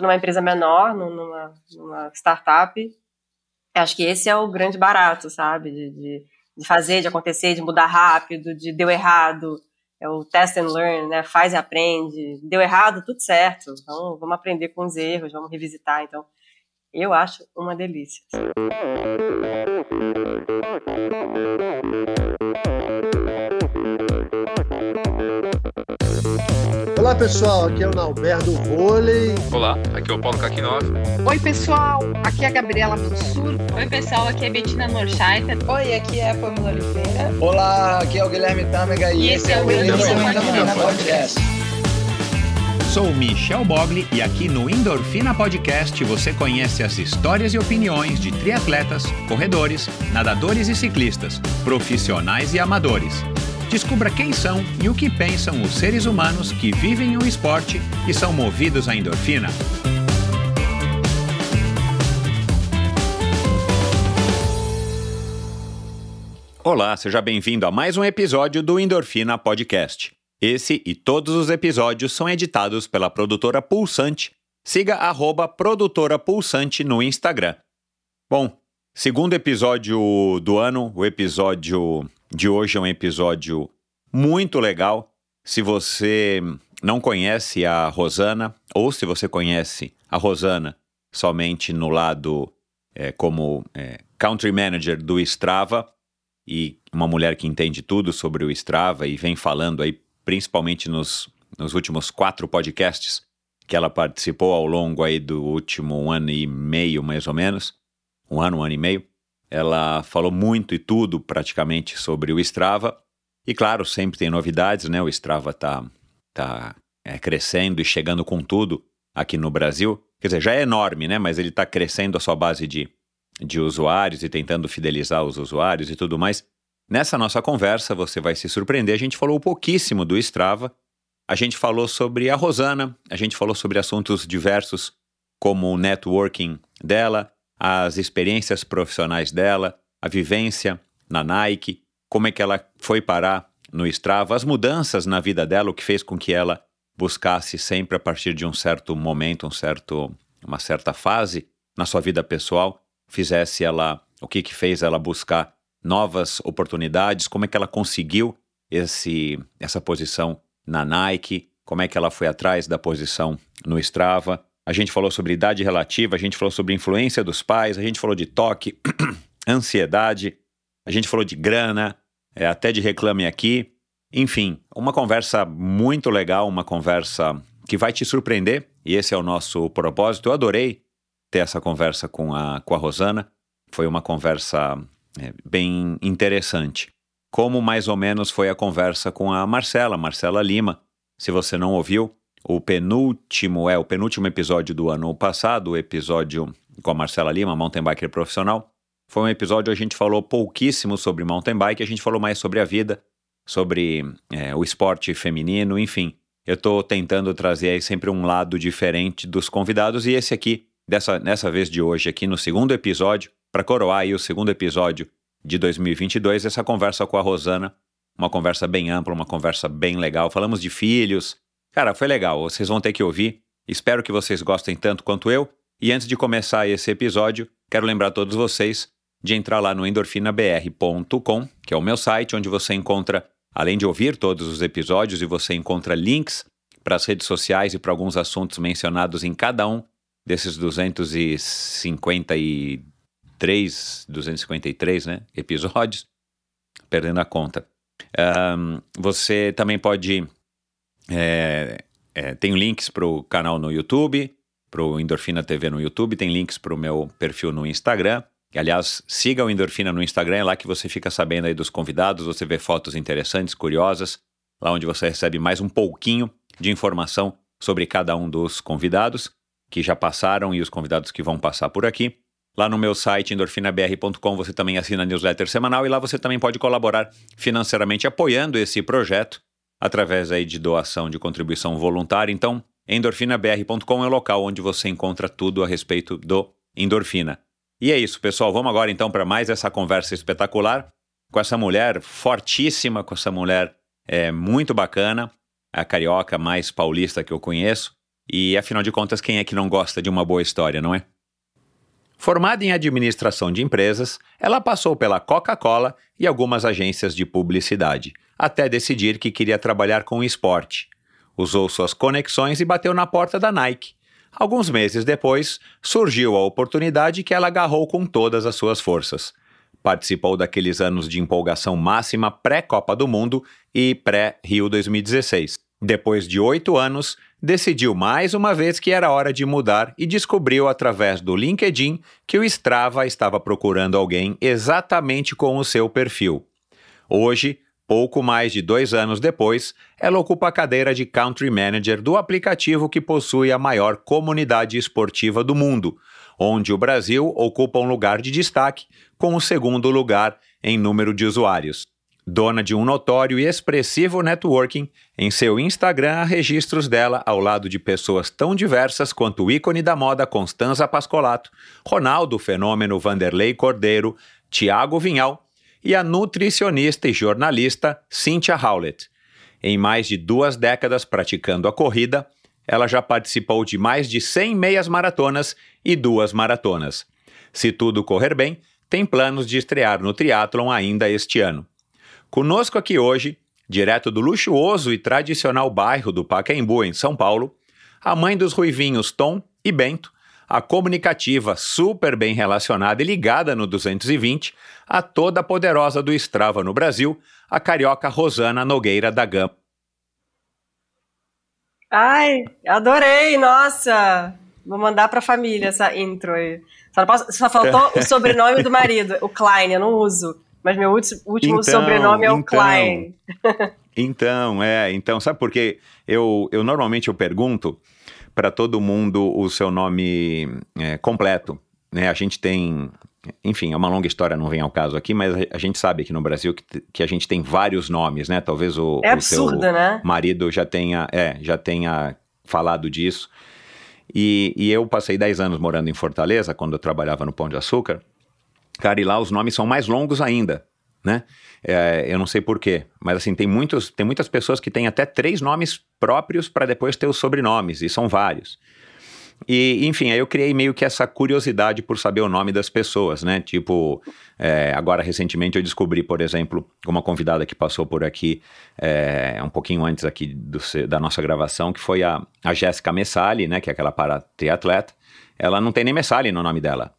numa empresa menor, numa, numa startup, acho que esse é o grande barato, sabe? De, de, de, fazer, de acontecer, de mudar rápido, de deu errado, é o test and learn, né? Faz e aprende. Deu errado, tudo certo. Então, vamos aprender com os erros, vamos revisitar. Então, eu acho uma delícia. Olá pessoal, aqui é o Nalberto Vôlei. Olá, aqui é o Paulo Kakinov. Oi pessoal, aqui é a Gabriela Mansur. Oi pessoal, aqui é a Bettina Norscheiter. Oi, aqui é a Pamela Oliveira. Olá, aqui é o Guilherme Tâmega e, e esse é o Endorfina Podcast. Sou Michel Bogli e aqui no Endorfina Podcast você conhece as histórias e opiniões de triatletas, corredores, nadadores e ciclistas, profissionais e amadores Descubra quem são e o que pensam os seres humanos que vivem o esporte e são movidos à endorfina. Olá, seja bem-vindo a mais um episódio do Endorfina Podcast. Esse e todos os episódios são editados pela produtora Pulsante. Siga arroba produtora Pulsante no Instagram. Bom, segundo episódio do ano, o episódio de hoje é um episódio muito legal. Se você não conhece a Rosana, ou se você conhece a Rosana somente no lado é, como é, country manager do Strava, e uma mulher que entende tudo sobre o Strava e vem falando aí, principalmente nos, nos últimos quatro podcasts que ela participou ao longo aí do último ano e meio, mais ou menos, um ano, um ano e meio. Ela falou muito e tudo praticamente sobre o Strava. E claro, sempre tem novidades, né? O Strava está tá, é, crescendo e chegando com tudo aqui no Brasil. Quer dizer, já é enorme, né? Mas ele está crescendo a sua base de, de usuários e tentando fidelizar os usuários e tudo mais. Nessa nossa conversa, você vai se surpreender. A gente falou pouquíssimo do Strava. A gente falou sobre a Rosana, a gente falou sobre assuntos diversos, como o networking dela, as experiências profissionais dela, a vivência na Nike, como é que ela foi parar no Strava, as mudanças na vida dela, o que fez com que ela buscasse sempre a partir de um certo momento, um certo, uma certa fase na sua vida pessoal, fizesse ela, o que que fez ela buscar novas oportunidades, como é que ela conseguiu esse essa posição na Nike, como é que ela foi atrás da posição no Strava, a gente falou sobre idade relativa, a gente falou sobre influência dos pais, a gente falou de toque, ansiedade, a gente falou de grana, é, até de reclame aqui. Enfim, uma conversa muito legal, uma conversa que vai te surpreender, e esse é o nosso propósito. Eu adorei ter essa conversa com a, com a Rosana, foi uma conversa é, bem interessante. Como mais ou menos foi a conversa com a Marcela, Marcela Lima. Se você não ouviu, o penúltimo, é o penúltimo episódio do ano passado, o episódio com a Marcela Lima, mountain biker profissional. Foi um episódio onde a gente falou pouquíssimo sobre mountain bike, a gente falou mais sobre a vida, sobre é, o esporte feminino, enfim. Eu estou tentando trazer aí sempre um lado diferente dos convidados e esse aqui, dessa, nessa vez de hoje, aqui no segundo episódio, para coroar aí o segundo episódio de 2022, essa conversa com a Rosana, uma conversa bem ampla, uma conversa bem legal. Falamos de filhos, Cara, foi legal, vocês vão ter que ouvir. Espero que vocês gostem tanto quanto eu. E antes de começar esse episódio, quero lembrar todos vocês de entrar lá no endorfinabr.com, que é o meu site, onde você encontra, além de ouvir todos os episódios, e você encontra links para as redes sociais e para alguns assuntos mencionados em cada um desses 253, 253 né, episódios, perdendo a conta. Um, você também pode é, é, tem links para o canal no YouTube, para o Endorfina TV no YouTube, tem links para o meu perfil no Instagram. E, aliás, siga o Endorfina no Instagram, é lá que você fica sabendo aí dos convidados, você vê fotos interessantes, curiosas, lá onde você recebe mais um pouquinho de informação sobre cada um dos convidados que já passaram e os convidados que vão passar por aqui. Lá no meu site endorfinabr.com você também assina a newsletter semanal e lá você também pode colaborar financeiramente apoiando esse projeto através aí de doação de contribuição voluntária. Então, endorfinabr.com é o local onde você encontra tudo a respeito do endorfina. E é isso, pessoal. Vamos agora então para mais essa conversa espetacular com essa mulher fortíssima, com essa mulher é, muito bacana, a carioca mais paulista que eu conheço, E afinal de contas, quem é que não gosta de uma boa história, não é? Formada em administração de empresas, ela passou pela Coca-Cola e algumas agências de publicidade, até decidir que queria trabalhar com esporte. Usou suas conexões e bateu na porta da Nike. Alguns meses depois, surgiu a oportunidade que ela agarrou com todas as suas forças. Participou daqueles anos de empolgação máxima pré-Copa do Mundo e pré-Rio 2016. Depois de oito anos, decidiu mais uma vez que era hora de mudar e descobriu através do LinkedIn que o Strava estava procurando alguém exatamente com o seu perfil. Hoje, pouco mais de dois anos depois, ela ocupa a cadeira de Country Manager do aplicativo que possui a maior comunidade esportiva do mundo, onde o Brasil ocupa um lugar de destaque, com o segundo lugar em número de usuários. Dona de um notório e expressivo networking, em seu Instagram há registros dela ao lado de pessoas tão diversas quanto o ícone da moda Constanza Pascolato, Ronaldo Fenômeno Vanderlei Cordeiro, Tiago Vinhal e a nutricionista e jornalista Cynthia Howlett. Em mais de duas décadas praticando a corrida, ela já participou de mais de 100 meias maratonas e duas maratonas. Se tudo correr bem, tem planos de estrear no triatlon ainda este ano. Conosco aqui hoje, direto do luxuoso e tradicional bairro do Pacaembu, em São Paulo, a mãe dos ruivinhos Tom e Bento, a comunicativa, super bem relacionada e ligada no 220, a toda poderosa do Strava no Brasil, a carioca Rosana Nogueira da Gama. Ai, adorei, nossa! Vou mandar pra família essa intro aí. Só, posso, só faltou o sobrenome do marido, o Klein, eu não uso. Mas meu último então, sobrenome é o então, Klein. Então, é, então, sabe por quê? Eu, eu normalmente eu pergunto para todo mundo o seu nome é, completo. Né? A gente tem, enfim, é uma longa história, não vem ao caso aqui, mas a gente sabe aqui no Brasil que, que a gente tem vários nomes, né? Talvez o, é o seu né? marido já tenha, é, já tenha falado disso. E, e eu passei 10 anos morando em Fortaleza, quando eu trabalhava no Pão de Açúcar, Cara, e lá os nomes são mais longos ainda, né? É, eu não sei porquê, mas assim, tem, muitos, tem muitas pessoas que têm até três nomes próprios para depois ter os sobrenomes, e são vários. E, enfim, aí eu criei meio que essa curiosidade por saber o nome das pessoas, né? Tipo, é, agora recentemente eu descobri, por exemplo, uma convidada que passou por aqui é, um pouquinho antes aqui do, da nossa gravação, que foi a, a Jéssica Messali, né? Que é aquela para-triatleta. Ela não tem nem Messali no nome dela.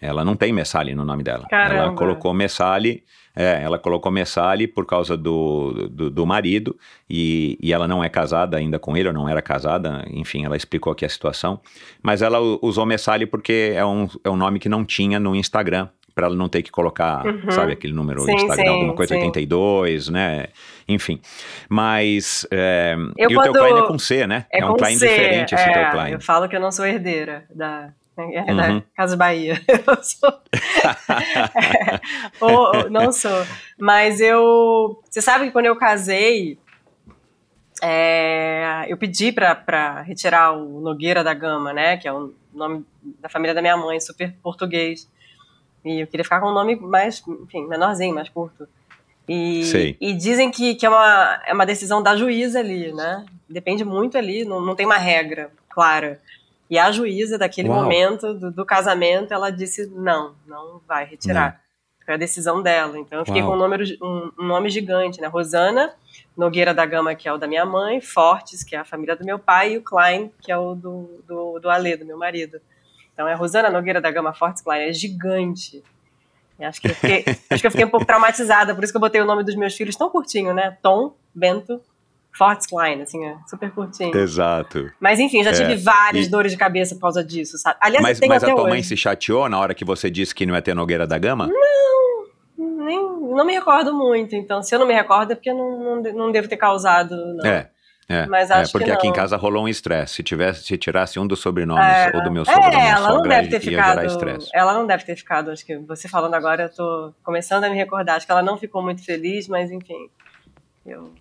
Ela não tem Messali no nome dela. Caramba. Ela colocou Messali, é, ela colocou Messali por causa do, do, do marido e, e, ela não é casada ainda com ele, ou não era casada, enfim, ela explicou aqui a situação. Mas ela usou Messali porque é um, é um nome que não tinha no Instagram, para ela não ter que colocar, uhum. sabe, aquele número sim, Instagram, sim, alguma coisa sim. 82, né? Enfim. Mas. É, e o teu Klein é com C, né? É, é um Klein C, diferente esse é, teu Klein. Eu falo que eu não sou herdeira da, é uhum. da Casa Bahia. Eu sou. é, ou, não sou. Mas eu. Você sabe que quando eu casei, é, eu pedi para retirar o Nogueira da Gama, né? Que é o nome da família da minha mãe, super português. E eu queria ficar com um nome mais, enfim, menorzinho, mais curto. E, e dizem que, que é, uma, é uma decisão da juíza ali, né? Depende muito ali, não, não tem uma regra clara. E a juíza, daquele Uau. momento do, do, casamento, ela disse: não, não vai retirar. Não. Foi a decisão dela. Então eu fiquei Uau. com um, número, um, um, nome gigante, né? Rosana Nogueira da Gama, que é o da minha mãe, Fortes, que é a família do meu pai, e o Klein, que é o do, do, do Alê, do meu marido. Então é Rosana Nogueira da Gama Fortes Klein, é gigante. Acho que, fiquei, acho que eu fiquei um pouco traumatizada, por isso que eu botei o nome dos meus filhos tão curtinho, né? Tom, Bento Fortline, assim, é super curtinho. Exato. Mas enfim, já tive é. várias e... dores de cabeça por causa disso, sabe? Aliás, mas, mas a tua hoje. mãe se chateou na hora que você disse que não ia ter Nogueira da Gama? Não, nem, não me recordo muito. Então, se eu não me recordo é porque não, não, não devo ter causado, não. É. É, mas é, acho é porque que aqui em casa rolou um estresse. Se tivesse, se tirasse um dos sobrenomes é, ou do meu sobrenome, é, ela não deve ter ficado. Ela não deve ter ficado. Acho que você falando agora, eu tô começando a me recordar. Acho que ela não ficou muito feliz, mas enfim, eu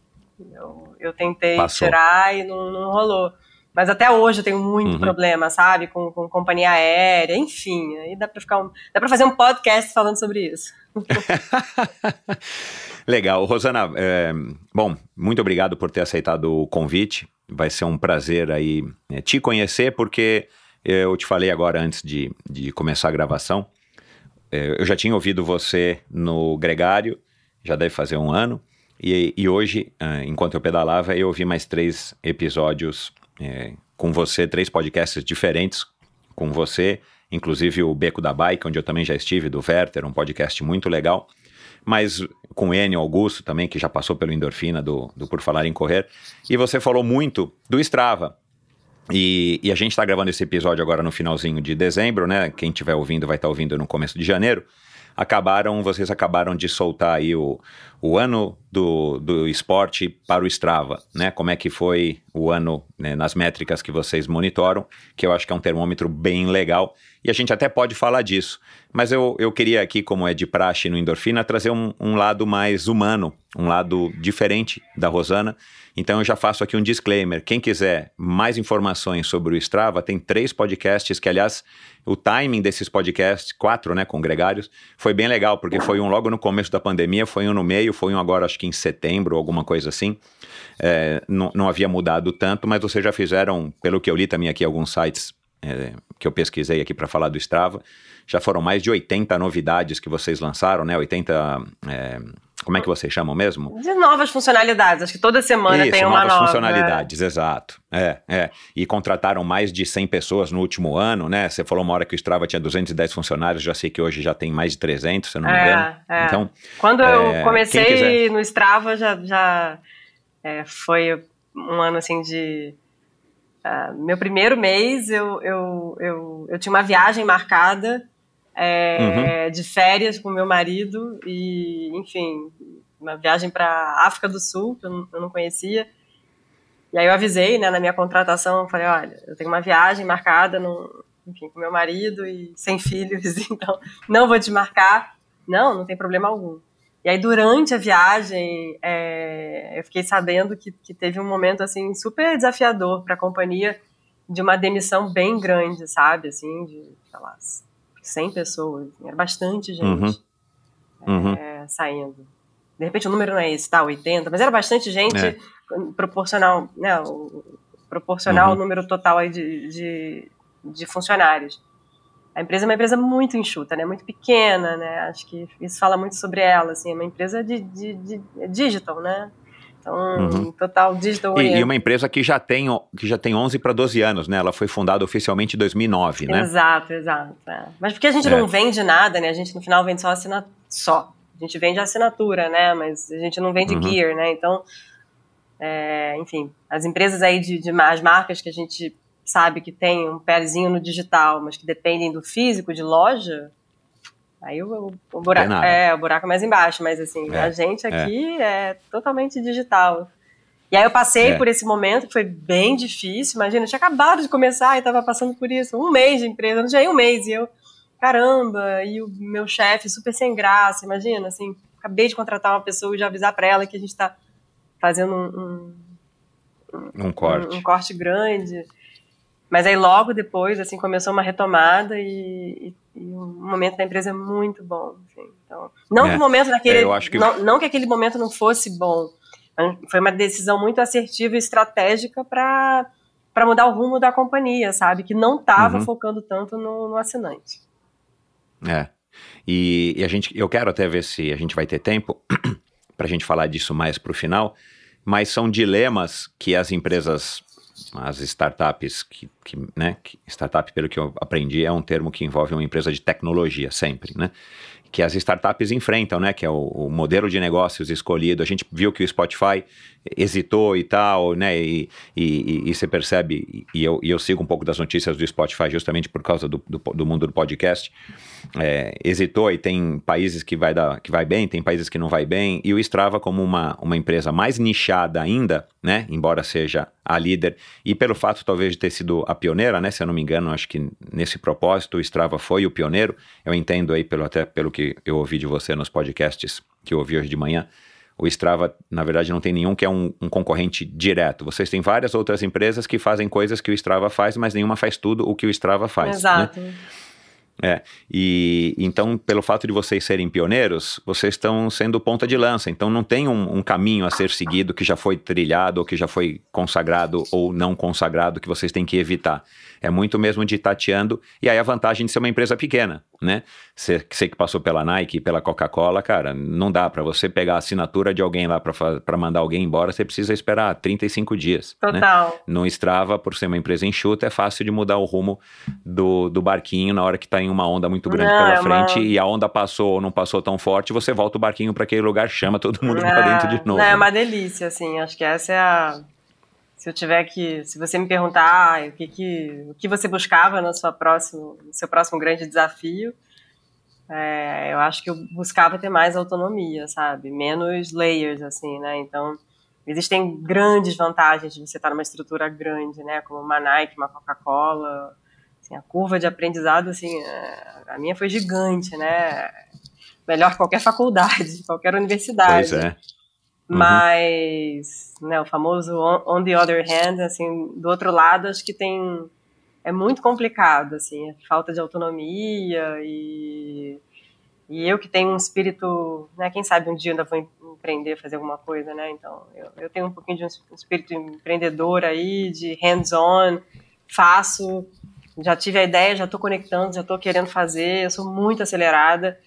eu, eu tentei Passou. tirar e não, não rolou. Mas até hoje eu tenho muito Uhum. problema, sabe? Com, com companhia aérea, enfim. Aí dá pra ficar um, dá pra fazer um podcast falando sobre isso. Legal. Rosana, é, bom, muito obrigado por ter aceitado o convite. Vai ser um prazer aí é, te conhecer, porque eu te falei agora antes de, de começar a gravação. é, eu já tinha ouvido você no Gregário, já deve fazer um ano. E, e hoje, ah, enquanto eu pedalava, eu ouvi mais três episódios é, com você, três podcasts diferentes com você, inclusive o Beco da Bike, onde eu também já estive, do Werther, um podcast muito legal. Mas com o Enio Augusto também, que já passou pelo Endorfina, do, do Por Falar em Correr. E você falou muito do Strava. E, e a gente está gravando esse episódio agora no finalzinho de dezembro, né? Quem estiver ouvindo vai estar ouvindo no começo de janeiro. Acabaram, vocês acabaram de soltar aí o, o ano do, do esporte para o Strava, né? Como é que foi o ano né, nas métricas que vocês monitoram, que eu acho que é um termômetro bem legal. E a gente até pode falar disso. Mas eu, eu queria aqui, como é de praxe no Endorfina, trazer um, um lado mais humano, um lado diferente da Rosana. Então eu já faço aqui um disclaimer. Quem quiser mais informações sobre o Strava, tem três podcasts que, aliás, o timing desses podcasts, quatro, né, com gregários, foi bem legal, porque foi um logo no começo da pandemia, foi um no meio, foi um agora acho que em setembro, alguma coisa assim. É, não, não havia mudado tanto, mas vocês já fizeram, pelo que eu li também aqui, alguns sites é, que eu pesquisei aqui para falar do Strava, já foram mais de 80 novidades que vocês lançaram, né? 80. é, como é que vocês chamam mesmo? De novas funcionalidades, acho que toda semana Isso, tem uma novas nova. funcionalidades, exato. É, é. E contrataram mais de 100 pessoas no último ano, né? Você falou uma hora que o Strava tinha 210 funcionários, já sei que hoje já tem mais de 300, se eu não me É, engano. é. Então, Quando É, eu comecei no Strava, já, já é, foi um ano assim de. ah, meu primeiro mês, eu, eu, eu, eu tinha uma viagem marcada é, de férias com meu marido, e, enfim, uma viagem para África do Sul, que eu não, eu não conhecia. E aí eu avisei, né, na minha contratação, falei, olha, eu tenho uma viagem marcada, enfim, com meu marido e sem filhos, então não vou desmarcar. Não, não tem problema algum. E aí, durante a viagem, é, eu fiquei sabendo que, que teve um momento, assim, super desafiador para a companhia de uma demissão bem grande, sabe? Assim, de, sei lá, 100 pessoas. Era bastante gente uhum. é, saindo. De repente, o número não é esse, tá? 80, mas era bastante gente É. proporcional, né? Proporcional ao Uhum. número total aí de, de, de funcionários. A empresa é uma empresa muito enxuta, né? Muito pequena, né? Acho que isso fala muito sobre ela, assim. É uma empresa de, de, de digital, né? Então, Uhum. total digital E, e uma empresa que já tem, que já tem 11 para 12 anos, né? Ela foi fundada oficialmente em 2009, né? Exato, exato. é. Mas porque a gente É. não vende nada, né? A gente no final vende só assinatura. Só. A gente vende assinatura, né? Mas a gente não vende Uhum. gear, né? Então, é, enfim, as empresas aí de, de as marcas que a gente sabe que tem um pezinho no digital, mas que dependem do físico, de loja, aí o, o, buraco, é, o buraco é mais embaixo, mas assim, É, a gente aqui é. totalmente digital. E aí eu passei É. por esse momento que foi bem difícil, imagina, eu tinha acabado de começar e estava passando por isso, um mês de empresa, não tinha nem um mês, e eu, caramba, e o meu chefe super sem graça, imagina, assim, acabei de contratar uma pessoa e já avisar para ela que a gente está fazendo um, um, Um corte. um, um corte grande. Mas aí logo depois, assim, começou uma retomada e, e, e o momento da empresa é muito bom. assim. Então, não É. que o momento daquele, É, que- não, não que aquele momento não fosse bom, foi uma decisão muito assertiva e estratégica para para mudar o rumo da companhia, sabe? Que não estava Uhum. focando tanto no, no assinante. É. E, e a gente, eu quero até ver se a gente vai ter tempo para a gente falar disso mais para o final, mas são dilemas que as empresas, as startups, que, que, né, startup, pelo que eu aprendi, é um termo que envolve uma empresa de tecnologia sempre, né? Que as startups enfrentam, né? Que é o, o modelo de negócios escolhido. A gente viu que o Spotify hesitou e tal, né? E, e, e- você percebe, e eu, e eu sigo um pouco das notícias do Spotify justamente por causa do, do, do mundo do podcast. É, hesitou e tem países que vai, dar, que vai bem, tem países que não vai bem, e o Strava como uma, uma empresa mais nichada ainda, né, embora seja a líder, e pelo fato talvez de ter sido a pioneira, né, se eu não me engano, acho que nesse propósito o Strava foi o pioneiro, eu entendo aí pelo, até pelo que eu ouvi de você nos podcasts que eu ouvi hoje de manhã, O Strava, na verdade, não tem nenhum que é um, um, concorrente direto. Vocês têm várias outras empresas que fazem coisas que o Strava faz, mas nenhuma faz tudo o que o Strava faz. Né? Exato. Né? É, e então, pelo fato de vocês serem pioneiros, vocês estão sendo ponta de lança. Então, não tem um, um, caminho a ser seguido que já foi trilhado, ou que já foi consagrado ou não consagrado, que vocês têm que evitar. É muito mesmo de tateando, e aí a vantagem de ser uma empresa pequena, né? Você, que passou pela Nike, pela Coca-Cola, cara, não dá para você pegar a assinatura de alguém lá para mandar alguém embora, você precisa esperar 35 dias. Né? Total. Né? No Strava, por ser uma empresa enxuta, é fácil de mudar o rumo do, do barquinho na hora que tá em uma onda muito grande não, pela é frente uma... e a onda passou ou não passou tão forte, você volta o barquinho para aquele lugar, chama todo mundo é, para dentro de novo. Não, é uma delícia, assim, acho que essa é a se eu tiver que, se você me perguntar ah, o que, que, o que você buscava no, sua próximo, no seu próximo grande desafio, é, eu acho que eu buscava ter mais autonomia, sabe? Menos layers, assim, né? Então, existem grandes vantagens de você estar numa estrutura grande, né? Como uma Nike, uma Coca-Cola. Assim, a curva de aprendizado, assim, é, a minha foi gigante, né? Melhor que qualquer faculdade, qualquer universidade. Pois é. Uhum. Mas, né, o famoso on, on, the other hand, assim, do outro lado, acho que tem é muito complicado, assim, falta de autonomia e e eu que tenho um espírito, né, quem sabe um dia ainda vou empreender, fazer alguma coisa, né? Então, eu, eu tenho um pouquinho de um espírito empreendedor aí, de hands-on, faço, já tive a ideia, já estou conectando, já estou querendo fazer, eu sou muito acelerada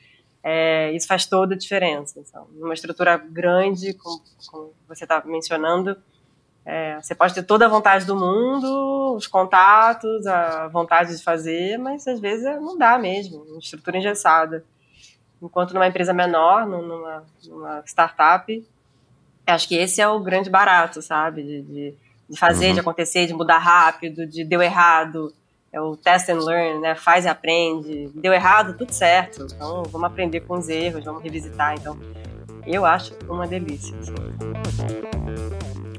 é, isso faz toda a diferença. Então, numa estrutura grande, como, como você está mencionando, é, você pode ter toda a vontade do mundo, os contatos, a vontade de fazer, mas às vezes não dá mesmo, uma estrutura engessada. Enquanto numa empresa menor, numa, numa startup, acho que esse é o grande barato, sabe? De, de, de fazer, uhum. de acontecer, de mudar rápido, de deu errado, é o test and learn, né? Faz e aprende. Deu errado, tudo certo. Então vamos aprender com os erros, vamos revisitar. Então eu acho uma delícia. Assim.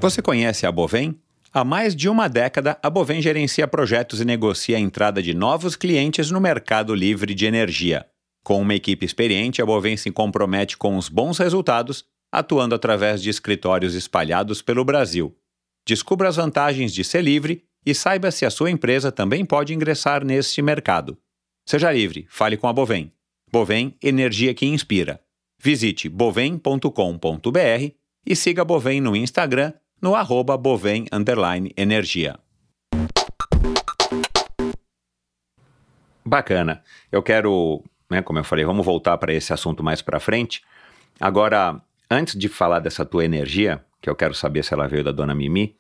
Você conhece a Bovem? Há mais de uma década, a Bovem gerencia projetos e negocia a entrada de novos clientes no mercado livre de energia. Com uma equipe experiente, a Bovem se compromete com os bons resultados, atuando através de escritórios espalhados pelo Brasil. Descubra as vantagens de ser livre e saiba se a sua empresa também pode ingressar neste mercado. Seja livre, fale com a Bovem. Bovem, energia que inspira. Visite bovem.com.br e siga a Bovem no Instagram no arroba bovem energia. Bacana. Eu quero, né, como eu falei, vamos voltar para esse assunto mais para frente. Agora, antes de falar dessa tua energia, que eu quero saber se ela veio da dona Mimi,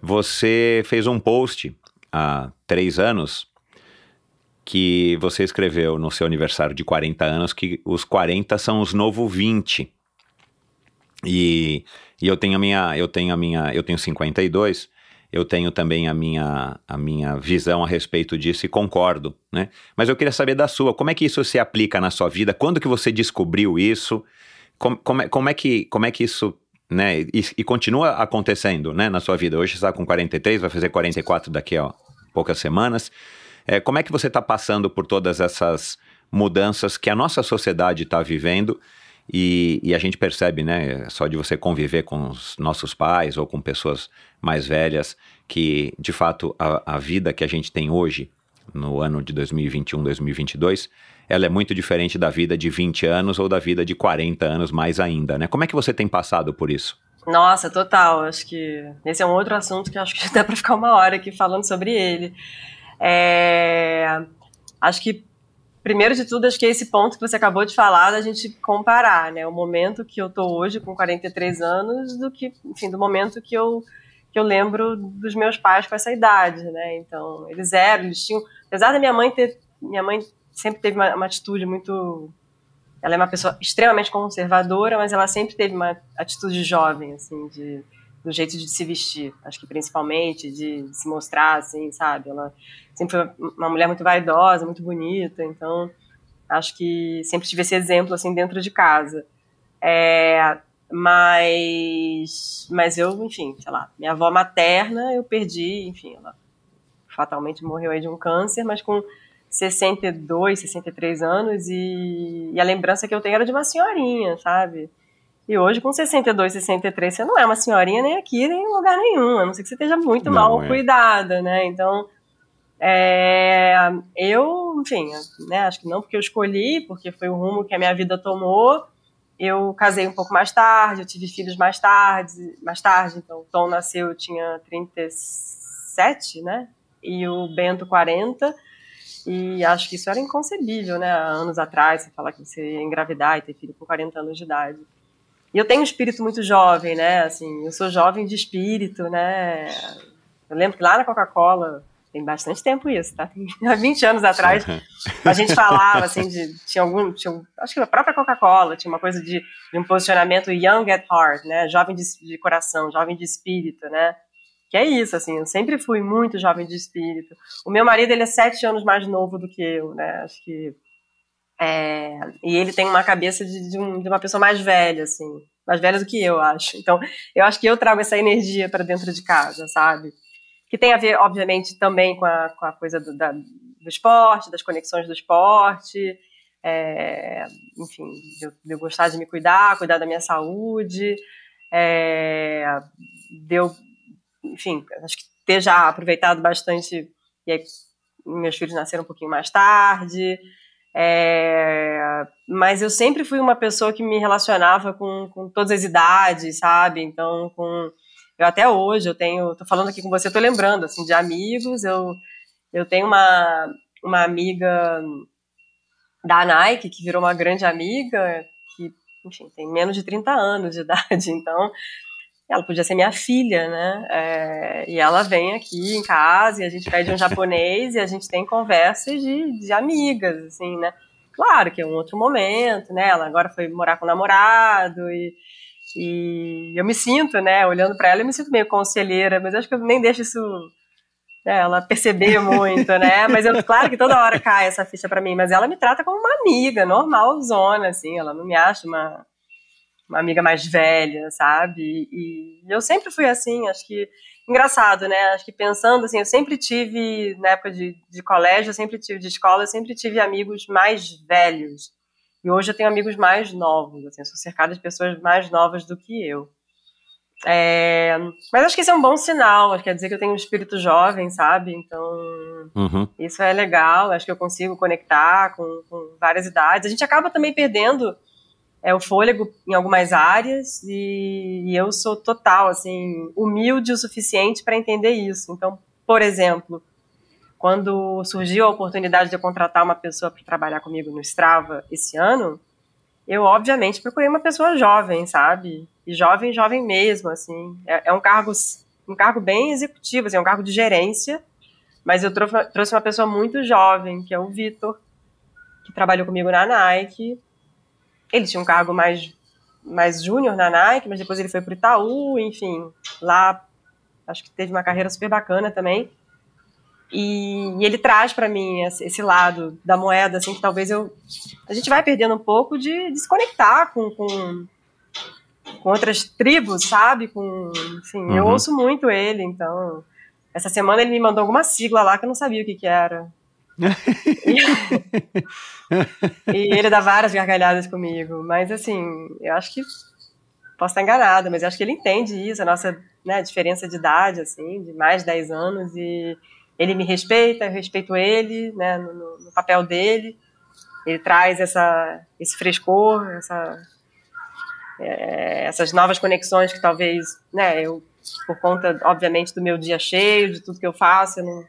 você fez um post há três anos que você escreveu no seu aniversário de 40 anos que os 40 são os novo 20. E, e eu tenho a minha, eu tenho a minha, eu tenho 52, eu tenho também a minha, a minha visão a respeito disso e concordo, né? Mas eu queria saber da sua, como é que isso se aplica na sua vida? Quando que você descobriu isso? Como, como, é, como, é, que, como é que isso né? E, e, continua acontecendo, né, na sua vida. Hoje você está com 43, vai fazer 44 daqui a poucas semanas. É, como é que você está passando por todas essas mudanças que a nossa sociedade está vivendo e, e, a gente percebe, né, só de você conviver com os nossos pais ou com pessoas mais velhas, que de fato a, a vida que a gente tem hoje, no ano de 2021, 2022, ela é muito diferente da vida de 20 anos ou da vida de 40 anos mais ainda, né? Como é que você tem passado por isso? Nossa, total. Acho que esse é um outro assunto que acho que dá para ficar uma hora aqui falando sobre ele. É... Acho que primeiro de tudo, acho que é esse ponto que você acabou de falar da gente comparar, né? O momento que eu tô hoje com 43 anos do que, enfim, do momento que eu que eu lembro dos meus pais com essa idade, né? Então, eles eram, eles tinham, apesar da minha mãe ter minha mãe sempre teve uma, uma, atitude muito. Ela é uma pessoa extremamente conservadora, mas ela sempre teve uma atitude jovem, assim, de, do jeito de se vestir. Acho que principalmente de, se mostrar, assim, sabe? Ela sempre foi uma mulher muito vaidosa, muito bonita, então acho que sempre tive esse exemplo, assim, dentro de casa. É, mas, mas eu, enfim, sei lá, minha avó materna eu perdi, enfim, ela fatalmente morreu aí de um câncer, mas com 62, 63 anos e, e, a lembrança que eu tenho era de uma senhorinha, sabe? E hoje, com 62, 63, você não é uma senhorinha nem aqui, nem em lugar nenhum, a não ser que você esteja muito Não, mal é. cuidada, né? Então, é, eu, enfim, né, acho que não porque eu escolhi, porque foi o rumo que a minha vida tomou. Eu casei um pouco mais tarde, eu tive filhos mais tarde, mais tarde. Então, o Tom nasceu, eu tinha 37, né? E o Bento 40. E acho que isso era inconcebível, né? Há anos atrás, você falar que você ia engravidar e ter filho com 40 anos de idade. E eu tenho um espírito muito jovem, né? Assim, eu sou jovem de espírito, né? Eu lembro que lá na Coca-Cola, tem bastante tempo isso, tá? Tem, há 20 anos atrás, a gente falava, assim, de. Tinha algum. Tinha, acho que a própria Coca-Cola tinha uma coisa de, de um posicionamento young at heart, né? Jovem de, de coração, jovem de espírito, né? Que é isso, assim, eu sempre fui muito jovem de espírito. O meu marido, ele é sete anos mais novo do que eu, né? Acho que. é, e ele tem uma cabeça de, de um- de uma pessoa mais velha, assim. Mais velha do que eu, acho. Então, eu acho que eu trago essa energia para dentro de casa, sabe? Que tem a ver, obviamente, também com a, com a coisa do, da- do esporte, das conexões do esporte, é, enfim, de eu, de eu gostar de me cuidar, cuidar da minha saúde, é, de eu, enfim, acho que ter já aproveitado bastante, e aí meus filhos nasceram um pouquinho mais tarde, é, mas eu sempre fui uma pessoa que me relacionava com, com todas as idades, sabe? Então, com eu até hoje eu tenho, tô falando aqui com você, tô lembrando assim de amigos. Eu eu tenho uma uma amiga da Nike que virou uma grande amiga, que enfim tem menos de 30 anos de idade, então ela podia ser minha filha, né? É, e ela vem aqui em casa e a gente pede um japonês e a gente tem conversas de, de amigas, assim, né? Claro que é um outro momento, né? Ela agora foi morar com o namorado e, e eu me sinto, né? Olhando para ela, eu me sinto meio conselheira, mas acho que eu nem deixo isso né, ela perceber muito, né? Mas eu, claro que toda hora cai essa ficha para mim, mas ela me trata como uma amiga, normal, zona, assim. Ela não me acha uma uma amiga mais velha, sabe? E, e eu sempre fui assim, acho que engraçado, né? Acho que pensando assim, eu sempre tive na época de, de colégio, eu sempre tive de escola, eu sempre tive amigos mais velhos. E hoje eu tenho amigos mais novos, assim, eu sou cercada de pessoas mais novas do que eu. É, mas acho que isso é um bom sinal, acho que quer dizer que eu tenho um espírito jovem, sabe? Então, Uhum. isso é legal, acho que eu consigo conectar com, com várias idades. A gente acaba também perdendo é, o fôlego em algumas áreas e, e eu sou total, assim, humilde o suficiente para entender isso. Então, por exemplo, quando surgiu a oportunidade de eu contratar uma pessoa para trabalhar comigo no Strava esse ano, eu obviamente procurei uma pessoa jovem, sabe? E jovem, jovem mesmo, assim. É, é um cargo um cargo bem executivo, assim, é um cargo de gerência, mas eu trouxe, trouxe uma pessoa muito jovem, que é o Vitor, que trabalhou comigo na Nike. Ele tinha um cargo mais, mais júnior na Nike, mas depois ele foi para o Itaú, enfim, lá acho que teve uma carreira super bacana também. E, e ele traz para mim esse, esse lado da moeda, assim, que talvez eu. A gente vai perdendo um pouco de, de se conectar com, com, com outras tribos, sabe? Com, enfim, eu Uhum. ouço muito ele, então. Essa semana ele me mandou alguma sigla lá que eu não sabia o que, que era. e, ele dá várias gargalhadas comigo, mas assim, eu acho que posso estar enganada, mas eu acho que ele entende isso, a nossa né, diferença de idade, assim, de mais de 10 anos, e ele me respeita, eu respeito ele, né, no, no- no papel dele, ele traz essa, esse frescor, essa, é, essas novas conexões que talvez, né, eu, por conta, obviamente, do meu dia cheio, de tudo que eu faço, eu não,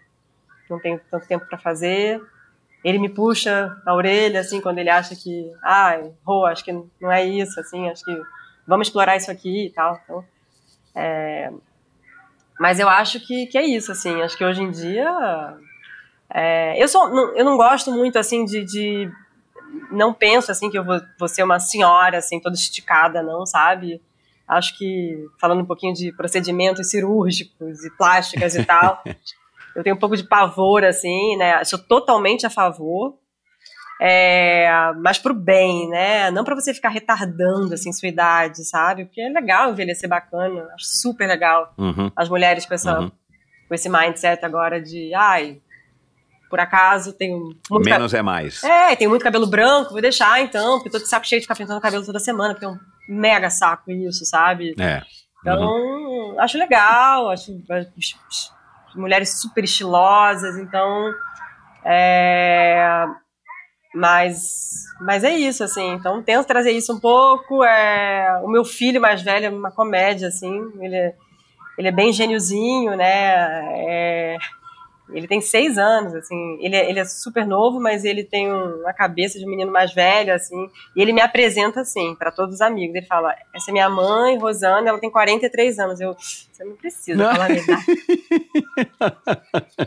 não tenho tanto tempo para fazer. Ele me puxa a orelha, assim, quando ele acha que, ai, Rô, acho que não é isso, assim, acho que vamos explorar isso aqui e tal. Então, é, mas eu acho que, que é isso, assim, acho que hoje em dia. é, eu, sou, não, eu não gosto muito, assim, de. de não penso, assim, que eu vou, vou ser uma senhora, assim, toda esticada, não, sabe? Acho que, falando um pouquinho de procedimentos cirúrgicos e plásticas e tal, eu tenho um pouco de pavor, assim, né? Sou totalmente a favor, é, mas pro bem, né? Não para você ficar retardando, assim, sua idade, sabe? Porque é legal envelhecer bacana, acho super legal Uhum. as mulheres com, essa, Uhum. com esse mindset agora de, ai, por acaso tenho muito Menos é mais. é, tem muito cabelo branco, vou deixar então, porque tô de saco cheio de ficar pintando cabelo toda semana, porque é um mega saco isso, sabe? É. Então, uhum. acho legal, acho mulheres super estilosas, então é, mas, mas é isso, assim. Então, tento trazer isso um pouco. É, o meu filho mais velho é uma comédia, assim. Ele, é, ele é bem gêniozinho, né? É, ele tem seis anos, assim. Ele é, ele é super novo, mas ele tem uma cabeça de um menino mais velho, assim. E ele me apresenta, assim, para todos os amigos. Ele fala: essa é minha mãe, Rosana, ela tem 43 anos. Eu, você não precisa não. falar a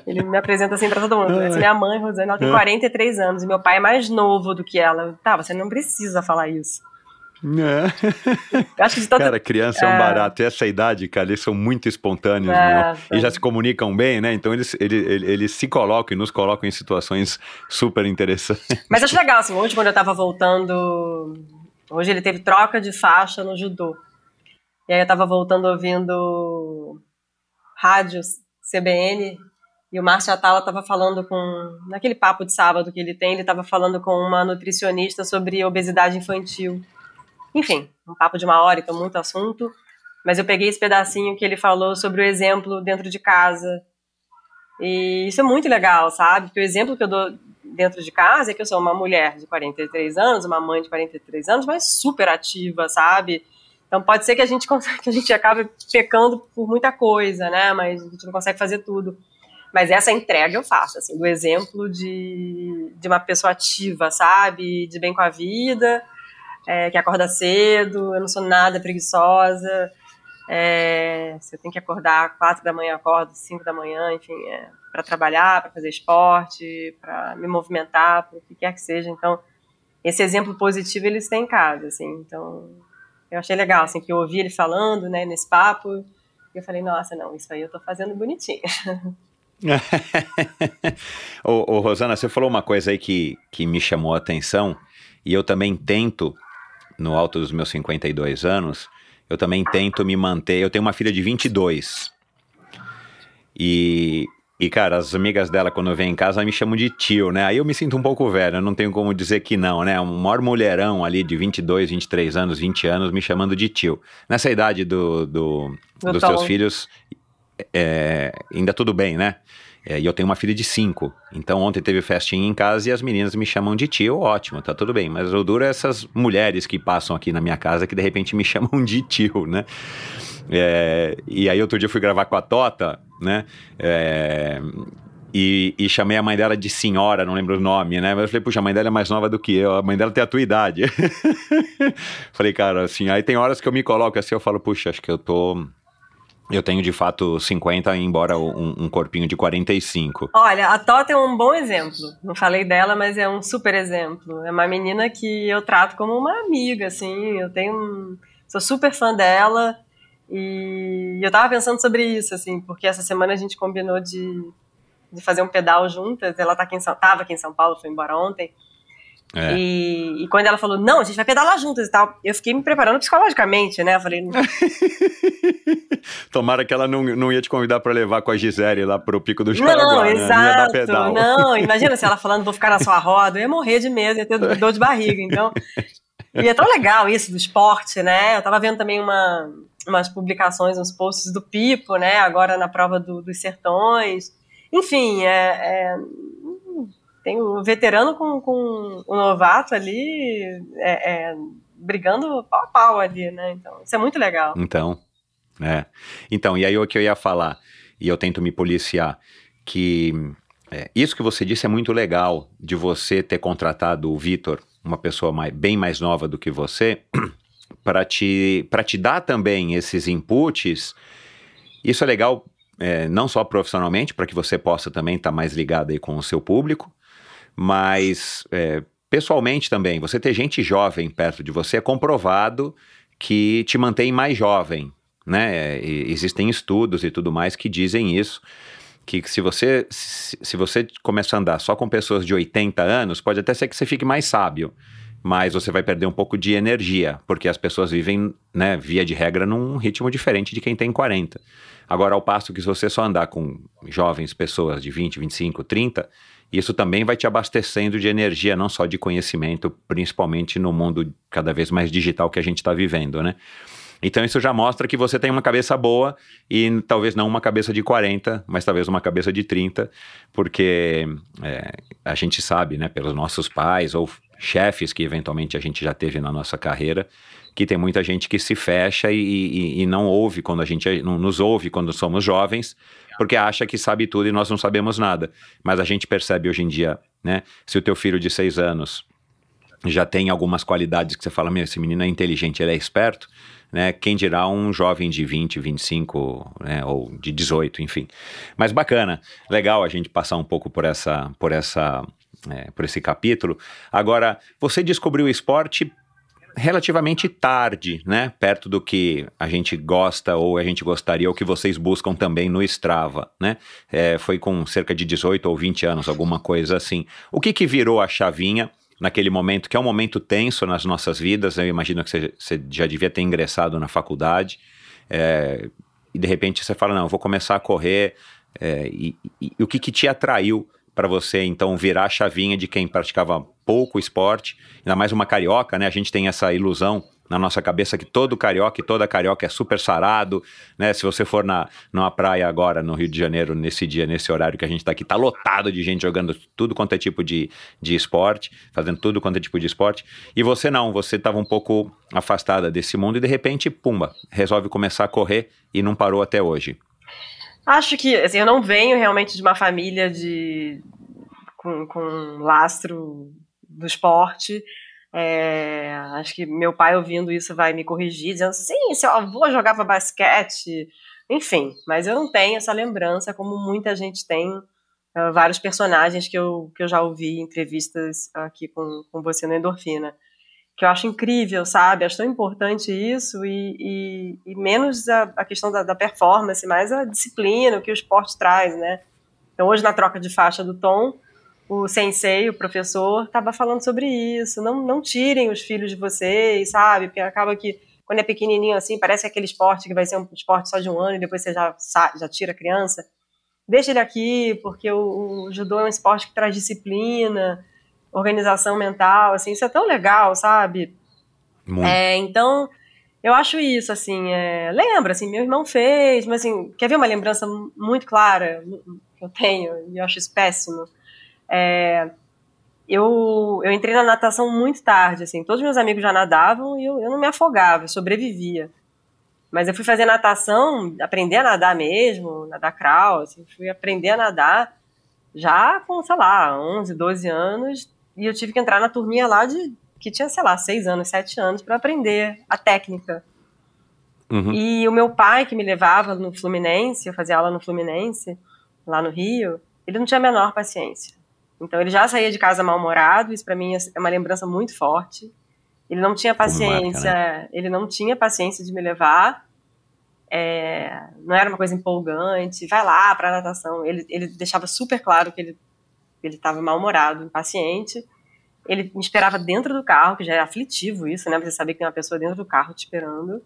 ele me apresenta assim para todo mundo: essa é minha mãe, Rosana, ela tem 43 anos. E meu pai é mais novo do que ela. Tá, você não precisa falar isso. É. Acho que tanto... Cara, criança é, é um barato. E essa idade, cara, eles são muito espontâneos, é, E já se comunicam bem, né? Então eles, eles, eles, eles, se colocam e nos colocam em situações super interessantes. Mas acho legal, assim, hoje quando eu tava voltando. Hoje ele teve troca de faixa no judô. E aí eu tava voltando ouvindo rádio CBN e o Márcio Atala estava falando com. Naquele papo de sábado que ele tem, ele estava falando com uma nutricionista sobre obesidade infantil. Enfim, um papo de uma hora, então muito assunto. Mas eu peguei esse pedacinho que ele falou sobre o exemplo dentro de casa. E isso é muito legal, sabe? Porque o exemplo que eu dou dentro de casa é que eu sou uma mulher de 43 anos, uma mãe de 43 anos, mas super ativa, sabe? Então pode ser que a gente que a gente acabe pecando por muita coisa, né? Mas a gente não consegue fazer tudo. Mas essa entrega eu faço, assim, do exemplo de, de uma pessoa ativa, sabe? De bem com a vida, é, que acorda cedo, eu não sou nada preguiçosa. É, se eu tenho que acordar quatro da manhã, acordo cinco da manhã, enfim, é, para trabalhar, para fazer esporte, para me movimentar, para o que quer que seja. Então, esse exemplo positivo eles têm em casa, assim. Então, eu achei legal, assim, que eu ouvi ele falando, né, nesse papo, e eu falei, nossa, não, isso aí eu tô fazendo bonitinho. ô, Rosana, você falou uma coisa aí que, que me chamou a atenção, e eu também tento no alto dos meus 52 anos, eu também tento me manter. Eu tenho uma filha de 22. E, e cara, as amigas dela, quando vem em casa, me chamam de tio, né? Aí eu me sinto um pouco velho, eu não tenho como dizer que não, né? Um maior mulherão ali de 22, 23 anos, 20 anos, me chamando de tio. Nessa idade do, do, do dos seus filhos, é, ainda tudo bem, né? É, e eu tenho uma filha de cinco. Então ontem teve festinha em casa e as meninas me chamam de tio, ótimo, tá tudo bem. Mas o duro é essas mulheres que passam aqui na minha casa que de repente me chamam de tio, né? É, e aí outro dia eu fui gravar com a Tota, né? É, e, e, chamei a mãe dela de senhora, não lembro o nome, né? Mas eu falei, puxa, a mãe dela é mais nova do que eu, a mãe dela tem a tua idade. falei, cara, assim, aí tem horas que eu me coloco assim, eu falo, puxa, acho que eu tô eu tenho de fato 50, embora um, um, corpinho de 45. Olha, a Tota é um bom exemplo. Não falei dela, mas é um super exemplo. É uma menina que eu trato como uma amiga, assim. Eu tenho. Um, sou super fã dela. E eu tava pensando sobre isso, assim, porque essa semana a gente combinou de, de fazer um pedal juntas. Ela tá aqui em São, tava aqui em São Paulo, foi embora ontem. É. E, e, quando ela falou, não, a gente vai pedalar juntas e tal, eu fiquei me preparando psicologicamente, né? Eu falei. Tomara que ela não, não ia te convidar para levar com a Gisele lá pro Pico do Jaraguá, Não, né? exato. Não, não, imagina se ela falando, vou ficar na sua roda, eu ia morrer de medo, ia ter dor de barriga. Então. E é tão legal isso do esporte, né? Eu tava vendo também uma, umas publicações, uns posts do Pipo, né? Agora na prova do, dos sertões. Enfim, é, é tem o veterano com, com o novato ali é, é, brigando pau a pau ali, né? Então, isso é muito legal. Então, é. Então, e aí o que eu ia falar, e eu tento me policiar, que é, isso que você disse é muito legal, de você ter contratado o Vitor, uma pessoa mais, bem mais nova do que você, para te, te dar também esses inputs. Isso é legal é, não só profissionalmente, para que você possa também estar tá mais ligado aí com o seu público, mas é, pessoalmente também, você ter gente jovem perto de você é comprovado que te mantém mais jovem, né? E existem estudos e tudo mais que dizem isso que se você se, se você começa a andar só com pessoas de 80 anos, pode até ser que você fique mais sábio, mas você vai perder um pouco de energia, porque as pessoas vivem, né, via de regra, num ritmo diferente de quem tem 40. Agora, ao passo que se você só andar com jovens pessoas de 20, 25, 30, Isso também vai te abastecendo de energia, não só de conhecimento, principalmente no mundo cada vez mais digital que a gente está vivendo, né? Então isso já mostra que você tem uma cabeça boa e talvez não uma cabeça de 40, mas talvez uma cabeça de 30, porque é, a gente sabe, né, pelos nossos pais ou chefes que eventualmente a gente já teve na nossa carreira, que tem muita gente que se fecha e, e, e não ouve quando a gente não nos ouve quando somos jovens, porque acha que sabe tudo e nós não sabemos nada. Mas a gente percebe hoje em dia, né? Se o teu filho de seis anos já tem algumas qualidades que você fala, meu, esse menino é inteligente, ele é esperto, né? Quem dirá um jovem de 20, 25, né? Ou de 18, enfim. Mas bacana, legal a gente passar um pouco por essa, por essa, é, por esse capítulo. Agora, você descobriu o esporte relativamente tarde, né? Perto do que a gente gosta ou a gente gostaria, ou que vocês buscam também no Strava, né? É, foi com cerca de 18 ou 20 anos, alguma coisa assim. O que que virou a chavinha naquele momento, que é um momento tenso nas nossas vidas? Eu imagino que você, já devia ter ingressado na faculdade, é, e de repente você fala, não, vou começar a correr, é, e, e, e o que que te atraiu para você então virar a chavinha de quem praticava pouco esporte, ainda mais uma carioca, né? A gente tem essa ilusão na nossa cabeça que todo carioca e toda carioca é super sarado, né? Se você for na numa praia agora no Rio de Janeiro nesse dia, nesse horário que a gente está aqui, tá lotado de gente jogando tudo quanto é tipo de, de esporte, fazendo tudo quanto é tipo de esporte. E você não, você estava um pouco afastada desse mundo e de repente, pumba, resolve começar a correr e não parou até hoje. Acho que, assim, eu não venho realmente de uma família de com, com lastro do esporte. É, acho que meu pai ouvindo isso vai me corrigir, dizendo sim, seu avô jogava basquete, enfim. Mas eu não tenho essa lembrança como muita gente tem. Uh, vários personagens que eu, que eu já ouvi em entrevistas aqui com, com você no Endorfina que eu acho incrível, sabe? Acho tão importante isso e, e, e menos a, a questão da, da, performance, mais a disciplina, o que o esporte traz, né? Então, hoje, na troca de faixa do Tom, o sensei, o professor, estava falando sobre isso. Não, não tirem os filhos de vocês, sabe? Porque acaba que, quando é pequenininho assim, parece aquele esporte que vai ser um esporte só de um ano e depois você já, já tira a criança. Deixa ele aqui, porque o, o judô é um esporte que traz disciplina, organização mental, assim, isso é tão legal, sabe? Muito. É, então, eu acho isso, assim, é, lembra, assim, meu irmão fez, mas assim, quer ver uma lembrança muito clara que eu tenho, e eu acho isso péssimo? É, eu, eu entrei na natação muito tarde, assim, todos meus amigos já nadavam e eu, eu não me afogava, eu sobrevivia. Mas eu fui fazer natação, aprender a nadar mesmo, nadar crawl, assim, fui aprender a nadar já com, sei lá, 11, 12 anos, e eu tive que entrar na turminha lá de que tinha, sei lá, seis anos, sete anos, para aprender a técnica. Uhum. E o meu pai, que me levava no Fluminense, eu fazia aula no Fluminense, lá no Rio, ele não tinha a menor paciência. Então ele já saía de casa mal-humorado, isso para mim é uma lembrança muito forte. Ele não tinha paciência, marca, né? ele não tinha paciência de me levar. É, não era uma coisa empolgante, vai lá para natação. Ele, ele deixava super claro que ele ele estava mal-humorado, impaciente. Ele me esperava dentro do carro, que já é aflitivo isso, né? Você saber que tem uma pessoa dentro do carro te esperando.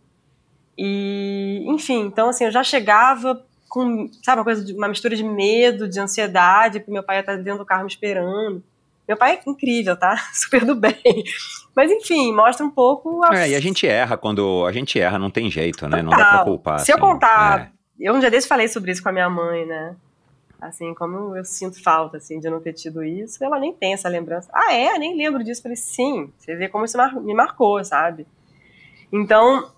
E, enfim, então assim, eu já chegava com, sabe, uma coisa de uma mistura de medo, de ansiedade, porque meu pai ia estar dentro do carro me esperando. Meu pai é incrível, tá? Super do bem. Mas enfim, mostra um pouco. A... É, e a gente erra quando. A gente erra, não tem jeito, né? Total. Não dá pra culpar. Se assim, eu contar. É. Eu um dia desse falei sobre isso com a minha mãe, né? Assim, como eu sinto falta, assim, de não ter tido isso, ela nem tem essa lembrança. Ah, é? Nem lembro disso. Falei, sim, você vê como isso me marcou, sabe? Então,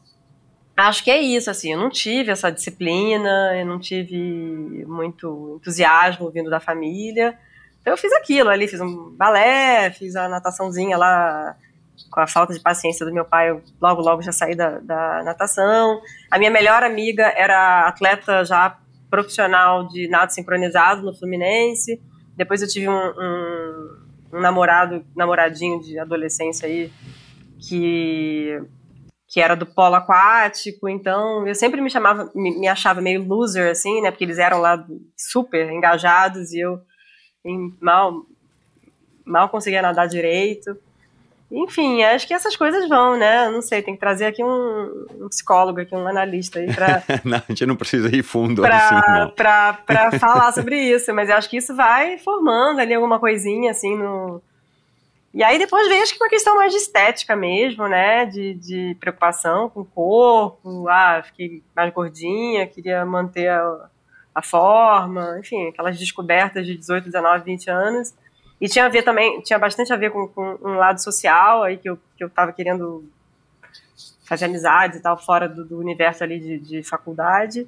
acho que é isso, assim, eu não tive essa disciplina, eu não tive muito entusiasmo vindo da família. Então eu fiz aquilo ali, fiz um balé, fiz a nataçãozinha lá, com a falta de paciência do meu pai, eu logo, logo já saí da, da natação. A minha melhor amiga era atleta já profissional de nado sincronizado no Fluminense. Depois eu tive um, um, um namorado, namoradinho de adolescência aí, que que era do polo aquático, então eu sempre me chamava, me, me, achava meio loser, assim, né, porque eles eram lá super engajados e eu em, mal, mal conseguia nadar direito. Enfim, acho que essas coisas vão, né? Não sei, tem que trazer aqui um, um psicólogo, aqui, um analista aí pra. não, a gente não precisa ir fundo pra, assim, não. Pra, pra falar sobre isso, mas eu acho que isso vai formando ali alguma coisinha, assim, no. E aí depois vem, acho que uma questão mais de estética mesmo, né? De, de preocupação com o corpo. Ah, fiquei mais gordinha, queria manter a, a forma, enfim, aquelas descobertas de 18, 19, 20 anos. E tinha a ver também, tinha bastante a ver com, com um lado social aí que eu, que eu tava querendo fazer amizades e tal, fora do, do universo ali de, de, faculdade.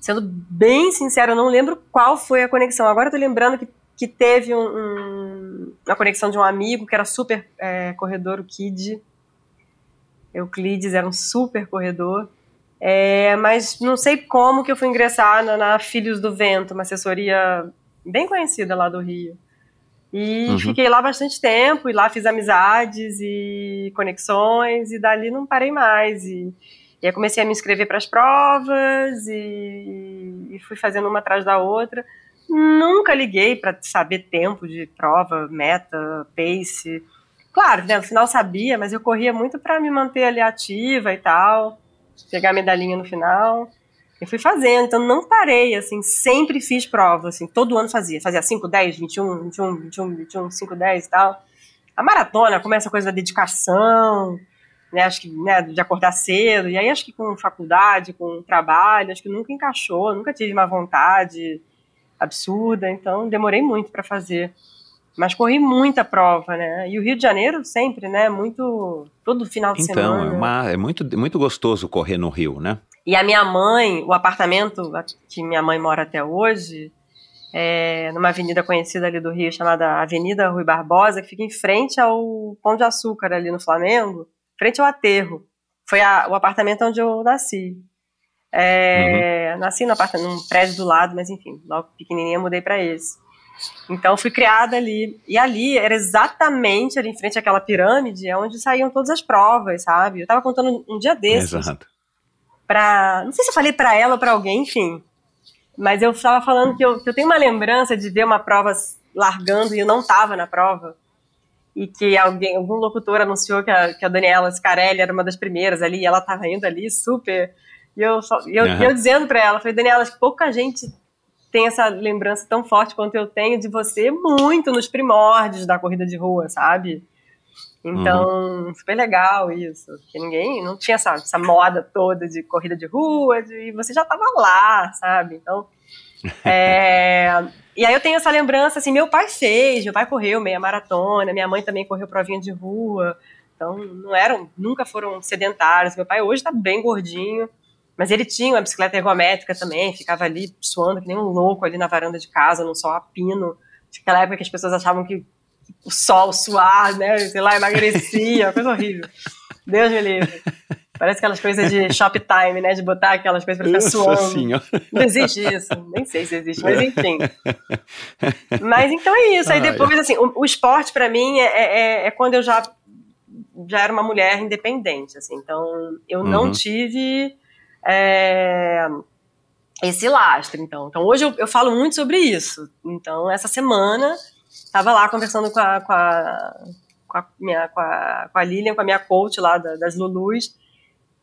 Sendo bem sincero, eu não lembro qual foi a conexão. Agora eu tô lembrando que, que teve um, um, uma conexão de um amigo que era super é, corredor, o Kid. Euclides era um super corredor. É, mas não sei como que eu fui ingressar na, na Filhos do Vento, uma assessoria bem conhecida lá do Rio. E uhum. fiquei lá bastante tempo, e lá fiz amizades e conexões, e dali não parei mais. E, e aí comecei a me inscrever para as provas, e, e, fui fazendo uma atrás da outra. Nunca liguei para saber tempo de prova, meta, pace. Claro, né, no final sabia, mas eu corria muito para me manter ali ativa e tal, pegar a medalhinha no final. Eu fui fazendo, então não parei, assim, sempre fiz prova, assim, todo ano fazia. Fazia 5, 10, 21, 21, 21, 21, 5, 10 e tal. A maratona começa a coisa da dedicação, né, acho que, né, de acordar cedo, e aí acho que com faculdade, com trabalho, acho que nunca encaixou, nunca tive uma vontade absurda, então demorei muito para fazer. Mas corri muita prova, né? E o Rio de Janeiro sempre, né? Muito. Todo final de então, semana. Então, é, é muito, muito gostoso correr no Rio, né? E a minha mãe, o apartamento que minha mãe mora até hoje, é numa avenida conhecida ali do Rio, chamada Avenida Rui Barbosa, que fica em frente ao Pão de Açúcar ali no Flamengo, frente ao aterro. Foi a, o apartamento onde eu nasci. É, uhum. Nasci no apartamento, num prédio do lado, mas enfim, logo pequenininha mudei para esse. Então fui criada ali. E ali era exatamente ali em frente àquela pirâmide, é onde saíam todas as provas, sabe? Eu tava contando um dia desses. Exato para não sei se eu falei para ela ou para alguém, enfim. Mas eu estava falando que eu, que eu tenho uma lembrança de ver uma prova largando e eu não estava na prova. E que alguém, algum locutor anunciou que a, que a Daniela Scarelli era uma das primeiras ali, e ela estava indo ali super. E eu, eu, uhum. eu dizendo para ela, falei, Daniela, acho que pouca gente tem essa lembrança tão forte quanto eu tenho de você muito nos primórdios da corrida de rua, sabe? Então, uhum. super legal isso. Porque ninguém, não tinha essa, essa moda toda de corrida de rua, de, e você já estava lá, sabe? Então, é, e aí eu tenho essa lembrança, assim, meu pai fez, meu pai correu meia maratona, minha mãe também correu provinha de rua, então não eram, nunca foram sedentários. Meu pai hoje está bem gordinho, mas ele tinha uma bicicleta ergométrica também, ficava ali suando que nem um louco ali na varanda de casa, no sol a pino. Naquela época que as pessoas achavam que o sol, suar, né? Sei lá, emagrecia, coisa horrível. Deus me livre. Parece aquelas coisas de shoptime, né? De botar aquelas coisas pra ficar suando. Senhora. Não existe isso. Nem sei se existe, mas enfim. Mas então é isso. Aí depois, assim, o, o esporte para mim é, é, é, quando eu já, já era uma mulher independente, assim. Então, eu não uhum. tive é, esse lastro, então. Então, hoje eu, eu falo muito sobre isso. Então, essa semana Tava lá conversando com a, com a, com a, minha, com a, com a Lilian, com a minha coach lá da, das Lulus.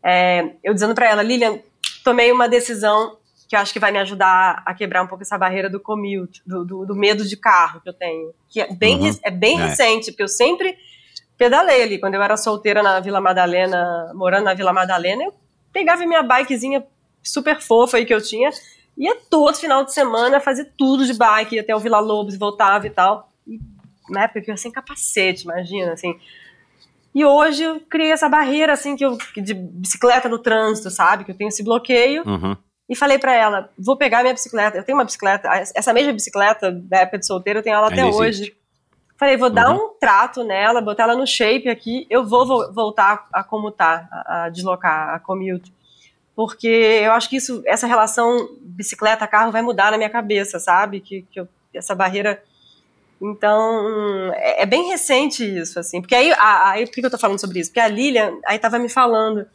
É, eu dizendo para ela, Lilian, tomei uma decisão que eu acho que vai me ajudar a quebrar um pouco essa barreira do commute, do, do, do medo de carro que eu tenho. Que é bem, uhum. é bem é. recente, porque eu sempre pedalei ali. Quando eu era solteira na Vila Madalena, morando na Vila Madalena, eu pegava minha bikezinha super fofa aí que eu tinha, ia todo final de semana fazer tudo de bike, ia até o Vila Lobos, voltava e tal na época que eu ia sem capacete, imagina, assim. E hoje eu criei essa barreira, assim, que eu, de bicicleta no trânsito, sabe? Que eu tenho esse bloqueio. Uhum. E falei para ela, vou pegar minha bicicleta. Eu tenho uma bicicleta, essa mesma bicicleta da época de solteiro, eu tenho ela até hoje. Falei, vou uhum. dar um trato nela, botar ela no shape aqui, eu vou vo voltar a comutar, a, a deslocar, a commute. Porque eu acho que isso, essa relação bicicleta-carro vai mudar na minha cabeça, sabe? Que, que eu, essa barreira então, é, é, bem recente isso, assim. Porque aí, a, aí, por que eu tô falando sobre isso? Porque a Lilian, aí tava me falando,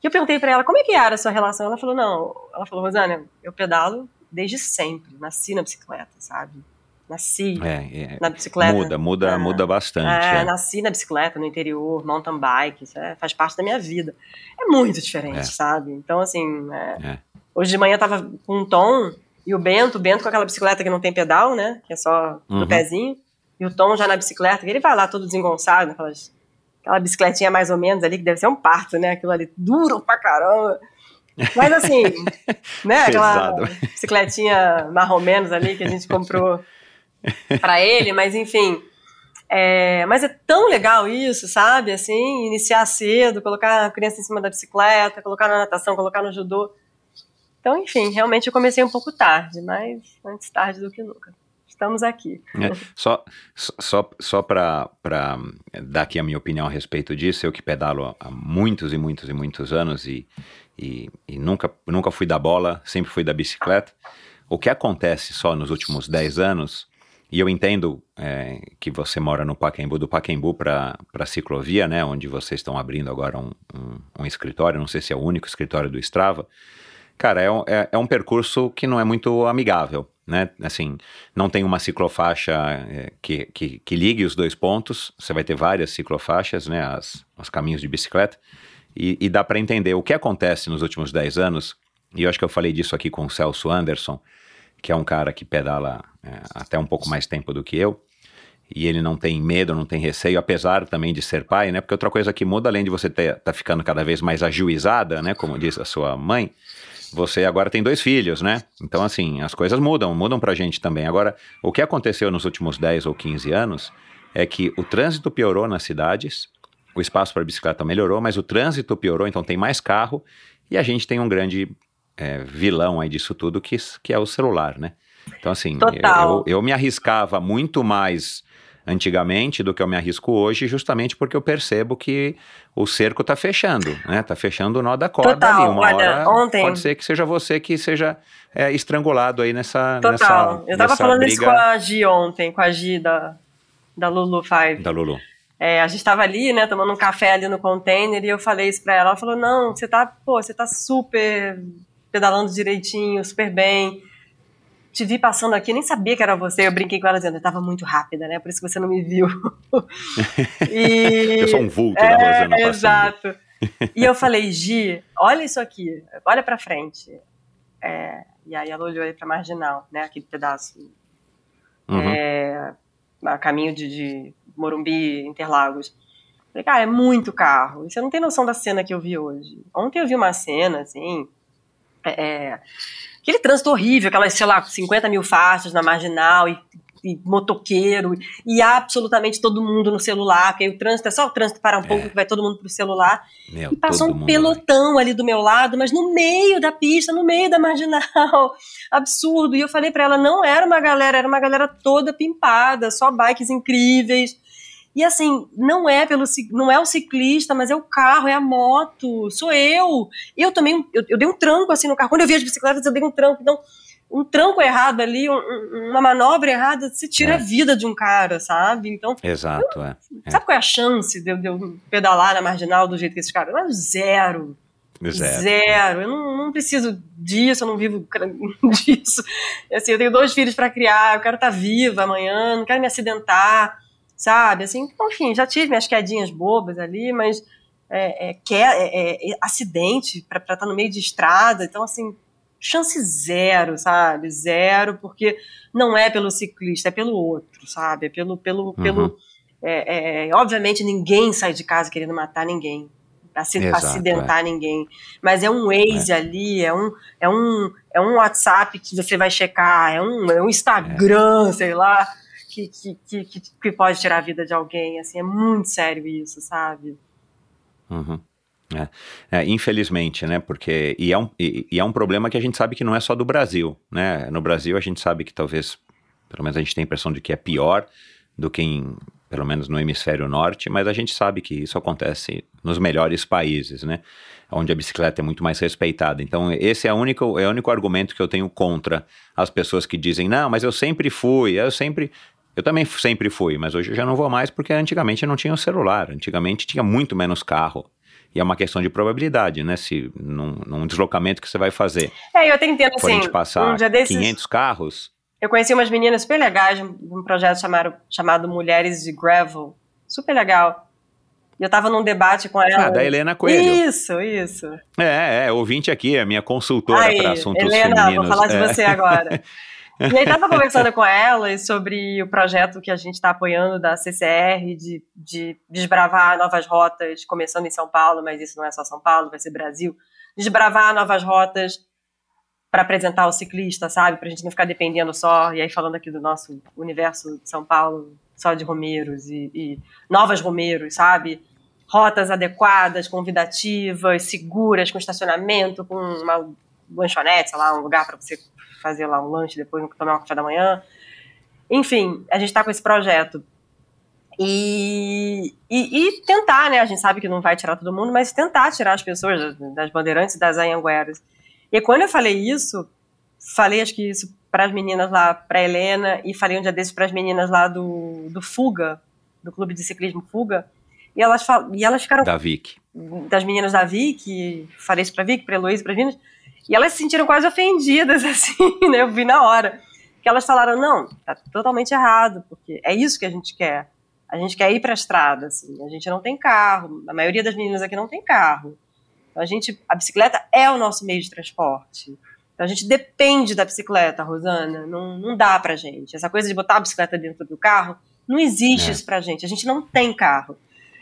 que eu perguntei para ela, como é que era a sua relação? Ela falou, não, ela falou, Rosana, eu pedalo desde sempre, nasci na bicicleta, sabe? Nasci É, é, na bicicleta. muda, muda, É. muda bastante. É, é. nasci na bicicleta, no interior, mountain bike, isso é- faz parte da minha vida. É muito diferente, É. sabe? Então, assim, hoje de manhã eu tava com o Tom e o Bento, o Bento com aquela bicicleta que não tem pedal, né? Que é só do Uhum. pezinho. E o Tom já na bicicleta, que ele vai lá todo desengonçado, aquelas, aquela bicicletinha mais ou menos ali, que deve ser um parto, né? Aquilo ali, duro pra caramba. Mas assim, né? Aquela Pesado. bicicletinha marrom menos ali que a gente comprou pra ele, mas enfim. É, mas é tão legal isso, sabe? Assim, iniciar cedo, colocar a criança em cima da bicicleta, colocar na natação, colocar no judô. Então, enfim, realmente eu comecei um pouco tarde, mas antes tarde do que nunca. Estamos aqui. É, só só, só para dar aqui a minha opinião a respeito disso, eu que pedalo há muitos e muitos e muitos anos e, e, e nunca, nunca fui da bola, sempre fui da bicicleta. O que acontece só nos últimos 10 anos, e eu entendo é, que você mora no Pacaembu, do Pacaembu para a ciclovia, né, onde vocês estão abrindo agora um, um, um escritório, não sei se é o único escritório do Strava, Cara, é um, é, é um percurso que não é muito amigável, né? Assim, não tem uma ciclofaixa é, que, que, que ligue os dois pontos, você vai ter várias ciclofaixas, né? As, os caminhos de bicicleta, e, e dá para entender o que acontece nos últimos 10 anos, e eu acho que eu falei disso aqui com o Celso Anderson, que é um cara que pedala é, até um pouco mais tempo do que eu, e ele não tem medo, não tem receio, apesar também de ser pai, né? Porque outra coisa que muda, além de você estar tá ficando cada vez mais ajuizada, né? Como diz a sua mãe, você agora tem dois filhos, né? Então, assim, as coisas mudam, mudam pra gente também. Agora, o que aconteceu nos últimos 10 ou 15 anos é que o trânsito piorou nas cidades, o espaço para bicicleta melhorou, mas o trânsito piorou, então tem mais carro, e a gente tem um grande é, vilão aí disso tudo, que, que é o celular, né? Então, assim, eu, eu me arriscava muito mais antigamente do que eu me arrisco hoje, justamente porque eu percebo que o cerco está fechando, né? Tá fechando o nó da corda Total. ali. Uma hora ontem- pode ser que seja você que seja é, estrangulado aí nessa Total. nessa, eu tava nessa falando isso briga com a Gi ontem, com a Gi da, da Lulu Five. da Lulu. É, a gente tava ali, né, tomando um café ali no container e eu falei isso pra ela. Ela falou: Não, você tá, pô, você tá super pedalando direitinho, super bem. Te vi passando aqui, nem sabia que era você. Eu brinquei com ela dizendo: Eu tava muito rápida, né? Por isso que você não me viu. e... Eu sou um vulto da É, Rosana passando. Exato. E eu falei, Gi, olha isso aqui, olha pra frente. É, e aí ela olhou aí pra marginal, né? Aquele pedaço Uhum. é, a caminho de, de Morumbi, Interlagos. Falei, cara, é muito carro. E Você não tem noção da cena que eu vi hoje. Ontem eu vi uma cena, assim. É, é, aquele trânsito horrível, aquelas, sei lá, 50 mil faixas na marginal e, e motoqueiro, e absolutamente todo mundo no celular, porque aí o trânsito é só o trânsito para um pouco, que vai todo mundo pro celular. Meu, E passou um pelotão ali do meu lado, mas no meio da pista, no meio da marginal. Absurdo. E eu falei pra ela, não era uma galera, era uma galera toda pimpada, só bikes incríveis. E assim, não é pelo não é o ciclista, mas é o carro, é a moto, sou eu. Eu também, eu, eu dei um tranco assim no carro. Quando eu vi as bicicletas, eu dei um tranco. Então, um tranco errado ali, um- um- uma manobra errada, se tira É. a vida de um cara, sabe? Então, Exato, é. É. sabe qual é a chance de eu, de eu pedalar na marginal do jeito que esses caras? Não, zero. Zero. Zero. Eu não, não preciso disso, eu não vivo disso. Assim, eu tenho dois filhos para criar, eu quero estar viva amanhã, não quero me acidentar, sabe? Assim, enfim, já tive minhas quedinhas bobas ali, mas é, é, que- é- é acidente para estar no meio de estrada, então, assim, chance zero, sabe? Zero, porque não é pelo ciclista, é pelo outro, sabe? É pelo. pelo, Uhum. pelo é, é, obviamente, ninguém sai de casa querendo matar ninguém Exato, acidentar ninguém. Mas é um Waze ali, é um, é, um, é um WhatsApp que você vai checar, é um, é um Instagram, sei lá, que, que, que, que, pode tirar a vida de alguém. Assim, é muito sério isso, sabe? Uhum. É. É, infelizmente, né? Porque e é, um, e, e é um problema que a gente sabe que não é só do Brasil, né? No Brasil a gente sabe que talvez, pelo menos a gente tem a impressão de que é pior do que em, pelo menos no hemisfério norte, mas a gente sabe que isso acontece nos melhores países, né? Onde a bicicleta é muito mais respeitada. Então, esse é o único, é o único argumento que eu tenho contra as pessoas que dizem, não, mas eu sempre fui, eu sempre. Eu também sempre fui, mas hoje eu já não vou mais porque antigamente não tinha o celular, antigamente tinha muito menos carro. E é uma questão de probabilidade, né? Se num, num deslocamento que você vai fazer, É, eu até entendo for a assim. gente passar um desses, 500 carros, eu conheci umas meninas super legais de um, projeto chamado, chamado Mulheres de Gravel. Super legal. E eu tava num debate com ela. Ah, da Helena Coelho. Isso, isso. É, é, ouvinte aqui, é minha consultora para assuntos Helena, femininos. vou falar de é. você agora. E aí tava conversando com ela sobre o projeto que a gente está apoiando da CCR de, de desbravar novas rotas, começando em São Paulo, mas isso não é só São Paulo, vai ser Brasil. Desbravar novas rotas para apresentar o ciclista, sabe? Para a gente não ficar dependendo só, e aí falando aqui do nosso universo de São Paulo, só de romeiros e, e novas romeiros, sabe? Rotas adequadas, convidativas, seguras, com estacionamento, com uma lanchonete, sei lá, um lugar para você fazer lá um lanche depois, tomar um café da manhã. Enfim, a gente está com esse projeto. E, e, e, tentar, né? A gente sabe que não vai tirar todo mundo, mas tentar tirar as pessoas das, bandeirantes e das anhangueras. E quando eu falei isso, falei acho que isso para as meninas lá, para Helena, e falei um dia desses para as meninas lá do, do Fuga, do Clube de Ciclismo Fuga, e elas, fal, e elas ficaram. Da Vic. Das meninas da Vic, falei isso para Vic, para Heloísa, para as meninas, e elas se sentiram quase ofendidas, assim, né? Eu vi na hora. Que elas falaram: não, tá totalmente errado, porque é isso que a gente quer. A gente quer ir para a estrada, assim. A gente não tem carro. A maioria das meninas aqui não tem carro. Então, a gente, a bicicleta é o nosso meio de transporte. Então a gente depende da bicicleta, Rosana. Não, não dá pra gente. Essa coisa de botar a bicicleta dentro do carro, não existe é. isso pra gente. A gente não tem carro.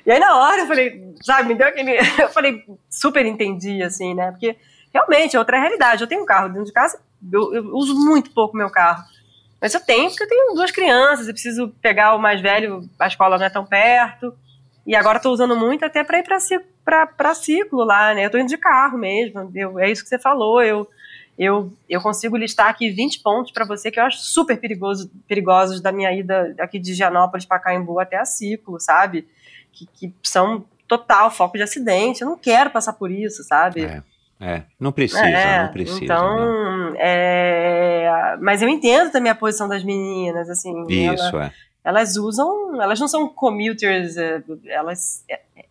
E aí na hora eu falei, sabe, me deu aquele. Eu falei, super entendi, assim, né? Porque realmente é outra realidade. Eu tenho um carro dentro de casa, eu, eu uso muito pouco meu carro. Mas eu tenho porque eu tenho duas crianças, eu preciso pegar o mais velho, a escola não é tão perto. E agora estou usando muito até para ir para ciclo lá, né? Eu estou indo de carro mesmo. Eu, é isso que você falou. Eu, eu, eu consigo listar aqui 20 pontos para você que eu acho super perigoso, perigosos da minha ida aqui de Gianópolis para Caimbu até a ciclo, sabe? Que, que são total foco de acidente. Eu não quero passar por isso, sabe? É. É, não precisa, é, não precisa. Então, né? é, mas eu entendo também a posição das meninas, assim. Isso, ela, é. Elas usam, elas não são commuters, elas,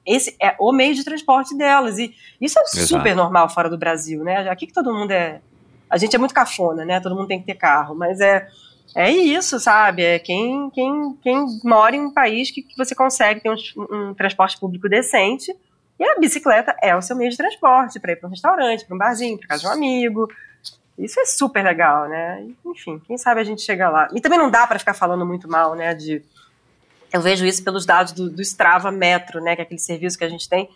esse é o meio de transporte delas e isso é Exato. super normal fora do Brasil, né? Aqui que todo mundo é, a gente é muito cafona, né? Todo mundo tem que ter carro, mas é é isso, sabe? É quem, quem, quem mora em um país que, que você consegue ter um, um transporte público decente e a bicicleta é o seu meio de transporte para ir para um restaurante, para um barzinho, para casa de um amigo. Isso é super legal, né? Enfim, quem sabe a gente chega lá. E também não dá para ficar falando muito mal, né? De eu vejo isso pelos dados do, do Strava Metro, né? Que é aquele serviço que a gente tem.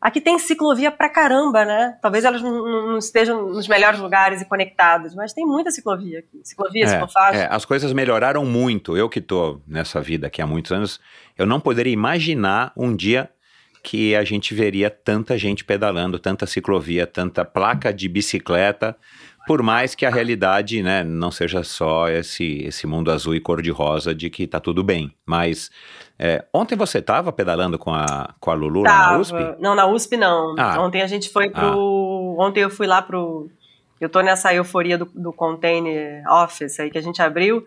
Aqui tem ciclovia pra caramba, né? Talvez elas não, estejam nos melhores lugares e conectadas, mas tem muita ciclovia aqui. Ciclovia, é, ciclofaixa. É, as coisas melhoraram muito. Eu que tô nessa vida aqui há muitos anos, eu não poderia imaginar um dia que a gente veria tanta gente pedalando, tanta ciclovia, tanta placa de bicicleta, por mais que a realidade né, não seja só esse, esse mundo azul e cor-de-rosa de que tá tudo bem. Mas é, ontem você estava pedalando com a, com a Lulu Tava. na USP? Não, na USP não. Ah. Ontem a gente foi pro. Ontem eu fui lá pro. Eu tô nessa euforia do, do container office aí que a gente abriu.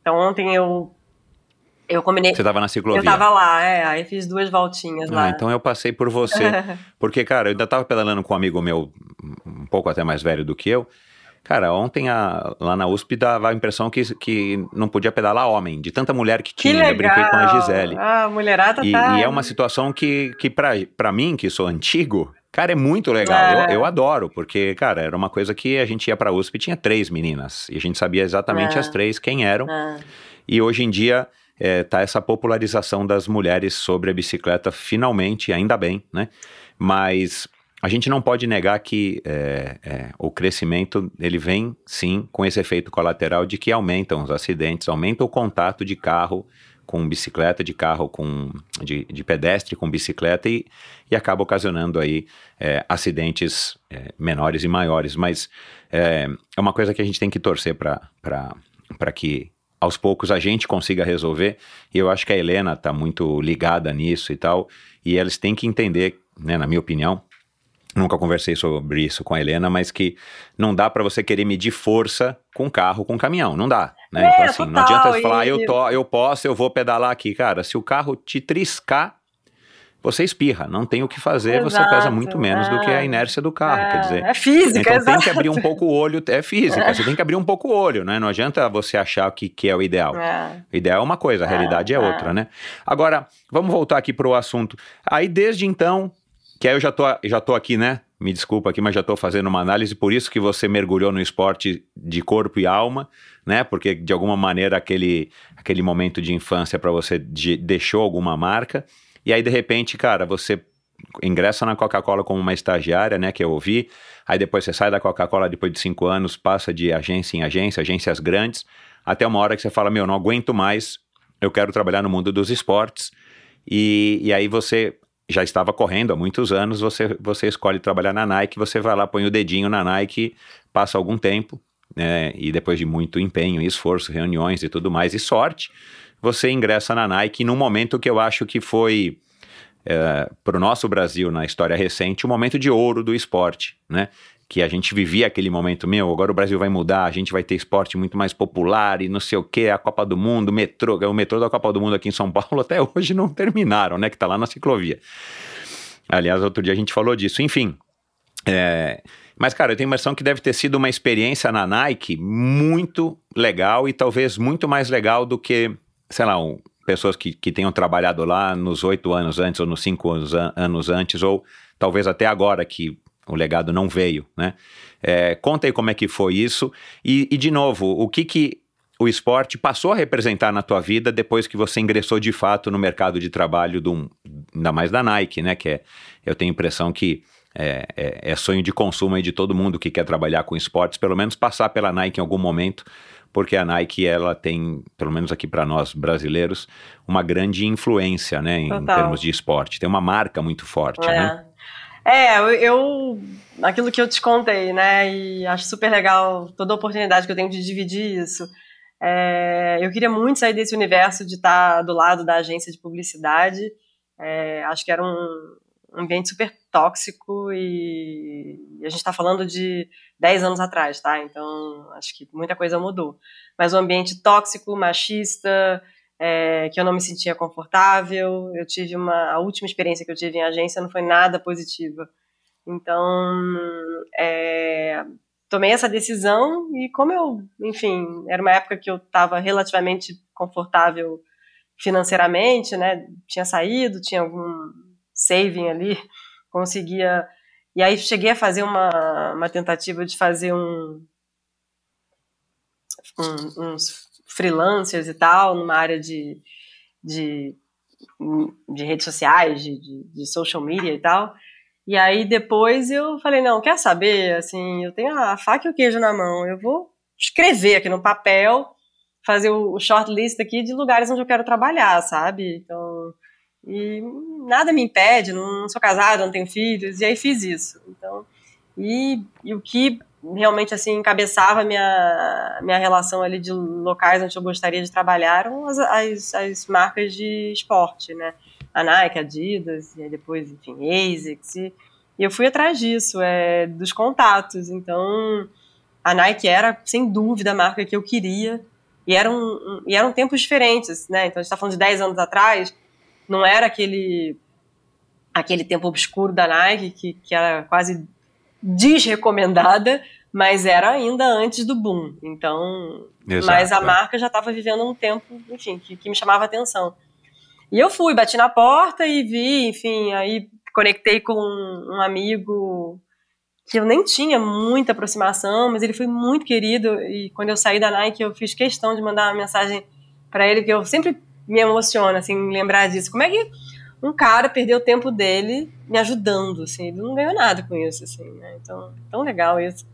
Então ontem eu eu combinei. Você tava na ciclovia? Eu tava lá, é. Aí fiz duas voltinhas ah, lá. então eu passei por você. porque, cara, eu ainda tava pedalando com um amigo meu, um pouco até mais velho do que eu. Cara, ontem a, lá na USP dava a impressão que, que não podia pedalar homem, de tanta mulher que tinha. Que legal. Eu brinquei com a Gisele. Ah, mulherada e, tá. E é uma situação que, que pra, pra mim, que sou antigo, cara, é muito legal. É. Eu, eu adoro, porque, cara, era uma coisa que a gente ia pra USP e tinha três meninas. E a gente sabia exatamente É. as três quem eram. Ah, E hoje em dia é, tá essa popularização das mulheres sobre a bicicleta, finalmente, ainda bem, né? Mas a gente não pode negar que é, é, o crescimento ele vem sim com esse efeito colateral de que aumentam os acidentes, aumenta o contato de carro com bicicleta, de carro com de, de pedestre com bicicleta e, e acaba ocasionando aí é, acidentes é, menores e maiores. Mas é, é uma coisa que a gente tem que torcer para que aos poucos a gente consiga resolver. E eu acho que a Helena está muito ligada nisso e tal. E eles têm que entender, né, na minha opinião, nunca conversei sobre isso com a Helena, mas que não dá para você querer medir força com carro, com caminhão, não dá, né? É, então assim, não total, adianta você falar, e- eu, to, eu posso, eu vou pedalar aqui, cara, se o carro te triscar, você espirra, não tem o que fazer, Exato, você pesa muito menos é. do que a inércia do carro, é, quer dizer. é física, Então tem exato. que abrir um pouco o olho, é física, você tem que abrir um pouco o olho, né? Não adianta você achar que, que é o ideal. É. O ideal é uma coisa, a realidade é, é. outra, né? Agora, vamos voltar aqui pro assunto. Aí, desde então, que aí eu já tô, já tô aqui, né? Me desculpa aqui, mas já tô fazendo uma análise, por isso que você mergulhou no esporte de corpo e alma, né? Porque, de alguma maneira, aquele, aquele momento de infância para você de- deixou alguma marca. E aí, de repente, cara, você ingressa na Coca-Cola como uma estagiária, né, que eu ouvi, aí depois você sai da Coca-Cola depois de cinco anos, passa de agência em agência, agências grandes, até uma hora que você fala, meu, não aguento mais, eu quero trabalhar no mundo dos esportes, e, e aí você já estava correndo há muitos anos, você, você escolhe trabalhar na Nike, você vai lá, põe o dedinho na Nike, passa algum tempo, né, e depois de muito empenho e esforço, reuniões e tudo mais, e sorte, você ingressa na Nike num momento que eu acho que foi para o nosso Brasil, na história recente, o momento de ouro do esporte, né? Que a gente vivia aquele momento, meu, agora o Brasil vai mudar, a gente vai ter esporte muito mais popular e não sei o que, a Copa do Mundo, metrô, o metrô da Copa do Mundo aqui em São Paulo até hoje não terminaram, né? Que tá lá na ciclovia. Aliás, outro dia a gente falou disso. Enfim, é, mas, cara, eu tenho a impressão que deve ter sido uma experiência na Nike muito legal e talvez muito mais legal do que, sei lá, um- pessoas que, que tenham trabalhado lá nos oito anos antes ou nos cinco anos, an- anos antes, ou talvez até agora que o legado não veio, né? É, conta aí como é que foi isso e, e, de novo, o que que o esporte passou a representar na tua vida depois que você ingressou de fato no mercado de trabalho, do, ainda mais da Nike, né? Que é, eu tenho a impressão que é, é- é sonho de consumo aí de todo mundo que quer trabalhar com esportes, pelo menos passar pela Nike em algum momento, porque a Nike ela tem, pelo menos aqui para nós brasileiros, uma grande influência, né, em Total. termos de esporte. Tem uma marca muito forte, né? É. É, eu, Aquilo que eu te contei, né? E acho super legal toda a oportunidade que eu tenho de dividir isso. É, eu queria muito sair desse universo de estar do lado da agência de publicidade. É, acho que era um ambiente super tóxico e, e a gente está falando de 10 anos atrás, tá? Então acho que muita coisa mudou. Mas um ambiente tóxico, machista, é, que eu não me sentia confortável. Eu tive uma. A última experiência que eu tive em agência não foi nada positiva. Então, é, tomei essa decisão e como eu, enfim, era uma época que eu estava relativamente confortável financeiramente, né? Tinha saído, tinha algum saving ali, conseguia. E aí cheguei a fazer uma, uma tentativa de fazer um, um- uns freelancers e tal, numa área de, de, de redes sociais, de, de, de social media e tal. E aí depois eu falei, não, quer saber, assim, eu tenho a faca e o queijo na mão, eu vou escrever aqui no papel, fazer o, shortlist aqui de lugares onde eu quero trabalhar, sabe? Então, e nada me impede, não sou casada, não tenho filhos, e aí fiz isso. Então, e, e o que realmente assim encabeçava a minha, minha relação ali de locais onde eu gostaria de trabalhar eram as, as, as marcas de esporte, né? A Nike, Adidas, e depois, enfim, ASICS, e, e eu fui atrás disso, é, dos contatos. Então, a Nike era, sem dúvida, a marca que eu queria, e eram, e eram tempos diferentes, né? Então, a gente está falando de 10 anos atrás, não era aquele aquele tempo obscuro da Nike, que, que era quase desrecomendada, mas era ainda antes do boom. Então, Exato, mas a é. marca já estava vivendo um tempo, enfim, que, que me chamava atenção. E eu fui, bati na porta e vi, enfim, aí conectei com um amigo que eu nem tinha muita aproximação, mas ele foi muito querido e quando eu saí da Nike eu fiz questão de mandar uma mensagem para ele que eu sempre me emociono assim lembrar disso. Como é que um cara perdeu o tempo dele me ajudando, assim, ele não ganhou nada com isso, assim, né? Então, tão legal isso.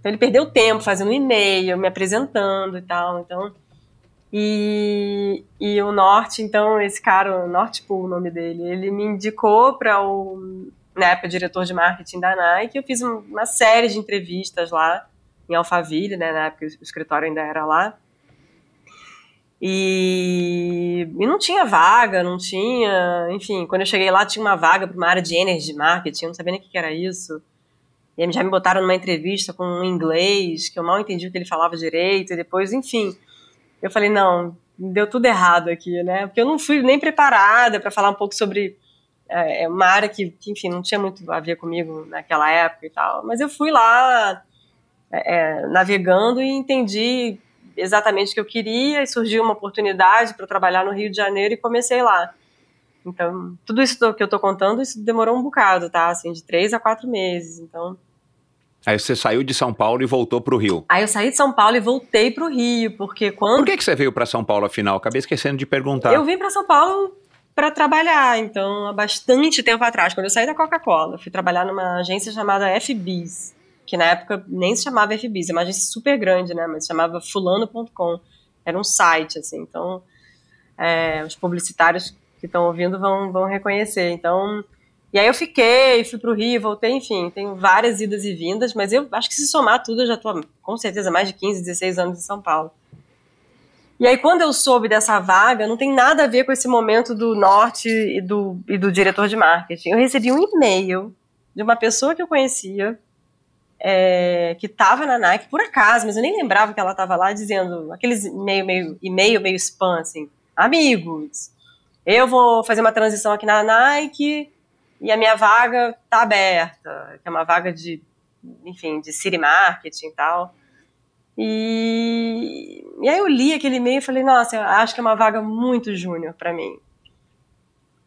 Então ele perdeu tempo fazendo e-mail, me apresentando e tal, então e, e o Norte, então, esse cara, o Norte Pool, o nome dele, ele me indicou para o, na época, diretor de marketing da Nike. Eu fiz um- uma série de entrevistas lá em Alphaville, né? Na época o escritório ainda era lá. E, e não tinha vaga, não tinha. Enfim, quando eu cheguei lá, tinha uma vaga para uma área de energy marketing, não sabia nem o que era isso. E já me botaram numa entrevista com um inglês, que eu mal entendi o que ele falava direito, e depois, enfim. Eu falei, não, deu tudo errado aqui, né? Porque eu não fui nem preparada para falar um pouco sobre é, é uma área que, que, enfim, não tinha muito a ver comigo naquela época e tal. Mas eu fui lá é, é navegando e entendi exatamente o que eu queria e surgiu uma oportunidade para trabalhar no Rio de Janeiro e comecei lá. Então, tudo isso que eu estou contando, isso demorou um bocado, tá? Assim, de três a quatro meses. Então, Aí você saiu de São Paulo e voltou para o Rio. Aí eu saí de São Paulo e voltei para o Rio, porque quando. Por que, que você veio para São Paulo, afinal? Acabei esquecendo de perguntar. Eu vim para São Paulo para trabalhar, então, há bastante tempo atrás, quando eu saí da Coca-Cola. Fui trabalhar numa agência chamada FBIS, que na época nem se chamava FBIS, é uma agência super grande, né? Mas se chamava fulano.com. Era um site, assim. Então, é, os publicitários que estão ouvindo vão, vão reconhecer. Então, e aí eu fiquei, fui para o Rio, voltei, enfim, tenho várias idas e vindas, mas eu acho que se somar tudo, eu já estou com certeza mais de 15, 16 anos em São Paulo. E aí, quando eu soube dessa vaga, não tem nada a ver com esse momento do norte e do, e do diretor de marketing. Eu recebi um e-mail de uma pessoa que eu conhecia, é, que estava na Nike, por acaso, mas eu nem lembrava que ela estava lá, dizendo aqueles e-mail meio, e-mail meio spam, assim, amigos, eu vou fazer uma transição aqui na Nike, e a minha vaga tá aberta, que é uma vaga de, enfim, de city marketing e tal. E, e aí eu li aquele e-mail e falei, nossa, acho que é uma vaga muito júnior para mim.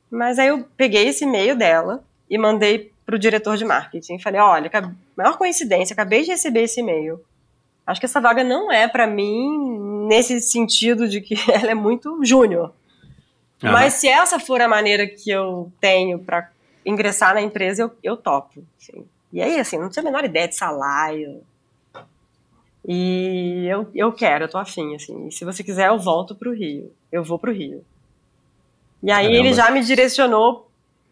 Mas aí eu peguei esse e-mail dela e mandei pro diretor de marketing. Falei, olha, maior coincidência, acabei de receber esse e-mail. Acho que essa vaga não é para mim nesse sentido de que ela é muito júnior. Uhum. Mas se essa for a maneira que eu tenho para ingressar na empresa, eu, eu topo. Assim. E aí, assim, não tinha a menor ideia de salário. E eu, eu quero, eu tô afim, assim. E se você quiser, eu volto pro Rio. Eu vou pro Rio. E aí Caramba. ele já me direcionou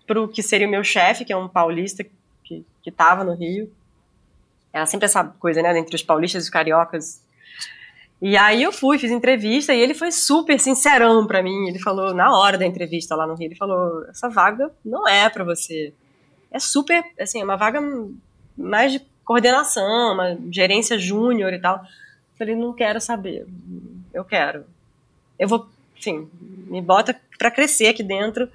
pro que seria o meu chefe, que é um paulista que, que tava no Rio. Era sempre essa coisa, né, entre os paulistas e os cariocas, e aí eu fui, fiz entrevista e ele foi super sincerão para mim. Ele falou na hora da entrevista lá no Rio, ele falou: "Essa vaga não é para você. É super, assim, é uma vaga mais de coordenação, uma gerência júnior e tal". Eu falei: "Não quero saber. Eu quero. Eu vou, enfim, me bota para crescer aqui dentro".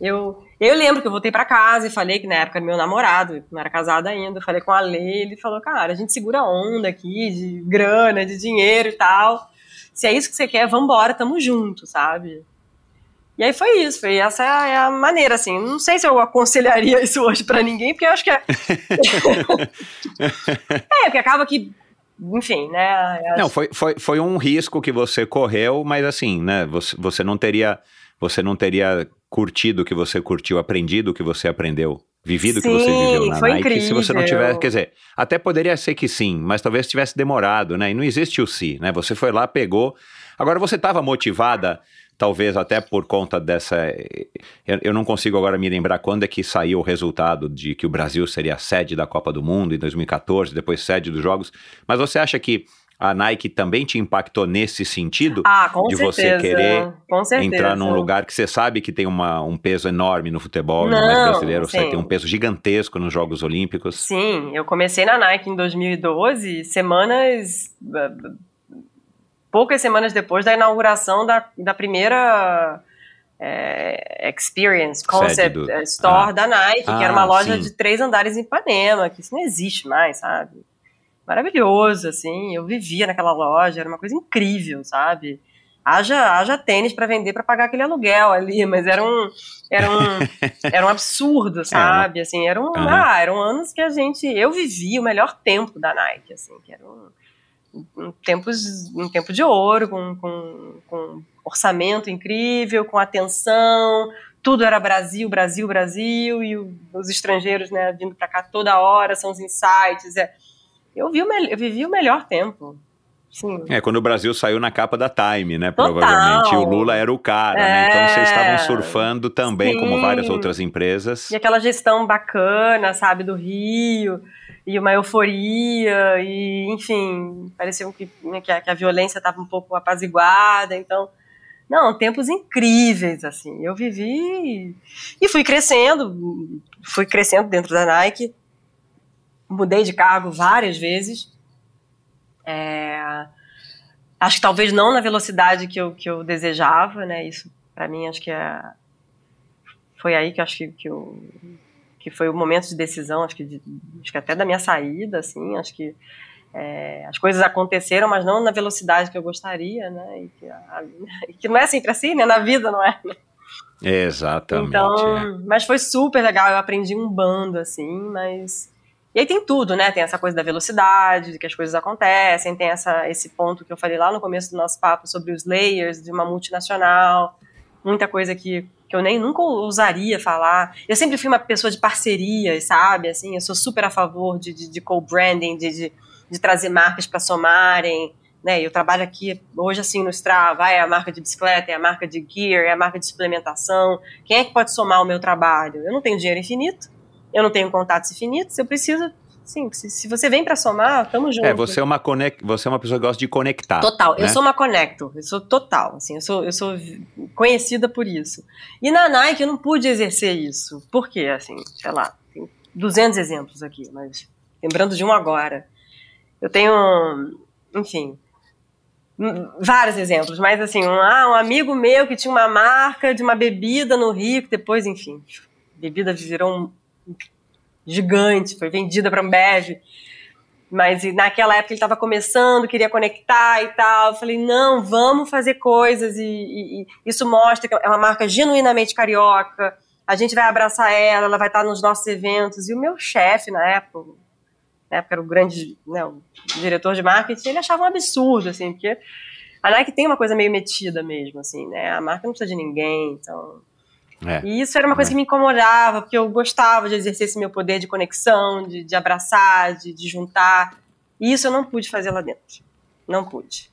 Eu eu lembro que eu voltei para casa e falei que na época meu namorado, não era casado ainda, falei com a Lei, ele falou, cara, a gente segura onda aqui de grana, de dinheiro e tal. Se é isso que você quer, vambora, tamo junto, sabe? E aí foi isso, foi essa é a, é maneira, assim. Não sei se eu aconselharia isso hoje para ninguém, porque eu acho que é. é, porque acaba que enfim, né? Não, foi, foi, foi um risco que você correu, mas assim, né? Você, você não teria você não teria curtido o que você curtiu, aprendido o que você aprendeu, vivido o que você viveu na foi Nike, incrível. se você não tivesse, quer dizer, até poderia ser que sim, mas talvez tivesse demorado, né? E não existe o si, né? Você foi lá, pegou. Agora você estava motivada, talvez até por conta dessa. Eu, eu não consigo agora me lembrar quando é que saiu o resultado de que o Brasil seria a sede da Copa do Mundo em 2014, depois sede dos Jogos. Mas você acha que a Nike também te impactou nesse sentido? Ah, com de certeza. você querer entrar num lugar que você sabe que tem uma, um peso enorme no futebol, Não, no mais brasileiro, sim. você tem um peso gigantesco nos Jogos Olímpicos. Sim, eu comecei na Nike em 2012, semanas. poucas semanas depois da inauguração da, da primeira. É, experience, Concept do... Store ah. da Nike, ah, que era uma loja sim. de três andares em Ipanema, que isso não existe mais, sabe? Maravilhoso, assim. Eu vivia naquela loja, era uma coisa incrível, sabe? Haja, haja tênis para vender para pagar aquele aluguel ali, mas era um, era um, era um absurdo, sabe? Assim, era um, uhum. ah, eram anos que a gente, eu vivi o melhor tempo da Nike, assim, que era um, um, tempos, um tempo de ouro, com, com, com orçamento incrível, com atenção, tudo era Brasil, Brasil, Brasil, e os estrangeiros, né, vindo para cá toda hora, são os insights, é, eu, vi o eu vivi o melhor tempo. Sim. É, quando o Brasil saiu na capa da Time, né? Total. Provavelmente. E o Lula era o cara, é... né? Então vocês estavam surfando também, Sim. como várias outras empresas. E aquela gestão bacana, sabe, do Rio, e uma euforia, e enfim, parecia que, né, que, a, que a violência estava um pouco apaziguada, então. Não, tempos incríveis, assim. Eu vivi e fui crescendo, fui crescendo dentro da Nike mudei de cargo várias vezes. É, acho que talvez não na velocidade que eu, que eu desejava, né? Isso, para mim, acho que é, foi aí que eu acho que, que, eu, que foi o momento de decisão, acho que, de, acho que até da minha saída, assim, acho que é, as coisas aconteceram, mas não na velocidade que eu gostaria, né? E que, a, que não é sempre assim, né? Na vida não é. Exatamente. Então, é. mas foi super legal, eu aprendi um bando, assim, mas. E aí tem tudo, né? Tem essa coisa da velocidade, de que as coisas acontecem, tem essa, esse ponto que eu falei lá no começo do nosso papo sobre os layers de uma multinacional, muita coisa que, que eu nem nunca ousaria falar. Eu sempre fui uma pessoa de parcerias, sabe? Assim, eu sou super a favor de, de, de co-branding, de, de, de trazer marcas para somarem, né? Eu trabalho aqui hoje assim no Strava, é a marca de bicicleta, é a marca de gear, é a marca de suplementação. Quem é que pode somar o meu trabalho? Eu não tenho dinheiro infinito, eu não tenho contatos infinitos, eu preciso Sim, se, você vem para somar, tamo junto. É, você é uma conec... você é uma pessoa que gosta de conectar. Total, né? eu sou uma conector, eu sou total, assim, eu sou, eu sou conhecida por isso. E na Nike eu não pude exercer isso. Por quê? Assim, sei lá, tem 200 exemplos aqui, mas lembrando de um agora. Eu tenho, enfim, vários exemplos, mas assim, um, ah, um amigo meu que tinha uma marca de uma bebida no Rio, que depois, enfim, bebida virou um gigante, foi vendida para Ambev. Mas naquela época ele estava começando, queria conectar e tal. Eu falei, não, vamos fazer coisas. E, e, e, isso mostra que é uma marca genuinamente carioca. A gente vai abraçar ela, ela vai estar nos nossos eventos. E o meu chefe na época, na época era o grande né, o diretor de marketing, ele achava um absurdo, assim, porque a Nike tem uma coisa meio metida mesmo, assim, né? A marca não precisa de ninguém, então É. e isso era uma coisa É. que me incomodava, porque eu gostava de exercer esse meu poder de conexão, de, de abraçar, de, de juntar. E isso eu não pude fazer lá dentro. Não pude.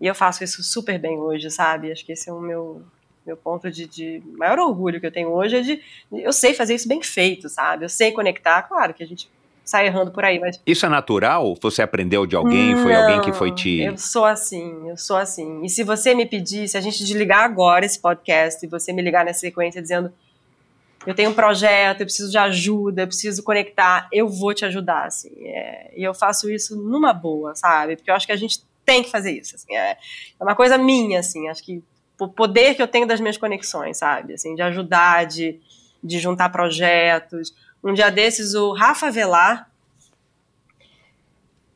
E eu faço isso super bem hoje, sabe? Acho que esse é o meu, meu ponto de, de maior orgulho que eu tenho hoje. É de, eu sei fazer isso bem feito, sabe? Eu sei conectar. Claro que a gente sai errando por aí, mas Isso é natural? Você aprendeu de alguém? Foi alguém que foi não, te. Eu sou assim, eu sou assim. E se você me pedir, se a gente desligar agora esse podcast e você me ligar na sequência dizendo eu tenho um projeto, eu preciso de ajuda, eu preciso conectar, eu vou te ajudar, assim. É, e eu faço isso numa boa, sabe? Porque eu acho que a gente tem que fazer isso. Assim, é, é uma coisa minha, assim. Acho que o poder que eu tenho das minhas conexões, sabe? Assim, de ajudar, de, de juntar projetos. Um dia desses, o Rafa Velar,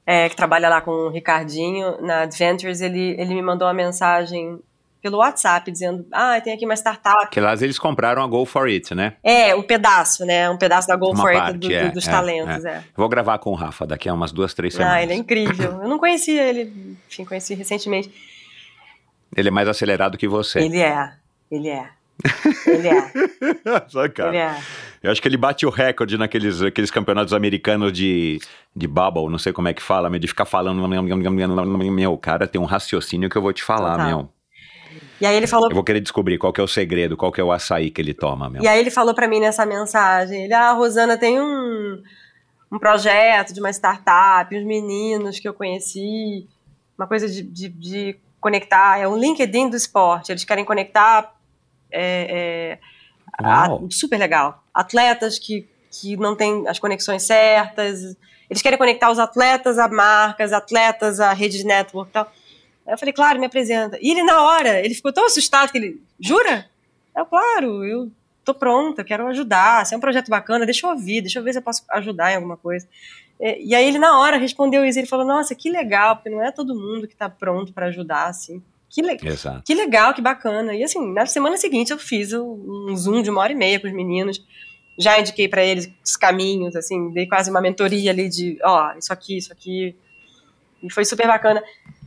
é, que trabalha lá com o Ricardinho na Adventures, ele, ele me mandou uma mensagem pelo WhatsApp dizendo: Ah, tem aqui uma startup. Que lá eles compraram a Go For It, né? É, um pedaço, né? Um pedaço da Go Uma For It parte, do- é, do- dos é, talentos, é. Vou gravar com o Rafa daqui a umas duas, três semanas. Ah, ele é incrível. Eu não conhecia ele, enfim, conheci recentemente. Ele é mais acelerado que você. Ele é, ele é. Ele é, Só, cara. ele é. Eu acho que ele bate o recorde naqueles aqueles campeonatos americanos de, de bubble, não sei como é que fala, de ficar falando. Meu, cara, tem um raciocínio que eu vou te falar, Total. meu. E aí ele falou Eu vou querer descobrir qual que é o segredo, qual que é o açaí que ele toma, meu. E aí ele falou pra mim nessa mensagem, ele, ah, Rosana, tem um, um projeto de uma startup, uns meninos que eu conheci, uma coisa de, de, de conectar, é um LinkedIn do esporte, eles querem conectar, é, é, Uau. super legal, atletas que, que não têm as conexões certas, eles querem conectar os atletas a marcas, atletas a rede de network e tal. Aí eu falei, claro, me apresenta. E ele, na hora, ele ficou tão assustado que ele, jura? Eu, claro, eu tô pronta, quero ajudar. Se é um projeto bacana, deixa eu ouvir, deixa eu ver se eu posso ajudar em alguma coisa. E, e aí ele, na hora, respondeu isso. Ele falou, nossa, que legal, porque não é todo mundo que tá pronto para ajudar, assim. Que, le Exato. que legal, que bacana. E assim, na semana seguinte eu fiz um Zoom de uma hora e meia com os meninos. Já indiquei para eles os caminhos, assim, dei quase uma mentoria ali de, ó, isso aqui, isso aqui. E foi super bacana.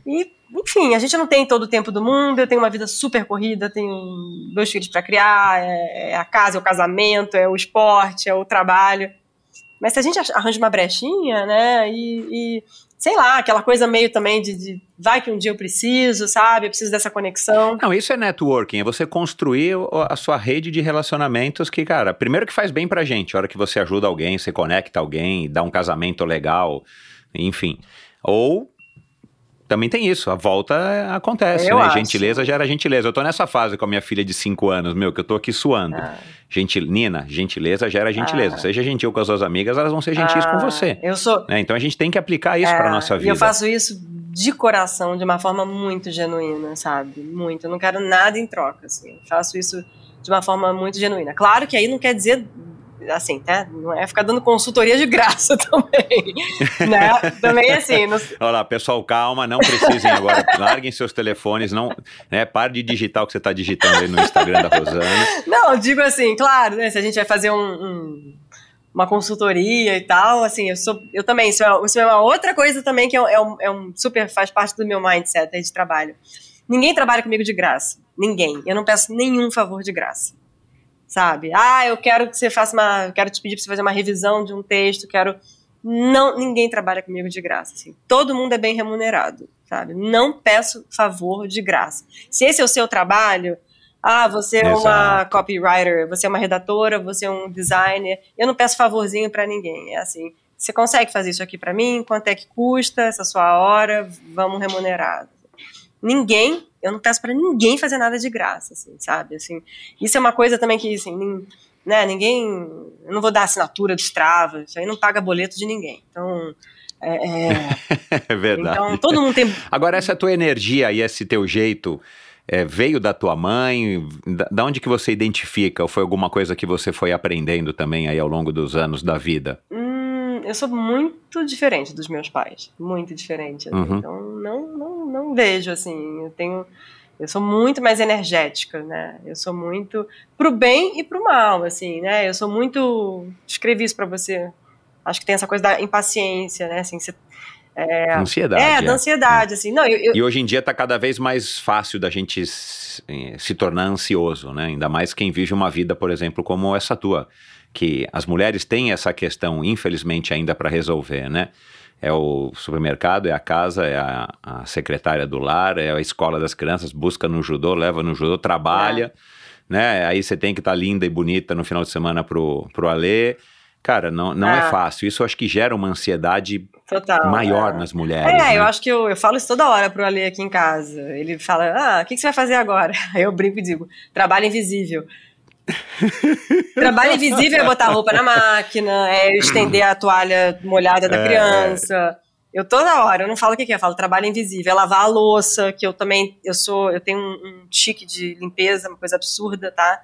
E, enfim, a gente não tem todo o tempo do mundo, eu tenho uma vida super corrida, tenho dois filhos para criar, é, é a casa, é o casamento, é o esporte, é o trabalho. Mas se a gente arranja uma brechinha, né, e, e sei lá, aquela coisa meio também de, de vai que um dia eu preciso, sabe, eu preciso dessa conexão. Não, isso é networking, é você construir a sua rede de relacionamentos que, cara, primeiro que faz bem pra gente, a hora que você ajuda alguém, você conecta alguém, dá um casamento legal, enfim. Ou também tem isso, a volta acontece, Eu né? acho. Gentileza gera gentileza. Eu tô nessa fase com a minha filha de 5 anos, meu, que eu tô aqui suando. Ah, Gentil... Nina, gentileza gera gentileza. Ah. Seja gentil com as suas amigas, elas vão ser gentis com ah, você. Eu sou. né? Então a gente tem que aplicar isso pra é, nossa E vida. eu faço isso de coração, de uma forma muito genuína, sabe? Muito. Eu não quero nada em troca, assim. Eu faço isso de uma forma muito genuína. Claro que aí não quer dizer assim, né? Não é ficar dando consultoria de graça também, né? Também assim. Não... Olha lá, pessoal, calma, não precisem agora, larguem seus telefones, não, né? Pare de digitar o que você está digitando aí no Instagram da Rosana. Não, digo assim, claro, né? Se a gente vai fazer um, um uma consultoria e tal, assim, eu sou, eu também, isso é, isso é uma outra coisa também que é, é, um, é um super, faz parte do meu mindset aí de trabalho. Ninguém trabalha comigo de graça, ninguém. Eu não peço nenhum favor de graça sabe? Ah, eu quero que você faça uma, quero te pedir para você fazer uma revisão de um texto, quero não, ninguém trabalha comigo de graça, assim. Todo mundo é bem remunerado, sabe? Não peço favor de graça. Se esse é o seu trabalho, ah, você é uma copywriter, você é uma redatora, você é um designer, eu não peço favorzinho para ninguém, é assim. Você consegue fazer isso aqui para mim? Quanto é que custa essa sua hora? Vamos remunerar. Ninguém eu não peço para ninguém fazer nada de graça, assim, sabe? Assim, isso é uma coisa também que, assim, nem, né, ninguém, eu não vou dar assinatura de Strava, isso aí não paga boleto de ninguém. Então, é, é... é verdade. Então, todo mundo tem... Agora, essa tua energia e esse teu jeito é, veio da tua mãe? Da, da, onde que você identifica? Ou foi alguma coisa que você foi aprendendo também aí ao longo dos anos da vida? Hum, eu sou muito diferente dos meus pais. Muito diferente. Assim, uhum. Então, não, não não vejo assim. Eu tenho eu sou muito mais energética, né? Eu sou muito pro bem e pro mal, assim, né? Eu sou muito escrevi isso para você. Acho que tem essa coisa da impaciência, né? Assim, você, é, ansiedade. É, da é. ansiedade, é. assim. Não, eu, eu... E hoje em dia está cada vez mais fácil da gente se, se tornar ansioso, né? Ainda mais quem vive uma vida, por exemplo, como essa tua. Que as mulheres têm essa questão, infelizmente, ainda para resolver, né? é o supermercado, é a casa, é a, a, secretária do lar, é a escola das crianças, busca no judô, leva no judô, trabalha, é. né? Aí você tem que estar tá linda e bonita no final de semana pro, pro Alê. Cara, não, não é. é fácil. Isso acho que gera uma ansiedade Total, maior é. nas mulheres. É, né? eu acho que eu, eu falo isso toda hora pro Alê aqui em casa. Ele fala, ah, o que, que você vai fazer agora? Aí eu brinco e digo, trabalho invisível. Trabalho invisível é botar roupa na máquina, é estender a toalha molhada da é. criança. Eu toda hora, eu não falo o que, é, eu falo trabalho invisível, é lavar a louça, que eu também, eu sou, eu tenho um, um tique de limpeza, uma coisa absurda, tá?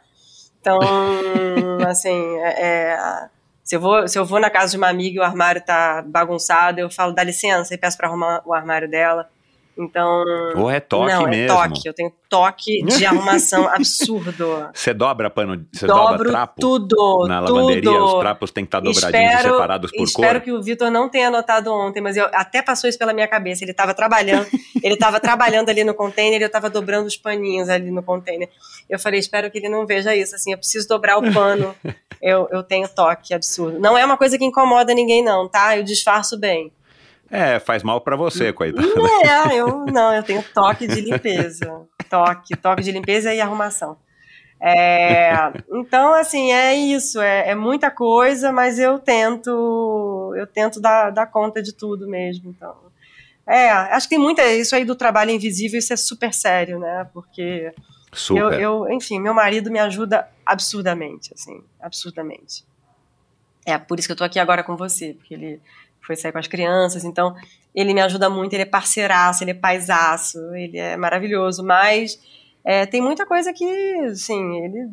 Então, assim, é, é, se, eu vou, se eu vou na casa de uma amiga e o armário tá bagunçado, eu falo, dá licença, e peço pra arrumar o armário dela. Então. Ou é toque não, mesmo? É toque. Eu tenho toque de arrumação absurdo. Você dobra pano, você dobra trapo? tudo. Na tudo. lavanderia, os trapos têm que estar dobradinhos espero, e separados por espero cor. Espero que o Vitor não tenha notado ontem, mas eu, até passou isso pela minha cabeça. Ele estava trabalhando, ele estava trabalhando ali no container e eu estava dobrando os paninhos ali no container. Eu falei, espero que ele não veja isso. Assim, eu preciso dobrar o pano. eu, eu tenho toque absurdo. Não é uma coisa que incomoda ninguém, não, tá? Eu disfarço bem. É, faz mal para você, coitado. É, eu não, eu tenho toque de limpeza. Toque, toque de limpeza e arrumação. É, então, assim, é isso, é, é, muita coisa, mas eu tento, eu tento dar, dar conta de tudo mesmo. Então, é, acho que tem muita isso aí do trabalho invisível, isso é super sério, né? Porque super. Eu, eu, enfim, meu marido me ajuda absurdamente, assim, absurdamente. É por isso que eu tô aqui agora com você, porque ele foi sair com as crianças, então ele me ajuda muito, ele é parceiraço, ele é paisaço, ele é maravilhoso, mas é, tem muita coisa que, assim, ele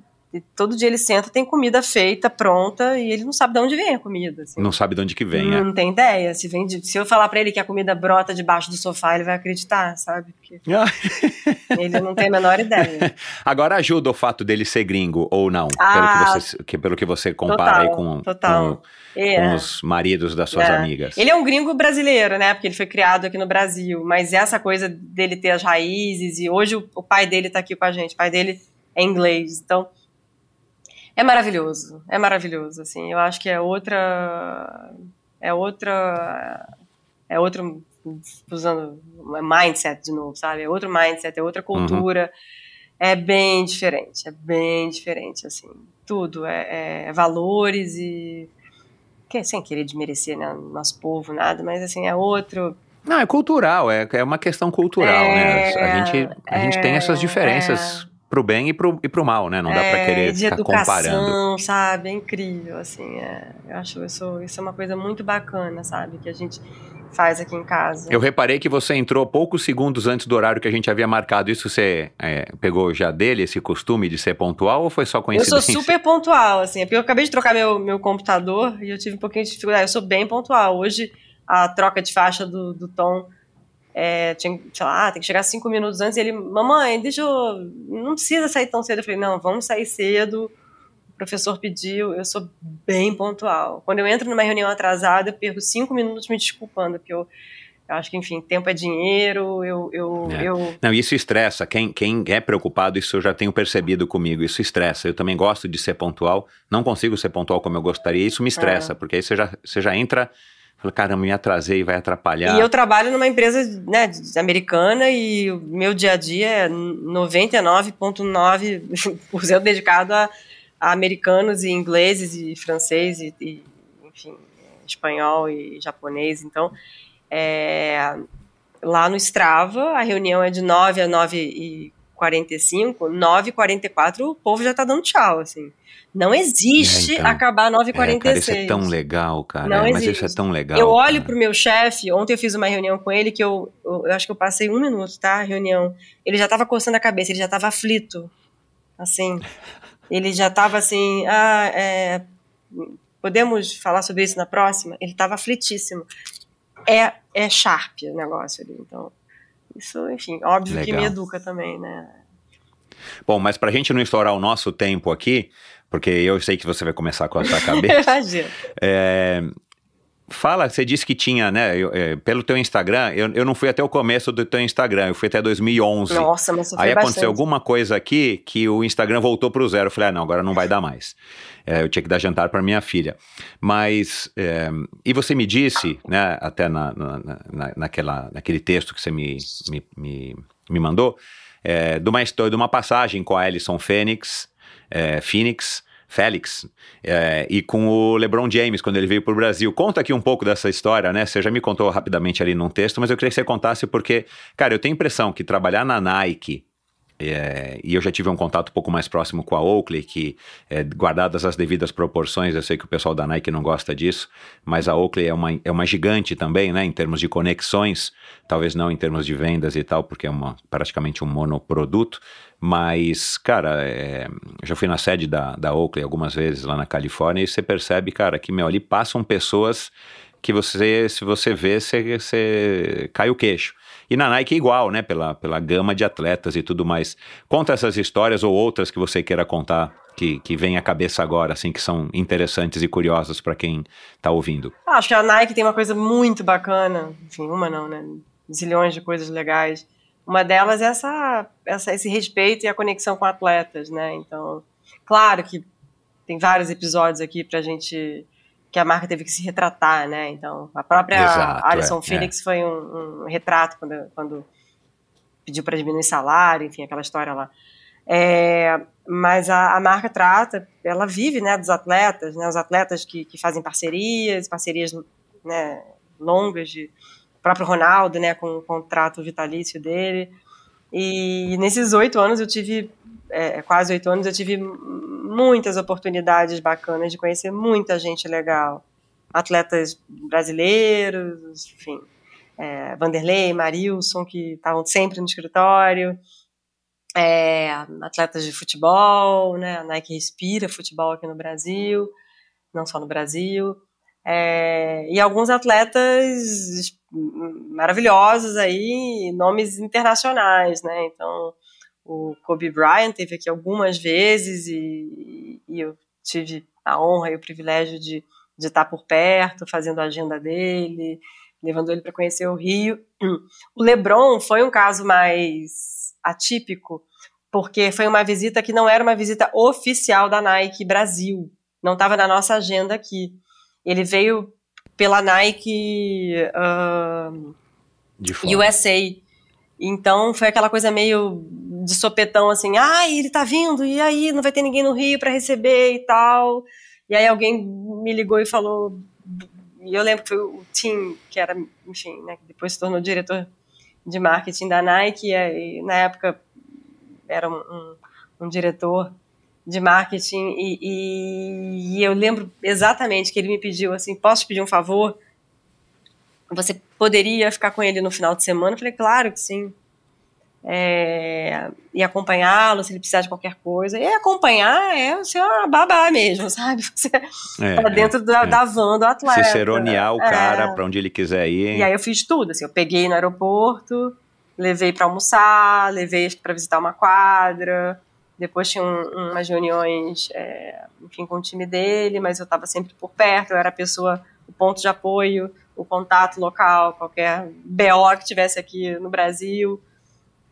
todo dia ele senta, tem comida feita, pronta, e ele não sabe de onde vem a comida. Assim. Não sabe de onde que vem, Não, é. não tem ideia. Se, vem de, se eu falar para ele que a comida brota debaixo do sofá, ele vai acreditar, sabe? Porque ele não tem a menor ideia. Agora ajuda o fato dele ser gringo ou não, ah, pelo, que você, que, pelo que você compara total, aí com, total. com é. com os maridos das suas é. amigas. Ele é um gringo brasileiro, né? Porque ele foi criado aqui no Brasil. Mas essa coisa dele ter as raízes, e hoje o, o pai dele tá aqui com a gente. O pai dele é inglês. Então, é maravilhoso. É maravilhoso, assim. Eu acho que é outra. É outra. É outro. Usando mindset de novo, sabe? É outro mindset, é outra uhum. cultura. Uhum. É bem diferente, é bem diferente, assim. Tudo. É, é valores e que, sem querer desmerecer né, nosso povo, nada, mas assim, é outro. Não, é cultural, é, é uma questão cultural, é, né? A gente, a é, gente tem essas diferenças é, pro bem e pro, e pro mal, né? Não dá para é, querer de ficar educação, comparando. sabe? É incrível, assim. É, eu acho isso, isso é uma coisa muito bacana, sabe? Que a gente faz aqui em casa. Eu reparei que você entrou poucos segundos antes do horário que a gente havia marcado. Isso você é, pegou já dele, esse costume de ser pontual, ou foi só Eu coincidência? sou super pontual, assim, é porque eu acabei de trocar meu, meu computador e eu tive um pouquinho de dificuldade. Eu sou bem pontual. Hoje, a troca de faixa do, do Tom é, tinha, sei lá, tem que chegar cinco minutos antes. E ele, mamãe, deixa eu. Não precisa sair tão cedo. Eu falei, não, vamos sair cedo. O professor pediu, eu sou bem pontual. Quando eu entro numa reunião atrasada, eu perco cinco minutos me desculpando, porque eu, eu acho que, enfim, tempo é dinheiro, eu. eu, É. eu Não, isso estressa. Quem, quem é preocupado, isso eu já tenho percebido comigo. Isso estressa. Eu também gosto de ser pontual. Não consigo ser pontual como eu gostaria. Isso me estressa, porque aí você já, você já entra. Fala, caramba, me atrasei, vai atrapalhar. E eu trabalho numa empresa né, americana e o meu dia a dia é 99,9% dedicado a, a americanos e ingleses e francês e, e, enfim, espanhol e japonês. Então, é, lá no Strava, a reunião é de 9 a 9 e 45, 9 e 44 o povo já tá dando tchau, assim. Não existe É, então. acabar 9 e É, cara, 46. isso é tão legal, cara. Não É, mas existe. isso é tão legal. Eu olho cara. pro meu chefe, ontem eu fiz uma reunião com ele que eu, eu, eu acho que eu passei um minuto, tá? A reunião. Ele já tava coçando a cabeça, ele já tava aflito. Assim. Ele já tava assim, ah, é, podemos falar sobre isso na próxima? Ele tava aflitíssimo. É, é sharp o negócio ali, então. Isso, enfim, óbvio que Legal. me educa também, né? Bom, mas pra gente não estourar o nosso tempo aqui, porque eu sei que você vai começar com a sua cabeça. Imagina. É, fala, você disse que tinha, né? eu- é, pelo teu Instagram, eu, eu não fui até o começo do teu Instagram, eu fui até 2011. Nossa, mas sofri Aí aconteceu bastante. alguma coisa aqui que o Instagram voltou pro zero. Eu falei, ah, não, agora não vai dar mais. É, eu tinha que dar jantar para minha filha. Mas, é, e você me disse, né, até na, na, na- naquela, naquele texto que você me, me, me, me mandou, é, de, uma história, de uma passagem com a Alison Fênix, é, Phoenix, Félix, é, e com o LeBron James, quando ele veio para o Brasil. Conta aqui um pouco dessa história, né? Você já me contou rapidamente ali num texto, mas eu queria que você contasse porque, cara, eu tenho a impressão que trabalhar na Nike, é, e eu já tive um contato um pouco mais próximo com a Oakley, que, é, guardadas as devidas proporções, eu sei que o pessoal da Nike não gosta disso, mas a Oakley é uma, é uma gigante também, né, em termos de conexões, talvez não em termos de vendas e tal, porque é uma, praticamente um monoproduto, mas, cara, é, já fui na sede da, da Oakley algumas vezes lá na Califórnia e você percebe, cara, que, meu, ali passam pessoas que você, se você vê, você, você cai o queixo. E na Nike é igual, né? Pela, pela gama de atletas e tudo mais. Conta essas histórias ou outras que você queira contar que, que vem à cabeça agora, assim, que são interessantes e curiosas para quem tá ouvindo. Ah, Acho que a Nike tem uma coisa muito bacana, enfim, uma não, né? Zilhões de coisas legais. Uma delas é essa, essa, esse respeito e a conexão com atletas, né? Então, claro que tem vários episódios aqui pra gente que a marca teve que se retratar, né? Então, a própria Exato, Alison é, Felix foi um, um retrato quando, quando pediu para diminuir salário, enfim, aquela história lá. É, mas a, a, marca trata, ela vive, né, dos atletas, né, os atletas que, que fazem parcerias, parcerias, né, longas de o próprio Ronaldo, né, com o contrato vitalício dele. E nesses oito anos eu tive, é, quase oito anos, eu tive muitas oportunidades bacanas de conhecer muita gente legal. Atletas brasileiros, enfim, é, Vanderlei, Marilson, que estavam sempre no escritório, é, atletas de futebol, né, a Nike respira futebol aqui no Brasil, não só no Brasil, é, e alguns atletas maravilhosos aí, nomes internacionais, né, então o Kobe Bryant teve aqui algumas vezes e, e eu tive a honra e o privilégio de, de estar por perto, fazendo a agenda dele, levando ele para conhecer o Rio. O LeBron foi um caso mais atípico, porque foi uma visita que não era uma visita oficial da Nike Brasil, não estava na nossa agenda aqui. Ele veio pela Nike uh, USA. Então foi aquela coisa meio de sopetão assim, ah, ele tá vindo, e aí não vai ter ninguém no Rio para receber e tal. E aí alguém me ligou e falou, e eu lembro que foi o Tim, que era, enfim, né, depois se tornou diretor de marketing da Nike, e, na época era um, um, um diretor de marketing, e, e, e, eu lembro exatamente que ele me pediu assim, posso te pedir um favor? você poderia ficar com ele no final de semana? Eu falei, claro que sim. É, e acompanhá-lo se ele precisar de qualquer coisa. E acompanhar é ser uma babá mesmo, sabe? Você é, tá dentro da, é. da van do atleta. Ciceronear o cara é. para onde ele quiser ir. E aí eu fiz tudo, assim, eu peguei no aeroporto, levei para almoçar, levei para visitar uma quadra, depois tinha um, umas reuniões, é, enfim, com o time dele, mas eu estava sempre por perto, eu era a pessoa, o ponto de apoio, o contato local, qualquer BO que tivesse aqui no Brasil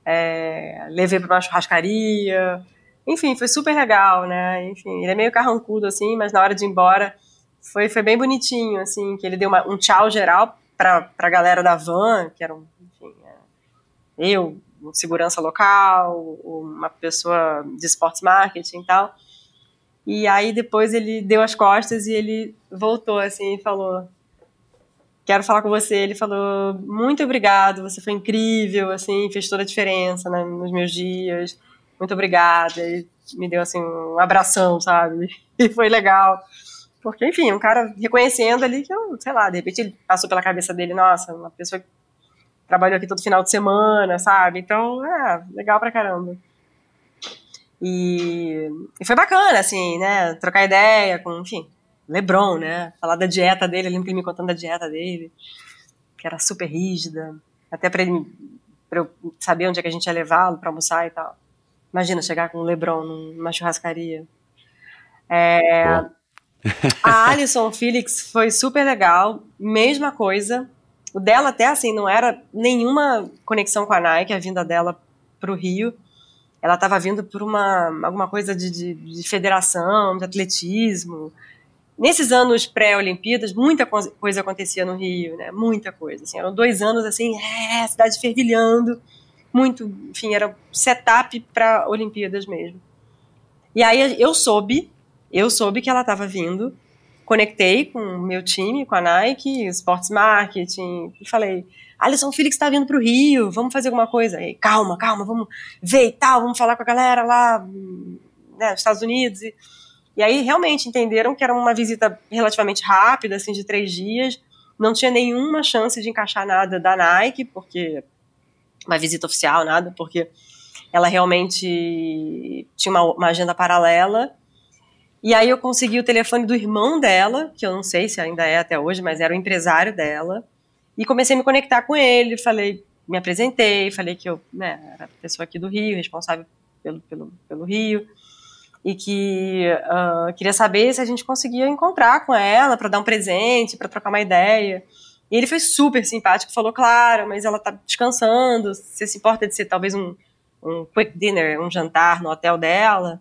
é, levei para uma churrascaria. Enfim, foi super legal, né? Enfim, ele é meio carrancudo, assim, mas na hora de ir embora foi, foi bem bonitinho, assim, que ele deu uma, um tchau geral para a galera da van, que eram, enfim, é, eu, segurança local, uma pessoa de sports marketing e tal. E aí depois ele deu as costas e ele voltou assim e falou: quero falar com você. Ele falou, muito obrigado, você foi incrível, assim, fez toda a diferença né, nos meus dias, muito obrigada. E me deu, assim, um abração, sabe? E foi legal. Porque, enfim, um cara reconhecendo ali que eu, sei lá, de repente ele passou pela cabeça dele, nossa, uma pessoa que trabalhou aqui todo final de semana, sabe? Então, é, legal pra caramba. E, e foi bacana, assim, né? Trocar ideia com, enfim, LeBron, né? Falar da dieta dele, eu lembro que ele me contando da dieta dele, que era super rígida, até para ele pra eu saber onde é que a gente ia levá-lo para almoçar e tal. Imagina chegar com o LeBron numa churrascaria. É, a Alison Felix foi super legal, mesma coisa. O dela até assim não era nenhuma conexão com a Nike, a vinda dela para o Rio. Ela estava vindo por uma alguma coisa de, de, de federação, de atletismo. Nesses anos pré-Olimpíadas, muita coisa acontecia no Rio, né? Muita coisa. Assim, eram dois anos assim, é, cidade fervilhando, muito, enfim, era setup para Olimpíadas mesmo. E aí eu soube, eu soube que ela estava vindo, conectei com o meu time, com a Nike, Sports Marketing, e falei, Alisson Felix está vindo para o Rio, vamos fazer alguma coisa. E, calma, calma, vamos ver e tal, vamos falar com a galera lá né, nos Estados Unidos. E, e aí realmente entenderam que era uma visita relativamente rápida, assim, de três dias. Não tinha nenhuma chance de encaixar nada da Nike, porque uma visita oficial, nada, porque ela realmente tinha uma, uma, agenda paralela. E aí eu consegui o telefone do irmão dela, que eu não sei se ainda é até hoje, mas era o empresário dela. E comecei a me conectar com ele, falei, me apresentei, falei que eu né, era pessoa aqui do Rio, responsável pelo, pelo, pelo Rio e que uh, queria saber se a gente conseguia encontrar com ela para dar um presente, para trocar uma ideia. E ele foi super simpático, falou, claro, mas ela tá descansando, você se importa de ser talvez um, um quick dinner, um jantar no hotel dela.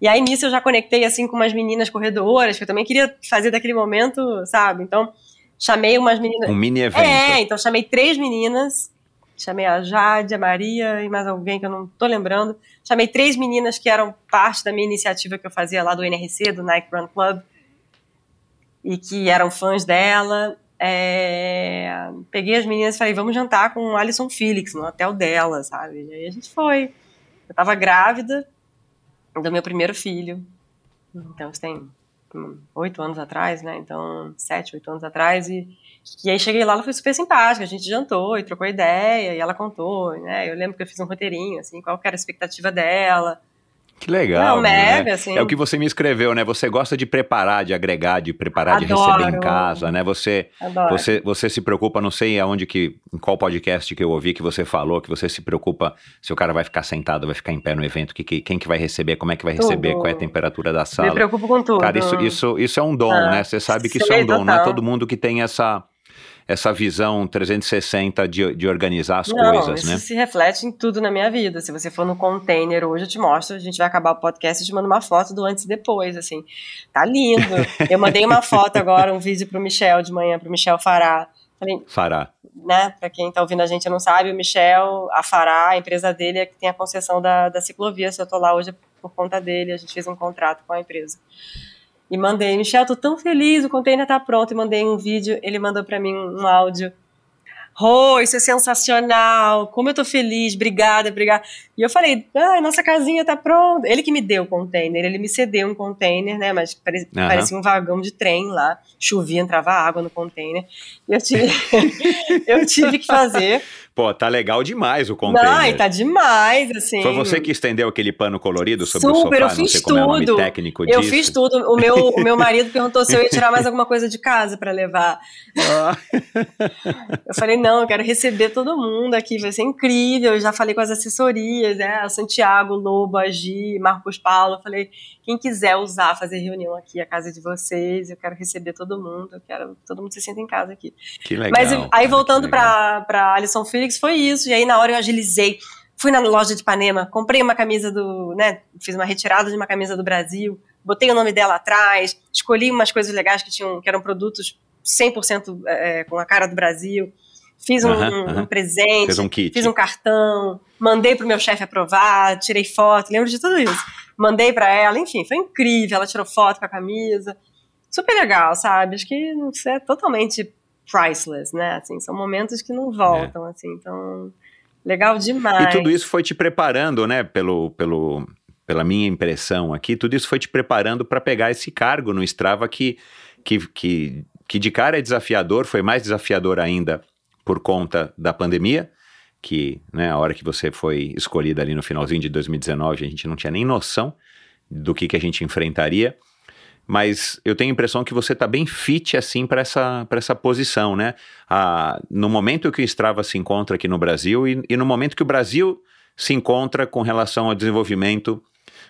E aí nisso eu já conectei assim com umas meninas corredoras, que eu também queria fazer daquele momento, sabe? Então chamei umas meninas. Um mini evento. É, então chamei três meninas Chamei a Jade, a Maria e mais alguém que eu não tô lembrando. Chamei três meninas que eram parte da minha iniciativa que eu fazia lá do NRC, do Nike Run Club, e que eram fãs dela. É... Peguei as meninas e falei, vamos jantar com o Alison Felix no hotel dela, sabe? E aí a gente foi. Eu tava grávida do meu primeiro filho. Então, isso tem oito anos atrás, né? Então, sete, oito anos atrás. E e aí cheguei lá, ela foi super simpática, a gente jantou e trocou ideia, e ela contou, né? Eu lembro que eu fiz um roteirinho, assim, qual era a expectativa dela. Que legal. Não, né? mega, assim. É o que você me escreveu, né? Você gosta de preparar, de agregar, de preparar, Adoro. de receber em casa, né? Você, você, você se preocupa, não sei aonde que, em qual podcast que eu ouvi que você falou, que você se preocupa se o cara vai ficar sentado, vai ficar em pé no evento, que, que quem que vai receber, como é que vai tudo. receber, qual é a temperatura da sala. Me preocupo com tudo. Cara, isso, isso, isso é um dom, ah, né? Você sabe que isso é um dom, total. não é todo mundo que tem essa essa visão 360 de, de organizar as Não, coisas, isso né? se reflete em tudo na minha vida. Se você for no container hoje, eu te mostro, a gente vai acabar o podcast e te mando uma foto do antes e depois, assim. Tá lindo. eu mandei uma foto agora, um vídeo pro Michel de manhã, pro Michel Fará. Falei, Fará. Né, pra quem tá ouvindo a gente não sabe, o Michel, a Fará, a empresa dele é que tem a concessão da, da ciclovia. Se eu tô lá hoje é por conta dele, a gente fez um contrato com a empresa. E mandei, Michel, tô tão feliz, o container tá pronto. E mandei um vídeo, ele mandou para mim um áudio. Rô, isso é sensacional, como eu tô feliz, obrigada, obrigada. E eu falei, ah, nossa casinha tá pronta. Ele que me deu o container, ele me cedeu um container, né, mas parecia, uhum. parecia um vagão de trem lá, chovia, entrava água no container. E eu tive, eu tive que fazer Pô, tá legal demais o container. Não, tá demais, assim. Foi você que estendeu aquele pano colorido sobre Super, o sofá? eu fiz tudo. é o técnico disso. Eu fiz tudo. O meu, o meu marido perguntou se eu ia tirar mais alguma coisa de casa para levar. Ah. eu falei, não, eu quero receber todo mundo aqui, vai ser incrível. Eu já falei com as assessorias, né? Santiago, Lobo, Agi, Marcos Paulo. Eu falei, quem quiser usar, fazer reunião aqui, a casa de vocês, eu quero receber todo mundo, eu quero todo mundo se senta em casa aqui. Que legal. Mas aí voltando para Alison Felix, foi isso. E aí na hora eu agilizei. Fui na loja de Ipanema, comprei uma camisa do, né, fiz uma retirada de uma camisa do Brasil, botei o nome dela atrás, escolhi umas coisas legais que tinham, que eram produtos 100% é, com a cara do Brasil. Fiz um, um, um presente, Fez um kit. fiz um cartão, mandei pro meu chefe aprovar, tirei foto, lembro de tudo isso. Mandei para ela, enfim, foi incrível. Ela tirou foto com a camisa. Super legal, sabe? Acho que isso é totalmente priceless, né? Assim, são momentos que não voltam, é. assim, então legal demais. E tudo isso foi te preparando, né, pelo, pelo, pela minha impressão aqui, tudo isso foi te preparando para pegar esse cargo no Strava que, que, que, que de cara é desafiador, foi mais desafiador ainda por conta da pandemia, que né, a hora que você foi escolhida ali no finalzinho de 2019, a gente não tinha nem noção do que, que a gente enfrentaria. Mas eu tenho a impressão que você está bem fit assim para essa, essa posição, né? Ah, no momento que o Strava se encontra aqui no Brasil e, e no momento que o Brasil se encontra com relação ao desenvolvimento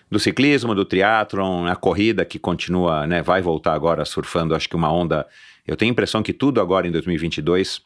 do ciclismo, do triatlon, a corrida que continua, né, vai voltar agora surfando, acho que uma onda. Eu tenho a impressão que tudo agora em 2022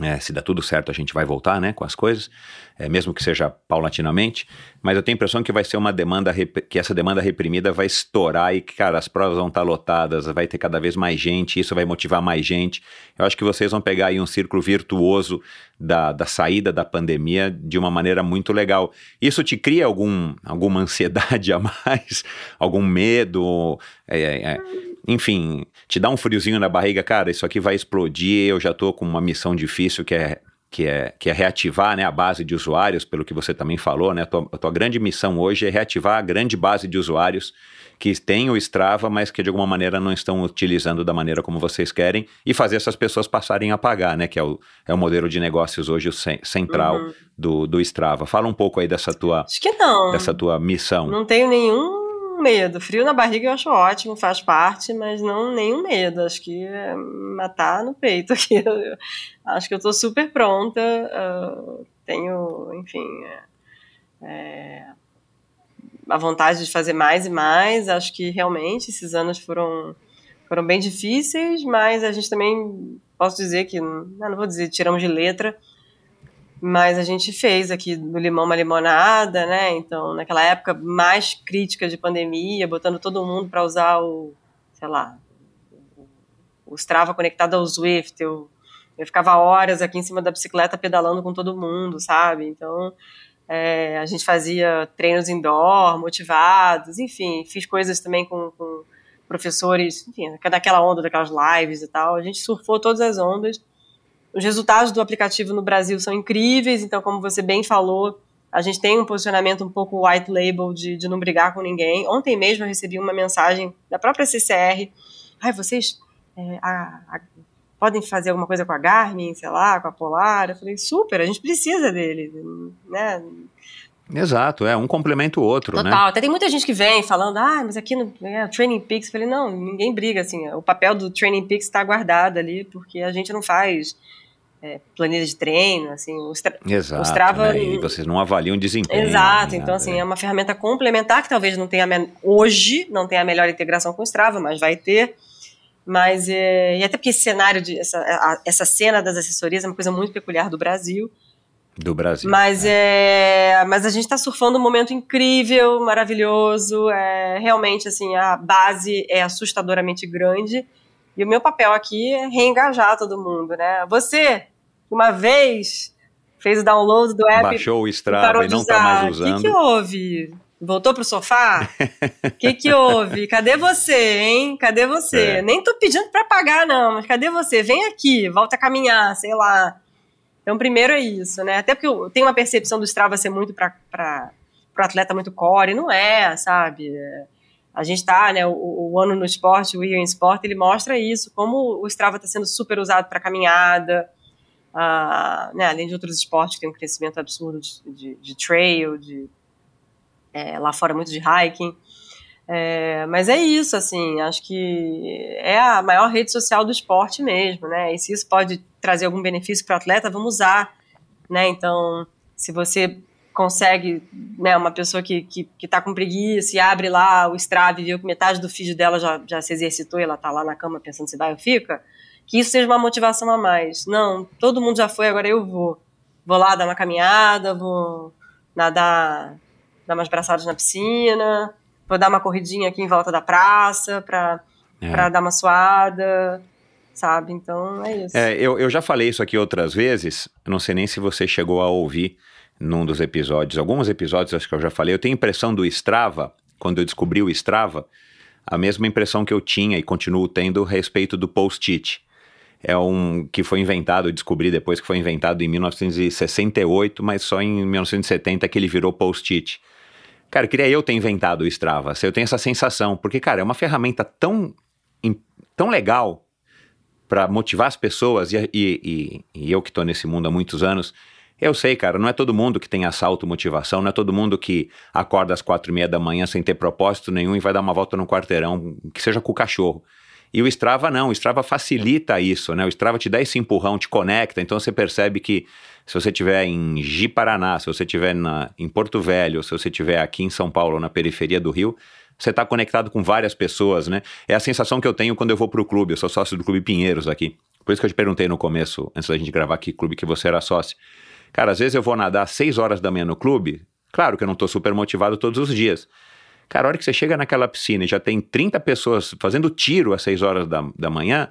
é, se dá tudo certo, a gente vai voltar né, com as coisas, é, mesmo que seja paulatinamente, mas eu tenho a impressão que vai ser uma demanda, que essa demanda reprimida vai estourar e que, cara, as provas vão estar lotadas, vai ter cada vez mais gente, isso vai motivar mais gente. Eu acho que vocês vão pegar aí um círculo virtuoso da, da saída da pandemia de uma maneira muito legal. Isso te cria algum, alguma ansiedade a mais, algum medo? É, é, é enfim, te dá um friozinho na barriga, cara, isso aqui vai explodir, eu já tô com uma missão difícil que é que é, que é reativar né, a base de usuários, pelo que você também falou, né? A tua, a tua grande missão hoje é reativar a grande base de usuários que têm o Strava, mas que de alguma maneira não estão utilizando da maneira como vocês querem, e fazer essas pessoas passarem a pagar, né? Que é o, é o modelo de negócios hoje central uhum. do, do Strava. Fala um pouco aí dessa tua, Acho que não. dessa tua missão. Não tenho nenhum medo. Frio na barriga eu acho ótimo, faz parte, mas não nenhum medo. Acho que é matar no peito aqui. Acho que eu tô super pronta. Uh, tenho, enfim, é, é, a vontade de fazer mais e mais. Acho que realmente esses anos foram, foram bem difíceis, mas a gente também posso dizer que, não vou dizer tiramos de letra, mas a gente fez aqui do limão uma limonada, né? Então, naquela época mais crítica de pandemia, botando todo mundo para usar o, sei lá, o Strava conectado ao Swift. Eu, eu ficava horas aqui em cima da bicicleta pedalando com todo mundo, sabe? Então, é, a gente fazia treinos indoor, motivados, enfim, fiz coisas também com, com professores, enfim, daquela onda, daquelas lives e tal. A gente surfou todas as ondas os resultados do aplicativo no Brasil são incríveis, então, como você bem falou, a gente tem um posicionamento um pouco white label de, de não brigar com ninguém. Ontem mesmo eu recebi uma mensagem da própria CCR. Ai, vocês é, a, a, podem fazer alguma coisa com a Garmin, sei lá, com a Polar? Eu falei, super, a gente precisa dele, né? Exato, é um complemento o outro, Total. né? Até tem muita gente que vem falando, ah, mas aqui no é, Training Peaks, eu falei, não, ninguém briga, assim, o papel do Training Peaks está guardado ali, porque a gente não faz é, planilha de treino, assim, o, Stra Exato, o Strava... Né? E vocês não avaliam desempenho. Exato, então assim, é. é uma ferramenta complementar que talvez não tenha, hoje, não tenha a melhor integração com o Strava, mas vai ter, mas, é, e até porque esse cenário, de, essa, a, essa cena das assessorias é uma coisa muito peculiar do Brasil, do Brasil. Mas, é. é mas a gente está surfando um momento incrível, maravilhoso. É, realmente, assim, a base é assustadoramente grande. E o meu papel aqui é reengajar todo mundo, né? Você uma vez fez o download do app. Baixou o Strava e não está mais usando. O que, que houve? Voltou pro sofá? O que, que houve? Cadê você, hein? Cadê você? É. Nem tô pedindo para pagar, não, mas cadê você? Vem aqui, volta a caminhar, sei lá. Então, primeiro é isso, né? Até porque eu tenho uma percepção do Strava ser muito para o atleta muito core, não é, sabe? A gente está, né, o, o, ano no esporte, o Year in Sport, ele mostra isso, como o Strava está sendo super usado para caminhada, uh, né, além de outros esportes que tem um crescimento absurdo de, de, de trail, de, é, lá fora muito de hiking. É, mas é isso, assim, acho que é a maior rede social do esporte mesmo, né? E se isso pode trazer algum benefício para o atleta, vamos usar, né? Então, se você consegue, né, uma pessoa que, que, que tá com preguiça e abre lá o Strava e viu que metade do feed dela já, já se exercitou e ela tá lá na cama pensando se vai ou fica, que isso seja uma motivação a mais. Não, todo mundo já foi, agora eu vou. Vou lá dar uma caminhada, vou nadar, dar umas braçadas na piscina, vou dar uma corridinha aqui em volta da praça para é. dar uma suada, sabe? Então é isso. É, eu, eu já falei isso aqui outras vezes, não sei nem se você chegou a ouvir num dos episódios, alguns episódios acho que eu já falei, eu tenho a impressão do Strava, quando eu descobri o Strava, a mesma impressão que eu tinha e continuo tendo a respeito do post-it. É um que foi inventado, descobri depois que foi inventado em 1968, mas só em 1970 que ele virou post-it. Cara, queria eu ter inventado o Strava. Eu tenho essa sensação, porque, cara, é uma ferramenta tão, tão legal para motivar as pessoas, e, e, e, eu que estou nesse mundo há muitos anos, eu sei, cara, não é todo mundo que tem essa automotivação, não é todo mundo que acorda às quatro e meia da manhã sem ter propósito nenhum e vai dar uma volta no quarteirão, que seja com o cachorro. E o Strava não, o Strava facilita isso, né? O Strava te dá esse empurrão, te conecta, então você percebe que se você estiver em Ji Paraná, se você estiver em Porto Velho, se você estiver aqui em São Paulo, na periferia do Rio, você está conectado com várias pessoas, né? É a sensação que eu tenho quando eu vou para o clube, eu sou sócio do Clube Pinheiros aqui. Por isso que eu te perguntei no começo, antes da gente gravar aqui, clube que você era sócio. Cara, às vezes eu vou nadar às 6 horas da manhã no clube, claro que eu não estou super motivado todos os dias, Cara, a hora que você chega naquela piscina e já tem 30 pessoas fazendo tiro às 6 horas da, da manhã,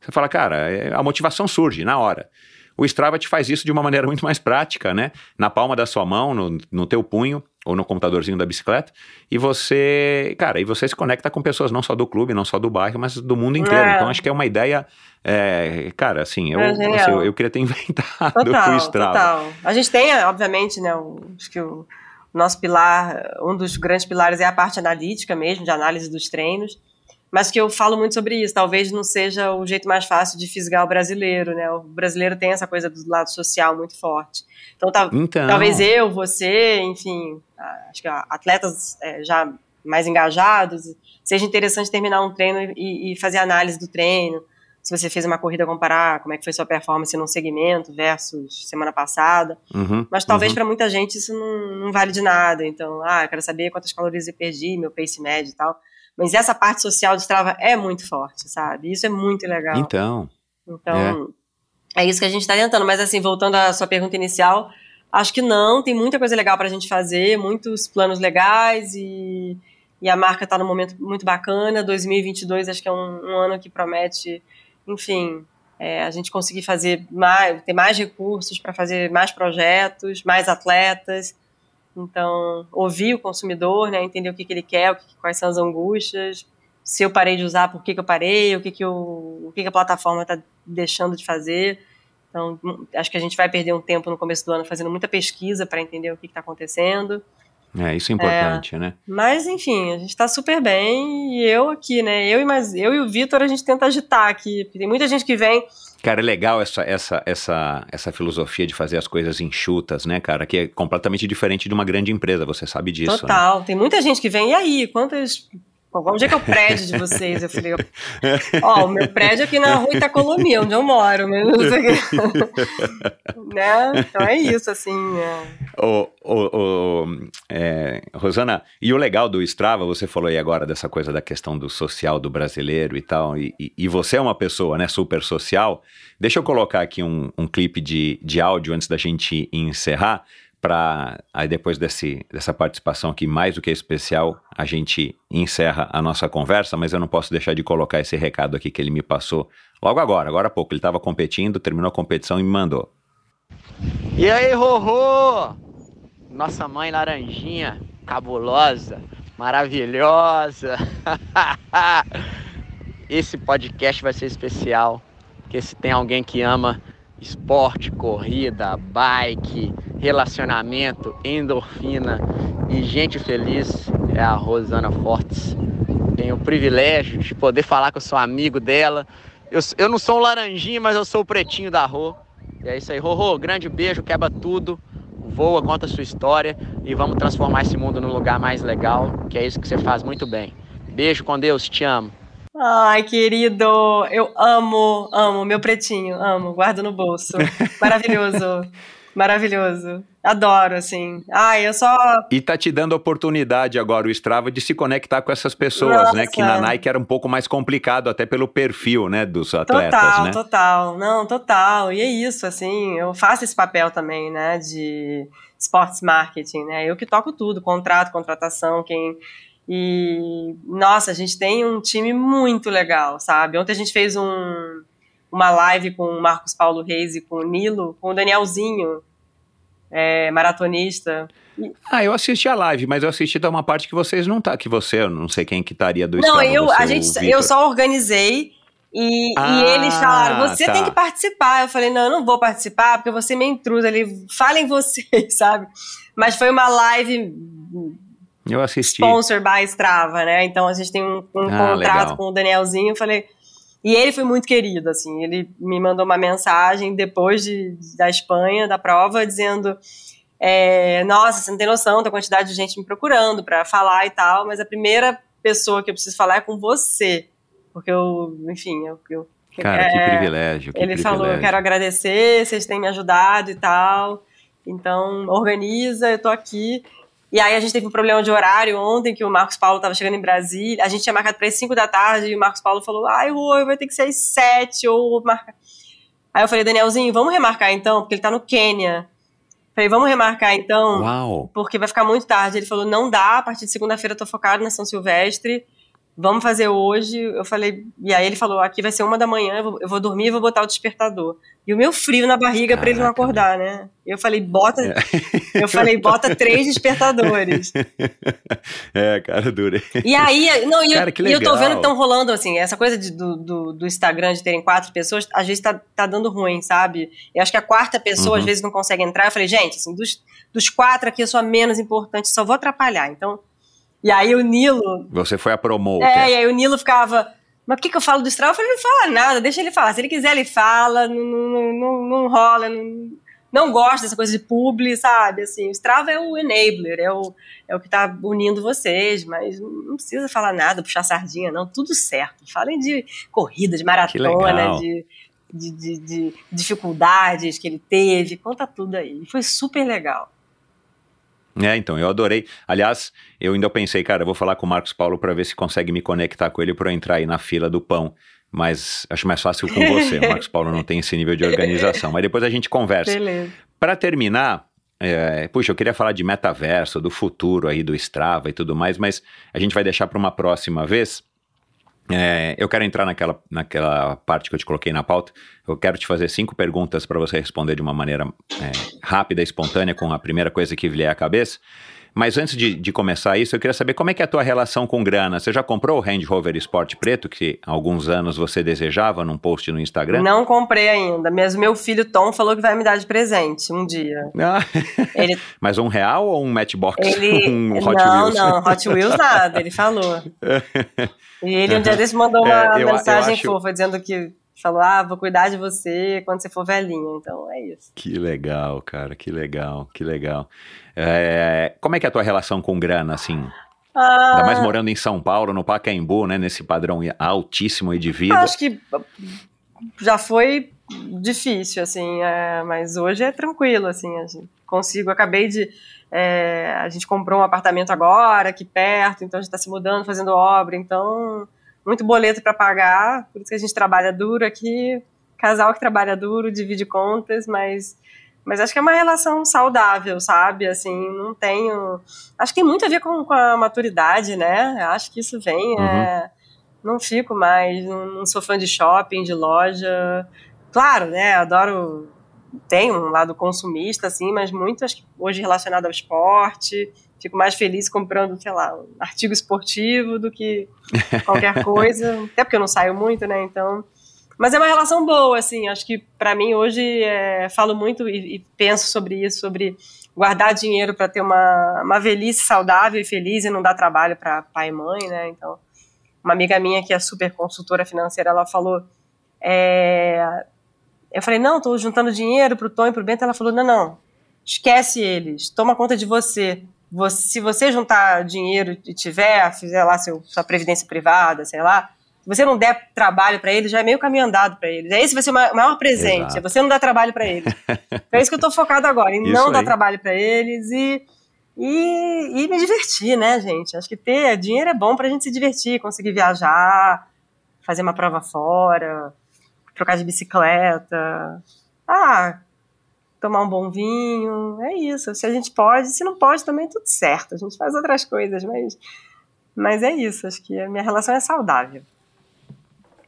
você fala, cara, é, a motivação surge na hora. O Strava te faz isso de uma maneira muito mais prática, né? Na palma da sua mão, no, no teu punho ou no computadorzinho da bicicleta, e você, cara, e você se conecta com pessoas não só do clube, não só do bairro, mas do mundo inteiro. É. Então acho que é uma ideia, é, cara, assim, eu, é assim, eu, eu, queria ter inventado total, o Strava. Total. A gente tem, obviamente, né, o, acho que o nosso pilar, um dos grandes pilares é a parte analítica mesmo, de análise dos treinos, mas que eu falo muito sobre isso. Talvez não seja o jeito mais fácil de fisgar o brasileiro, né? O brasileiro tem essa coisa do lado social muito forte. Então, tá, então... talvez eu, você, enfim, acho que atletas é, já mais engajados, seja interessante terminar um treino e, e fazer análise do treino, se você fez uma corrida comparar como é que foi sua performance num segmento versus semana passada. Uhum, Mas talvez uhum. para muita gente isso não, não, vale de nada. Então, ah, eu quero saber quantas calorias eu perdi, meu pace médio e tal. Mas essa parte social de Strava é muito forte, sabe? Isso é muito legal. Então. Então, é, é isso que a gente está tentando. Mas assim, voltando à sua pergunta inicial, acho que não, tem muita coisa legal para a gente fazer, muitos planos legais e, e a marca está num momento muito bacana. 2022 acho que é um, um ano que promete enfim, é, a gente conseguir fazer mais, ter mais recursos para fazer mais projetos, mais atletas. Então, ouvir o consumidor, né, entender o que, que ele quer, que, quais são as angústias, se eu parei de usar, por que, que eu parei, o que, que, eu, o que, que a plataforma está deixando de fazer. Então, acho que a gente vai perder um tempo no começo do ano fazendo muita pesquisa para entender o que está acontecendo. É, isso é importante, é, né? Mas, enfim, a gente tá super bem e eu aqui, né? Eu e, mais, eu e o Vitor, a gente tenta agitar aqui, tem muita gente que vem. Cara, é legal essa, essa, essa, essa filosofia de fazer as coisas enxutas, né, cara? Que é completamente diferente de uma grande empresa, você sabe disso. Né? Total. Né? Tem muita gente que vem, e aí, quantas onde é que é o prédio de vocês? Eu falei, ó, o meu prédio é aqui na rua Itacolomi, onde eu moro, sei né? Então é isso, assim. É. O, o, o é, Rosana, e o legal do Strava, você falou aí agora dessa coisa da questão do social do brasileiro e tal, e, e você é uma pessoa, né, super social. Deixa eu colocar aqui um, um clipe de, de áudio antes da gente encerrar, para aí depois desse, dessa participação aqui mais do que especial, a gente encerra a nossa conversa, mas eu não posso deixar de colocar esse recado aqui que ele me passou logo agora, agora há pouco. Ele estava competindo, terminou a competição e me mandou. E aí, Rorô? Nossa mãe laranjinha, cabulosa, maravilhosa. esse podcast vai ser especial, porque se tem alguém que ama esporte, corrida, bike, relacionamento, endorfina e gente feliz é a Rosana Fortes. Tenho o privilégio de poder falar que eu sou amigo dela. Eu, eu não sou um laranjinha, mas eu sou o pretinho da Rô. E é isso aí, Rorô, grande beijo, quebra tudo, voa, conta sua história e vamos transformar esse mundo num lugar mais legal, que é isso que você faz muito bem. Beijo com Deus, te amo. Ai, querido, eu amo, amo meu pretinho, amo, guardo no bolso. Maravilhoso, maravilhoso. Adoro, assim. Ai, eu só. E tá te dando oportunidade agora, o Strava, de se conectar com essas pessoas, Nossa. né? Que na Nike era um pouco mais complicado, até pelo perfil, né, dos atletas, total, né? Total, não, total. E é isso, assim, eu faço esse papel também, né, de sports marketing, né? Eu que toco tudo, contrato, contratação, quem e, nossa, a gente tem um time muito legal, sabe? Ontem a gente fez um, uma live com o Marcos Paulo Reis e com o Nilo, com o Danielzinho, é, maratonista. Ah, eu assisti a live, mas eu assisti da uma parte que vocês não tá, que você, eu não sei quem que estaria do Não, eu, você, a gente, eu só organizei e, ah, e, eles falaram, você tá. tem que participar. Eu falei, não, eu não vou participar, porque você me intrusa ali, falem vocês, sabe? Mas foi uma live eu assisti. Sponsor by Strava, né? Então a gente tem um, um ah, contrato legal. com o Danielzinho. Eu falei. E ele foi muito querido, assim. Ele me mandou uma mensagem depois de, da Espanha, da prova, dizendo: é, Nossa, você não tem noção da quantidade de gente me procurando para falar e tal, mas a primeira pessoa que eu preciso falar é com você. Porque eu, enfim, eu. eu Cara, é, que privilégio. Que ele privilégio. falou: Eu quero agradecer, vocês têm me ajudado e tal. Então, organiza, eu tô aqui. E aí a gente teve um problema de horário ontem, que o Marcos Paulo estava chegando em Brasília. A gente tinha marcado para as 5 da tarde e o Marcos Paulo falou: ai, Rui, vai ter que ser às 7 ou marcar. Aí eu falei, Danielzinho, vamos remarcar então, porque ele está no Quênia. Falei, vamos remarcar então, Uau. porque vai ficar muito tarde. Ele falou, não dá, a partir de segunda-feira eu tô focado na São Silvestre vamos fazer hoje. Eu falei, e aí ele falou, aqui vai ser uma da manhã, eu vou, eu vou dormir e vou botar o despertador. E o meu frio na barriga para ele não acordar, né? Eu falei, bota, é. eu falei, bota três despertadores. É, cara, dura. E aí, não, e, cara, eu, e eu tô vendo que estão rolando, assim, essa coisa de, do, do, do, Instagram de terem quatro pessoas, às vezes tá, tá dando ruim, sabe? Eu acho que a quarta pessoa, uhum. às vezes, não consegue entrar. Eu falei, gente, assim, dos, dos quatro aqui, eu sou a menos importante, só vou atrapalhar. Então, e aí o Nilo. Você foi a promotor. É, e aí o Nilo ficava. Mas o que, que eu falo do Strava? Eu falei, não fala nada, deixa ele falar. Se ele quiser, ele fala, não, não, não, não rola, não, não gosta dessa coisa de publi, sabe? Assim, o Strava é o enabler, é o, é o que tá unindo vocês, mas não precisa falar nada, puxar sardinha, não, tudo certo. Falem de corrida, de maratona, de, de, de, de dificuldades que ele teve, conta tudo aí. Foi super legal. É, então, eu adorei. Aliás, eu ainda pensei, cara, eu vou falar com o Marcos Paulo para ver se consegue me conectar com ele para eu entrar aí na fila do pão. Mas acho mais fácil com você. O Marcos Paulo não tem esse nível de organização. Mas depois a gente conversa. Beleza. Para terminar, é, puxa, eu queria falar de metaverso, do futuro aí do Strava e tudo mais, mas a gente vai deixar para uma próxima vez. É, eu quero entrar naquela, naquela parte que eu te coloquei na pauta. Eu quero te fazer cinco perguntas para você responder de uma maneira é, rápida, espontânea, com a primeira coisa que vier à cabeça. Mas antes de, de, começar isso, eu queria saber como é que é a tua relação com grana. Você já comprou o Range Rover Sport preto que há alguns anos você desejava num post no Instagram? Não comprei ainda, mas meu filho Tom falou que vai me dar de presente um dia. Ah. Ele... Mas um real ou um Matchbox? Ele... um Hot não, Wheels? Não, Hot Wheels nada, ele falou. E ele um dia desse mandou uma é, eu, mensagem eu acho... fofa dizendo que falou: Ah, vou cuidar de você quando você for velhinha. Então é isso. Que legal, cara, que legal, que legal. É, como é que é a tua relação com grana, assim? Ah, Ainda mais morando em São Paulo, no Pacaembu, né? Nesse padrão altíssimo de vida. Acho que já foi difícil, assim, é, mas hoje é tranquilo, assim, consigo. Acabei de. É, a gente comprou um apartamento agora, aqui perto, então a gente está se mudando, fazendo obra, então muito boleto para pagar, por isso que a gente trabalha duro aqui. Casal que trabalha duro, divide contas, mas mas acho que é uma relação saudável, sabe? Assim, não tenho. Acho que tem muito a ver com, com a maturidade, né? Acho que isso vem. Uhum. É... Não fico mais, não sou fã de shopping, de loja. Claro, né? Adoro. Tem um lado consumista, assim, mas muito acho que hoje relacionado ao esporte. Fico mais feliz comprando, sei lá, um artigo esportivo do que qualquer coisa. Até porque eu não saio muito, né? Então. Mas é uma relação boa, assim. Acho que para mim hoje é, falo muito e, e, penso sobre isso, sobre guardar dinheiro para ter uma, uma velhice saudável e feliz e não dar trabalho para pai e mãe, né? Então, uma amiga minha que é super consultora financeira, ela falou, é, eu falei, não, estou juntando dinheiro para o Tom e para o Bento. Ela falou, não, não, esquece eles, toma conta de você. Você se você juntar dinheiro e tiver, fizer lá seu, sua previdência privada, sei lá, se você não der trabalho para eles, já é meio caminho andado para eles. É esse vai ser o maior presente, Exato. é você não dar trabalho para eles. então é isso que eu estou focado agora, em isso não aí. dar trabalho para eles e, e, e, me divertir, né, gente? Acho que ter dinheiro é bom para a gente se divertir, conseguir viajar, fazer uma prova fora, trocar de bicicleta. Ah, tomar um bom vinho, é isso. Se a gente pode, se não pode também tudo certo. A gente faz outras coisas, mas mas é isso, acho que a minha relação é saudável.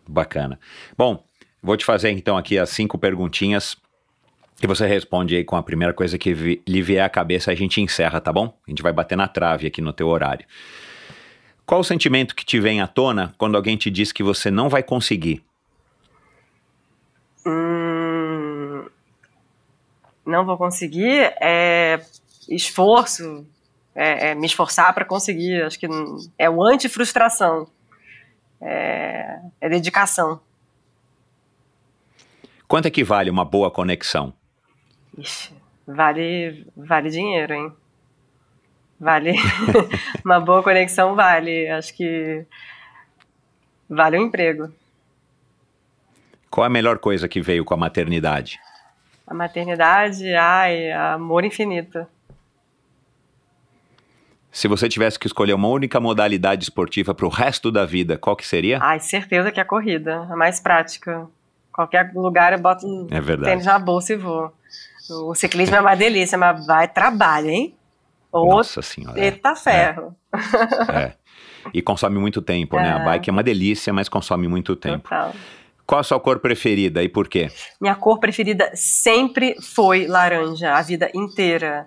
Bacana. Bom, vou te fazer então aqui as cinco perguntinhas e você responde aí com a primeira coisa que vi, lhe vier à cabeça, a gente encerra, tá bom? A gente vai bater na trave aqui no teu horário. Qual o sentimento que te vem à tona quando alguém te diz que você não vai conseguir? Não vou conseguir é esforço, é, é me esforçar para conseguir. Acho que é o anti-frustração é, é dedicação. Quanto é que vale uma boa conexão? Ixi, vale, vale dinheiro, hein? Vale. uma boa conexão vale. Acho que vale um emprego. Qual a melhor coisa que veio com a maternidade? A maternidade, ai, amor infinito. Se você tivesse que escolher uma única modalidade esportiva para o resto da vida, qual que seria? Ai, certeza que é a corrida, a mais prática. Qualquer lugar eu boto um é tênis na bolsa e vou. O ciclismo é uma delícia, mas vai trabalho, hein? Nossa senhora. Eita é. ferro. É. é. E consome muito tempo, é. né? A é. bike é uma delícia, mas consome muito tempo. Total. Qual a sua cor preferida e por quê? Minha cor preferida sempre foi laranja, a vida inteira.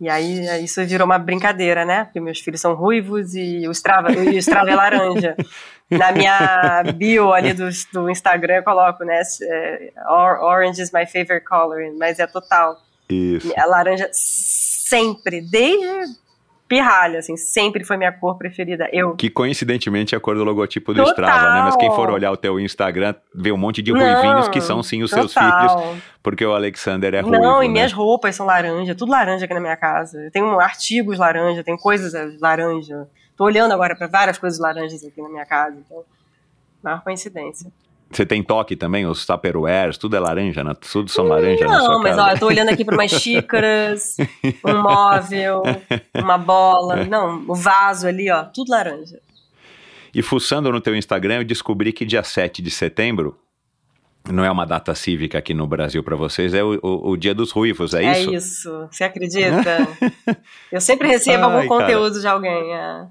E aí isso virou uma brincadeira, né? Porque meus filhos são ruivos e o Strava, o Strava é laranja. Na minha bio ali do, do Instagram eu coloco, né? É, orange is my favorite color, mas é total. Isso. A laranja sempre, desde pirralha, assim, sempre foi minha cor preferida. Eu. Que coincidentemente é a cor do logotipo do Total. Strava, né? Mas quem for olhar o teu Instagram, vê um monte de Não, ruivinhos que são sim os Total. seus filhos, porque o Alexander é ruivo, Não, e né? minhas roupas são laranja, tudo laranja aqui na minha casa. Eu tenho artigos laranja, tem coisas laranja. Tô olhando agora para várias coisas laranjas aqui na minha casa, então, maior coincidência. Você tem toque também? Os Tupperwares, tudo é laranja, né? Tudo são laranja Não, mas casa. ó, eu tô olhando aqui para umas xícaras, um móvel, uma bola. Não, o vaso ali, ó, tudo laranja. E fuçando no teu Instagram, eu descobri que dia 7 de setembro não é uma data cívica aqui no Brasil para vocês, é o, o, o, Dia dos Ruivos, é, é isso? É isso, você acredita? eu sempre recebo Ai, algum cara. conteúdo de alguém. É.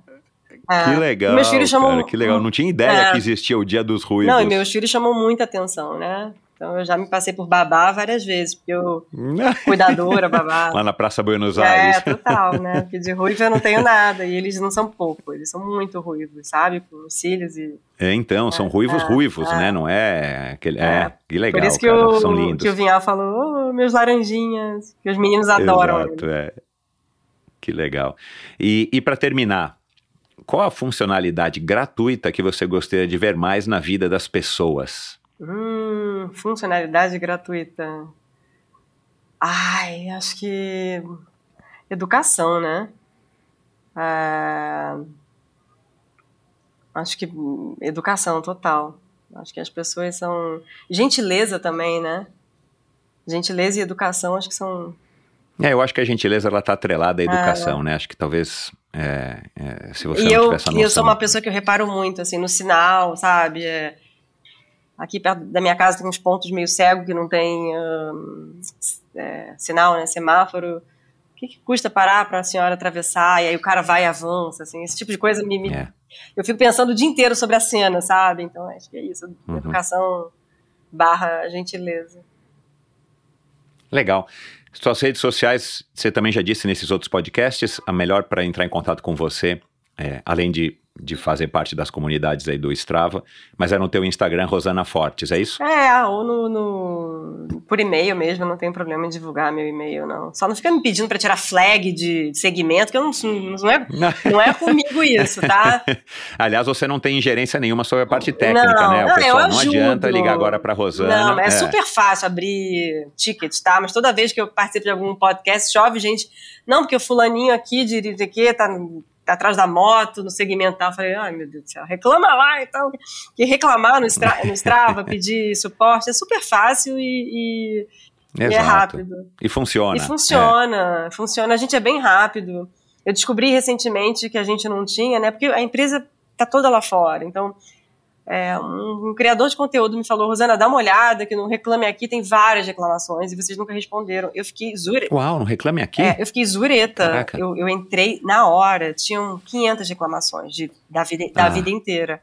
É. Que legal. Meus filhos chamam. Cara, que legal. Não tinha ideia é. que existia o Dia dos Ruivos. Não, e meus filhos chamam muita atenção, né? Então eu já me passei por babá várias vezes, porque eu. cuidadora, babá. Lá na Praça Buenos Aires. É, total, né? Porque de ruivo eu não tenho nada. E eles não são pouco, eles são muito ruivos, sabe? Com cílios e. É, então, são é, ruivos é, ruivos, é. né? Não é aquele. É, é, que legal. Por isso que, cara, o, são lindos. que o Vinhal falou, oh, meus laranjinhas, que os meninos adoram. Exato, ele. é. Que legal. E, e para terminar, qual a funcionalidade gratuita que você gostaria de ver mais na vida das pessoas? Hum, funcionalidade gratuita. Ai, acho que educação, né? É... Acho que educação total. Acho que as pessoas são. Gentileza também, né? Gentileza e educação acho que são é, eu acho que a gentileza ela está atrelada à educação, ah, né? Acho que talvez é, é, se você e não eu, noção... E eu sou uma pessoa que eu reparo muito, assim, no sinal, sabe? É, aqui perto da minha casa tem uns pontos meio cego que não tem hum, é, sinal, né? Semáforo. O que, que custa parar para a senhora atravessar? E aí o cara vai e avança, assim. Esse tipo de coisa me... me é. Eu fico pensando o dia inteiro sobre a cena, sabe? Então acho que é isso. Uhum. Educação barra gentileza. Legal. Suas redes sociais, você também já disse nesses outros podcasts, a melhor para entrar em contato com você, é, além de de fazer parte das comunidades aí do Strava, mas é no teu Instagram, Rosana Fortes, é isso? É, ou no, no por e-mail mesmo, não tem problema em divulgar meu e-mail, não. Só não fica me pedindo para tirar flag de segmento, que eu não, não, é, não é comigo isso, tá? Aliás, você não tem ingerência nenhuma sobre a parte técnica, não, né? O não, pessoal eu não ajudo. adianta ligar agora para Rosana. Não, é, é super fácil abrir tickets, tá? Mas toda vez que eu participo de algum podcast, chove gente, não, porque o fulaninho aqui de, de, de que tá tá atrás da moto, no segmental, eu falei, ai meu Deus do céu, reclama lá então, que reclamar no, Stra no Strava, pedir suporte, é super fácil e, e, e, é rápido. E funciona. E funciona, é. funciona, a gente é bem rápido. Eu descobri recentemente que a gente não tinha, né, porque a empresa tá toda lá fora, então é, um, um, criador de conteúdo me falou, Rosana, dá uma olhada que no Reclame Aqui tem várias reclamações e vocês nunca responderam. Eu fiquei zureta. Uau, no Reclame Aqui? É, eu fiquei zureta. Eu, eu, entrei na hora, tinham 500 reclamações de, da, vida, da ah. vida inteira.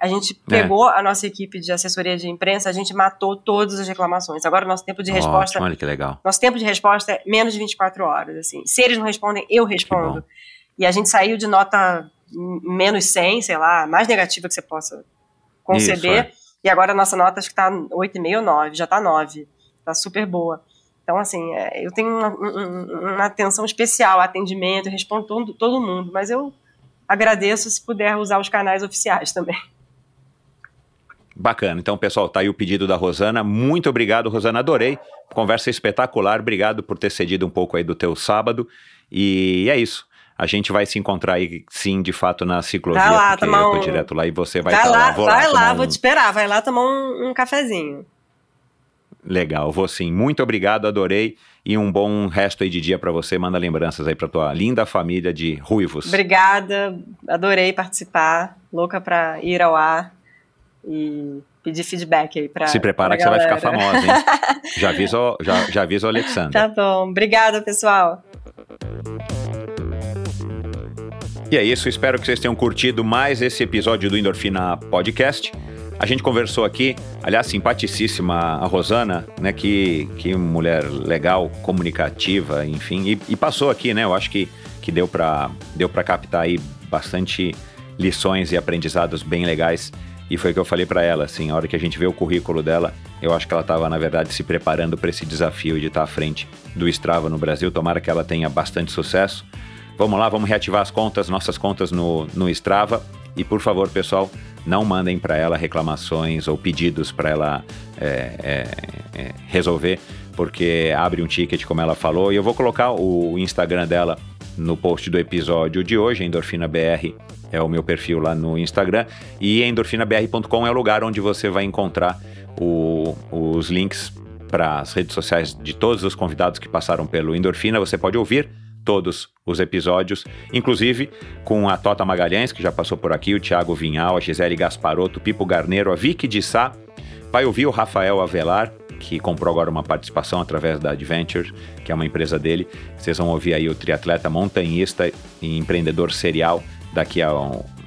A gente pegou é. a nossa equipe de assessoria de imprensa, a gente matou todas as reclamações. Agora o nosso tempo de resposta... Ótimo, olha que legal. Nosso tempo de resposta é menos de 24 horas, assim. Se eles não respondem, eu respondo. E a gente saiu de nota menos 100, sei lá, mais negativa que você possa conceber. Isso, é. E agora a nossa nota acho que tá 8,5 ou 9, já tá 9. Tá super boa. Então, assim, é, eu tenho uma, uma, atenção especial, atendimento, respondo todo, todo mundo, mas eu agradeço se puder usar os canais oficiais também. Bacana. Então, pessoal, tá aí o pedido da Rosana. Muito obrigado, Rosana. Adorei. Conversa espetacular. Obrigado por ter cedido um pouco aí do teu sábado. E é isso a gente vai se encontrar aí, sim, de fato, na ciclovia, vai lá, porque eu um... tô direto lá e você vai estar lá, lá. Vou vai lá, lá, um... vou te esperar, vai lá tomar um, um cafezinho. Legal, vou sim. Muito obrigado, adorei. E um bom resto aí de dia para você. Manda lembranças aí para tua linda família de ruivos. Obrigada, adorei participar. Louca para ir ao ar e pedir feedback aí para Se prepara que galera. você vai ficar famosa, hein? já avisa, já, já avisa o Alexandre. Tá bom. Obrigada, pessoal. E é isso, espero que vocês tenham curtido mais esse episódio do Endorfina Podcast. A gente conversou aqui, aliás, simpaticíssima a Rosana, né? Que, que mulher legal, comunicativa, enfim, e, e passou aqui, né? Eu acho que, que deu para deu captar aí bastante lições e aprendizados bem legais. E foi o que eu falei para ela, assim, a hora que a gente vê o currículo dela, eu acho que ela estava, na verdade, se preparando para esse desafio de estar à frente do Strava no Brasil. Tomara que ela tenha bastante sucesso. Vamos lá, vamos reativar as contas, nossas contas no, no Strava. E por favor, pessoal, não mandem para ela reclamações ou pedidos para ela é, é, é, resolver, porque abre um ticket, como ela falou. E eu vou colocar o Instagram dela no post do episódio de hoje, Endorfina BR é o meu perfil lá no Instagram. E endorfinabr.com é o lugar onde você vai encontrar o, os links para as redes sociais de todos os convidados que passaram pelo Endorfina. Você pode ouvir todos os episódios, inclusive com a Tota Magalhães, que já passou por aqui, o Thiago Vinhal, a Gisele Gasparotto, Pipo Garneiro, a Vicky de Sá. Vai ouvir o Rafael Avelar, que comprou agora uma participação através da Adventure, que é uma empresa dele. Vocês vão ouvir aí o triatleta montanhista e empreendedor serial daqui a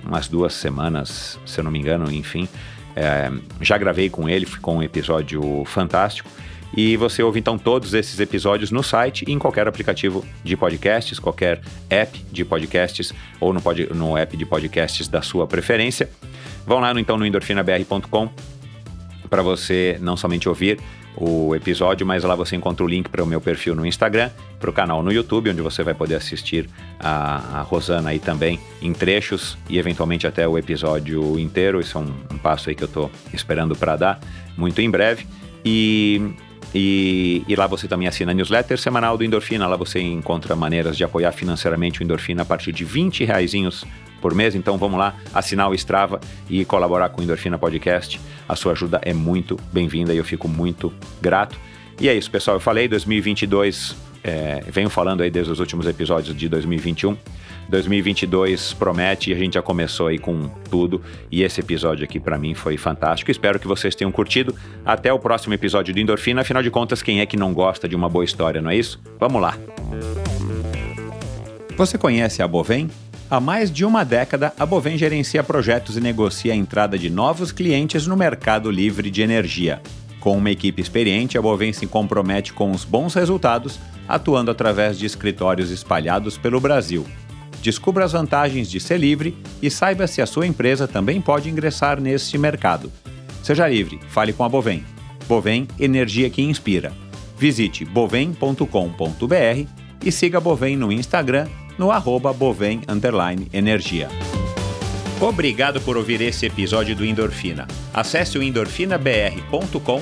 umas duas semanas, se eu não me engano, enfim. É, já gravei com ele, ficou um episódio fantástico. E você ouve então todos esses episódios no site e em qualquer aplicativo de podcasts, qualquer app de podcasts ou no, pod, no app de podcasts da sua preferência. Vão lá então no endorfinabr.com para você não somente ouvir o episódio, mas lá você encontra o link para o meu perfil no Instagram, para o canal no YouTube, onde você vai poder assistir a, a, Rosana aí também em trechos e eventualmente até o episódio inteiro. Isso é um, um passo aí que eu estou esperando para dar muito em breve. E e, e, lá você também assina a newsletter semanal do Endorfina. Lá você encontra maneiras de apoiar financeiramente o Endorfina a partir de 20 reaisinhos por mês. Então vamos lá, assinar o Strava e colaborar com o Endorfina Podcast. A sua ajuda é muito bem-vinda e eu fico muito grato. E é isso, pessoal. Eu falei, 2022, é, venho falando aí desde os últimos episódios de 2021. 2022 promete e a gente já começou aí com tudo e esse episódio aqui para mim foi fantástico. Espero que vocês tenham curtido. Até o próximo episódio do Endorfina. Afinal de contas, quem é que não gosta de uma boa história, não é isso? Vamos lá. Você conhece a Bovem? Há mais de uma década, a Bovem gerencia projetos e negocia a entrada de novos clientes no mercado livre de energia. Com uma equipe experiente, a Bovem se compromete com os bons resultados, atuando através de escritórios espalhados pelo Brasil. Descubra as vantagens de ser livre e saiba se a sua empresa também pode ingressar neste mercado. Seja livre, fale com a Bovem. Bovem, energia que inspira. Visite bovem.com.br e siga a Bovem no Instagram no arroba bovem energia. Obrigado por ouvir esse episódio do Endorfina. Acesse o endorfinabr.com,